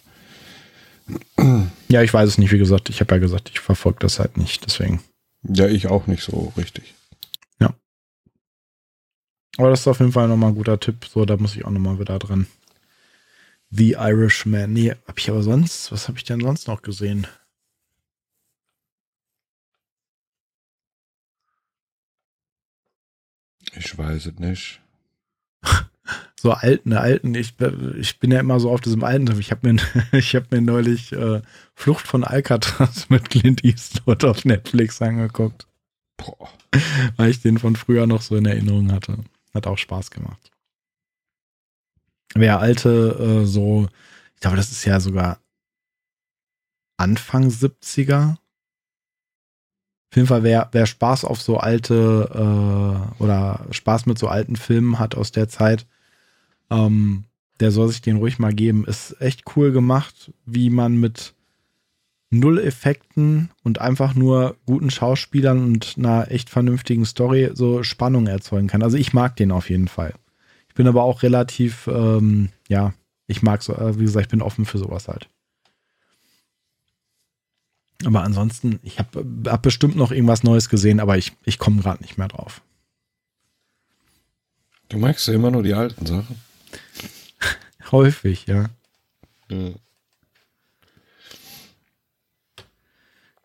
Ja, ich weiß es nicht, wie gesagt. Ich habe ja gesagt, ich verfolge das halt nicht, deswegen. Ja, ich auch nicht so richtig. Ja. Aber das ist auf jeden Fall nochmal ein guter Tipp. So, da muss ich auch nochmal wieder dran. The Irishman. Nee, hab ich aber sonst, was habe ich denn sonst noch gesehen? Ich weiß es nicht. [laughs] so alten, alten, ich, ich bin ja immer so auf diesem alten, ich habe mir, [laughs] ich hab mir neulich äh, Flucht von Alcatraz [laughs] mit Clint Eastwood auf Netflix angeguckt. Boah. Weil ich den von früher noch so in Erinnerung hatte. Hat auch Spaß gemacht. Wer alte, äh, so, ich glaube, das ist ja sogar Anfang 70er, auf jeden Fall, wer, wer Spaß auf so alte äh, oder Spaß mit so alten Filmen hat aus der Zeit, ähm, der soll sich den ruhig mal geben. Ist echt cool gemacht, wie man mit null Effekten und einfach nur guten Schauspielern und einer echt vernünftigen Story so Spannung erzeugen kann. Also ich mag den auf jeden Fall. Ich bin aber auch relativ, ähm, ja, ich mag so, äh, wie gesagt, ich bin offen für sowas halt. Aber ansonsten, ich habe hab bestimmt noch irgendwas Neues gesehen, aber ich, ich komme gerade nicht mehr drauf. Du magst ja immer nur die alten Sachen. [laughs] Häufig, ja. ja.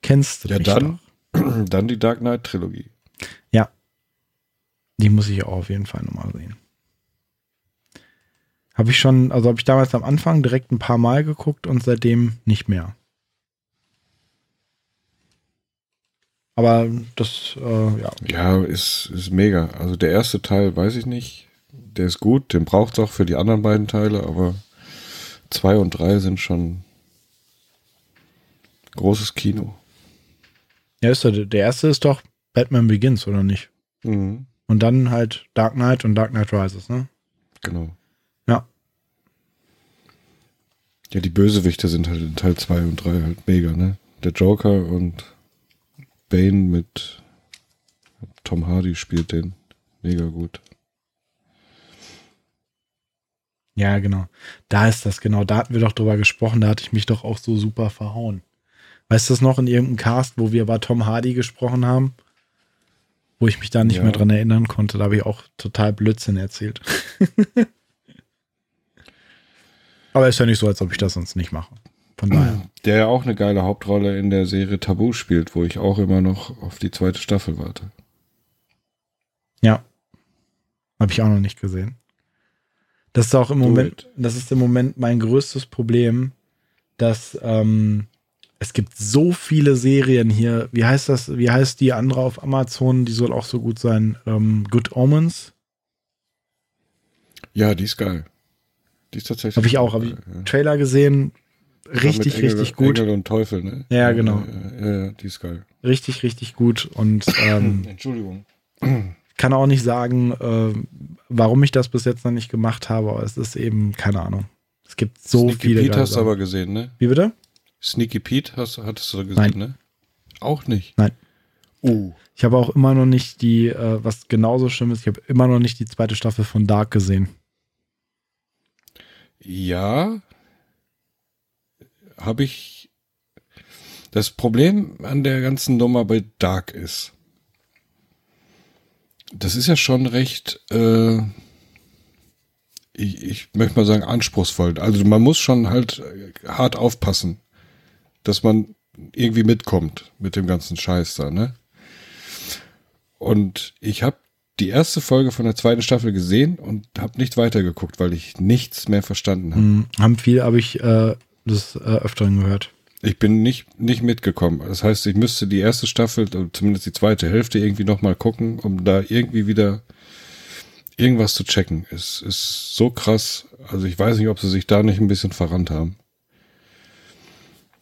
Kennst du Ja, dann, [clears throat] dann die Dark Knight Trilogie. Ja. Die muss ich auch auf jeden Fall nochmal sehen. Habe ich schon, also habe ich damals am Anfang direkt ein paar Mal geguckt und seitdem nicht mehr. Aber das, äh, ja. Ja, ist, ist mega. Also der erste Teil weiß ich nicht. der ist gut, den braucht es auch für die anderen beiden Teile, aber zwei und drei sind schon großes Kino. Ja, ist der, der erste ist doch Batman Begins, oder nicht? Mhm. Und dann halt Dark Knight und Dark Knight Rises, ne? Genau. Ja. Ja, die Bösewichte sind halt in Teil 2 und 3 halt mega, ne? Der Joker und Bane mit Tom Hardy spielt den mega gut. Ja, genau. Da ist das, genau. Da hatten wir doch drüber gesprochen. Da hatte ich mich doch auch so super verhauen. Weißt du das noch in irgendeinem Cast, wo wir bei Tom Hardy gesprochen haben? Wo ich mich da nicht Ja. mehr dran erinnern konnte. Da habe ich auch total Blödsinn erzählt. [laughs] Aber ist ja nicht so, als ob ich das sonst nicht mache. Von daher. [clears throat] Der ja auch eine geile Hauptrolle in der Serie Tabu spielt, wo ich auch immer noch auf die zweite Staffel warte. Ja. Habe ich auch noch nicht gesehen. Das ist auch im Do Moment, das ist im Moment mein größtes Problem, dass ähm, es gibt so viele Serien hier. Wie heißt das? Wie heißt die andere auf Amazon? Die soll auch so gut sein. Ähm, Good Omens. Ja, die ist geil. Die ist tatsächlich. Habe ich auch. Habe ich ja. Trailer gesehen. Richtig, Engel, richtig gut. Engel und Teufel, ne? Ja, genau. Ja, ja, die ist geil. Richtig, richtig gut. Und [clears throat] ähm, Entschuldigung. kann auch nicht sagen, äh, warum ich das bis jetzt noch nicht gemacht habe, aber es ist eben, keine Ahnung. Es gibt so Sneaky viele. Pete hast du aber gesehen, ne? Wie bitte? Sneaky Pete hast, hattest du gesehen, Nein. ne? Auch nicht. Nein. Uh. Ich habe auch immer noch nicht die, äh, was genauso schlimm ist, ich habe immer noch nicht die zweite Staffel von Dark gesehen. Ja. Habe ich. Das Problem an der ganzen Nummer bei Dark ist, das ist ja schon recht, äh, ich, ich möchte mal sagen, anspruchsvoll. Also man muss schon halt hart aufpassen, dass man irgendwie mitkommt mit dem ganzen Scheiß da, ne? Und ich habe die erste Folge von der zweiten Staffel gesehen und habe nicht weitergeguckt, weil ich nichts mehr verstanden habe. Hm, haben viel, habe ich äh, das äh, öfteren gehört. Ich bin nicht, nicht mitgekommen. Das heißt, ich müsste die erste Staffel, oder zumindest die zweite Hälfte irgendwie nochmal gucken, um da irgendwie wieder irgendwas zu checken. Es ist so krass. Also ich weiß nicht, ob sie sich da nicht ein bisschen verrannt haben.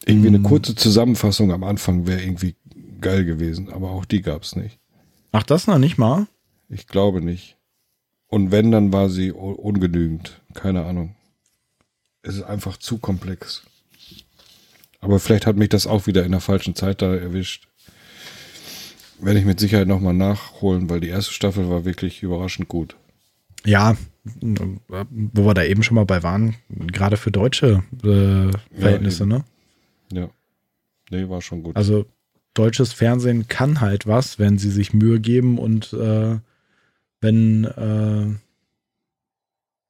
Irgendwie eine Mm. kurze Zusammenfassung am Anfang wäre irgendwie geil gewesen, aber auch die gab's nicht. Ach, das noch nicht mal? Ich glaube nicht. Und wenn, dann war sie ungenügend. Keine Ahnung. Es ist einfach zu komplex. Aber vielleicht hat mich das auch wieder in der falschen Zeit da erwischt. Werde ich mit Sicherheit nochmal nachholen, weil die erste Staffel war wirklich überraschend gut. Ja, wo wir da eben schon mal bei waren, gerade für deutsche äh, Verhältnisse, eben. ne? Ja. Nee, war schon gut. Also deutsches Fernsehen kann halt was, wenn sie sich Mühe geben und äh, wenn äh,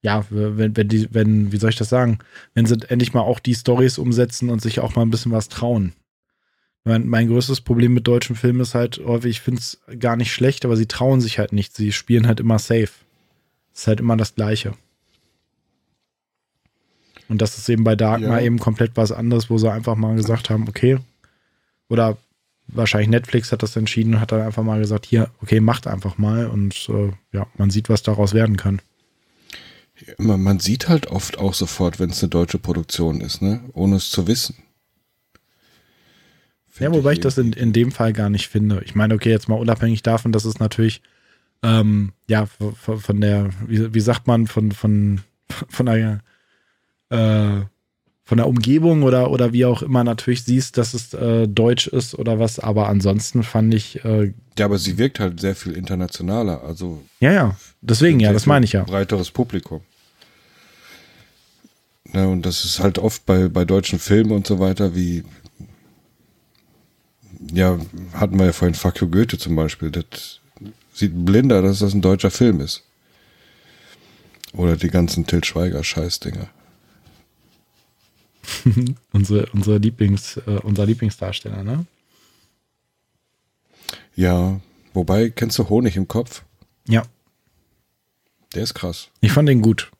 ja, wenn, wenn die, wenn, wie soll ich das sagen, wenn sie endlich mal auch die Stories umsetzen und sich auch mal ein bisschen was trauen. Mein, mein größtes Problem mit deutschen Filmen ist halt häufig, ich finde es gar nicht schlecht, aber sie trauen sich halt nicht. Sie spielen halt immer safe. Es ist halt immer das Gleiche. Und das ist eben bei Dark Ja. mal eben komplett was anderes, wo sie einfach mal gesagt haben, okay, oder wahrscheinlich Netflix hat das entschieden und hat dann einfach mal gesagt, hier, okay, macht einfach mal und äh, ja, man sieht, was daraus werden kann. Man, man sieht halt oft auch sofort, wenn es eine deutsche Produktion ist, ne? Ohne es zu wissen. Ja, Find wobei ich das in, in dem Fall gar nicht finde. Ich meine, okay, jetzt mal unabhängig davon, dass es natürlich, ähm, ja, von, von der, wie, wie sagt man, von, von, [laughs] von der, äh, von der Umgebung oder, oder wie auch immer natürlich siehst, dass es äh, deutsch ist oder was, aber ansonsten fand ich, äh, Ja, aber sie wirkt halt sehr viel internationaler. Also ja, ja, deswegen, ja, das meine ich ja. Breiteres Publikum. Ne, und das ist halt oft bei, bei deutschen Filmen und so weiter, wie, ja, hatten wir ja vorhin Fuck you Goethe zum Beispiel. Das sieht ein blinder, dass das ein deutscher Film ist. Oder die ganzen Til Schweiger Scheißdinger. [laughs] unsere, unsere Lieblings, äh, unser Lieblingsdarsteller, ne? Ja, wobei, kennst du Honig im Kopf? Ja, Der ist krass. ich fand den gut.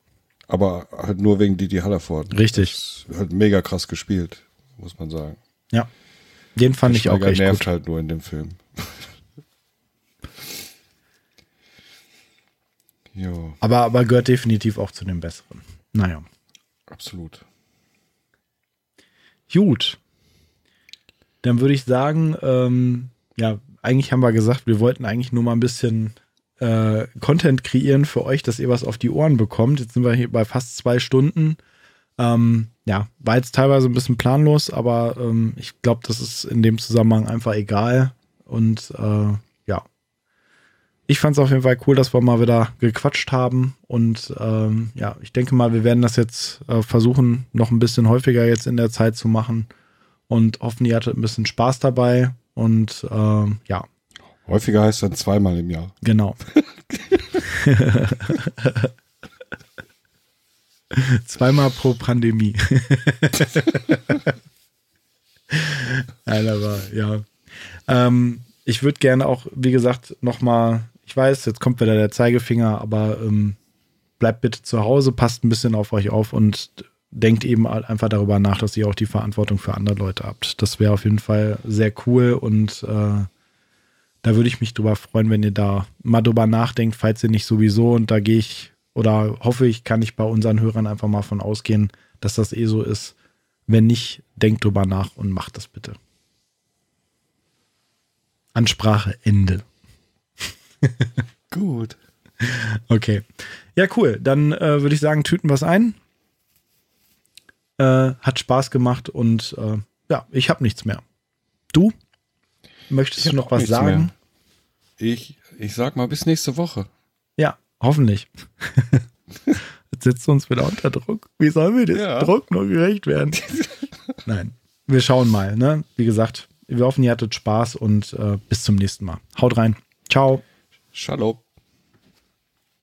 Aber halt nur wegen Didi Hallerford. Richtig. Halt mega krass gespielt, muss man sagen. Ja. Den fand ich auch Schweiger echt nervt gut. halt nur in dem Film. [laughs] Jo. Aber, aber gehört definitiv auch zu den besseren. Naja. Absolut. Gut. Dann würde ich sagen, ähm, ja, eigentlich haben wir gesagt, wir wollten eigentlich nur mal ein bisschen äh, Content kreieren für euch, dass ihr was auf die Ohren bekommt. Jetzt sind wir hier bei fast zwei Stunden. Ähm, ja, war jetzt teilweise ein bisschen planlos, aber ähm, ich glaube, das ist in dem Zusammenhang einfach egal. Und äh, ich fand es auf jeden Fall cool, dass wir mal wieder gequatscht haben. Und ähm, ja, ich denke mal, wir werden das jetzt äh, versuchen, noch ein bisschen häufiger jetzt in der Zeit zu machen. Und hoffen, ihr hattet ein bisschen Spaß dabei. Und äh, ja. Häufiger heißt dann zweimal im Jahr. Genau. [laughs] Zweimal pro Pandemie. [laughs] Nein, aber ja. Ähm, ich würde gerne auch, wie gesagt, nochmal, ich weiß, jetzt kommt wieder der Zeigefinger, aber ähm, bleibt bitte zu Hause, passt ein bisschen auf euch auf und denkt eben einfach darüber nach, dass ihr auch die Verantwortung für andere Leute habt. Das wäre auf jeden Fall sehr cool und äh, da würde ich mich drüber freuen, wenn ihr da mal drüber nachdenkt, falls ihr nicht sowieso, und da gehe ich oder hoffe ich, kann ich bei unseren Hörern einfach mal von ausgehen, dass das eh so ist. Wenn nicht, denkt drüber nach und macht das bitte. Ansprache Ende. [laughs] Gut. Okay. Ja, cool. Dann äh, würde ich sagen, tüten es ein. Äh, hat Spaß gemacht und äh, ja, ich habe nichts mehr. Du? Möchtest du noch was sagen? Mehr. Ich, ich sag mal bis nächste Woche. Ja, Hoffentlich. [laughs] Jetzt setzt uns wieder unter Druck. Wie sollen wir dem ja. Druck nur gerecht werden? [laughs] Nein, wir schauen mal. Ne? Wie gesagt, wir hoffen, ihr hattet Spaß und äh, bis zum nächsten Mal. Haut rein. Ciao. Shalom.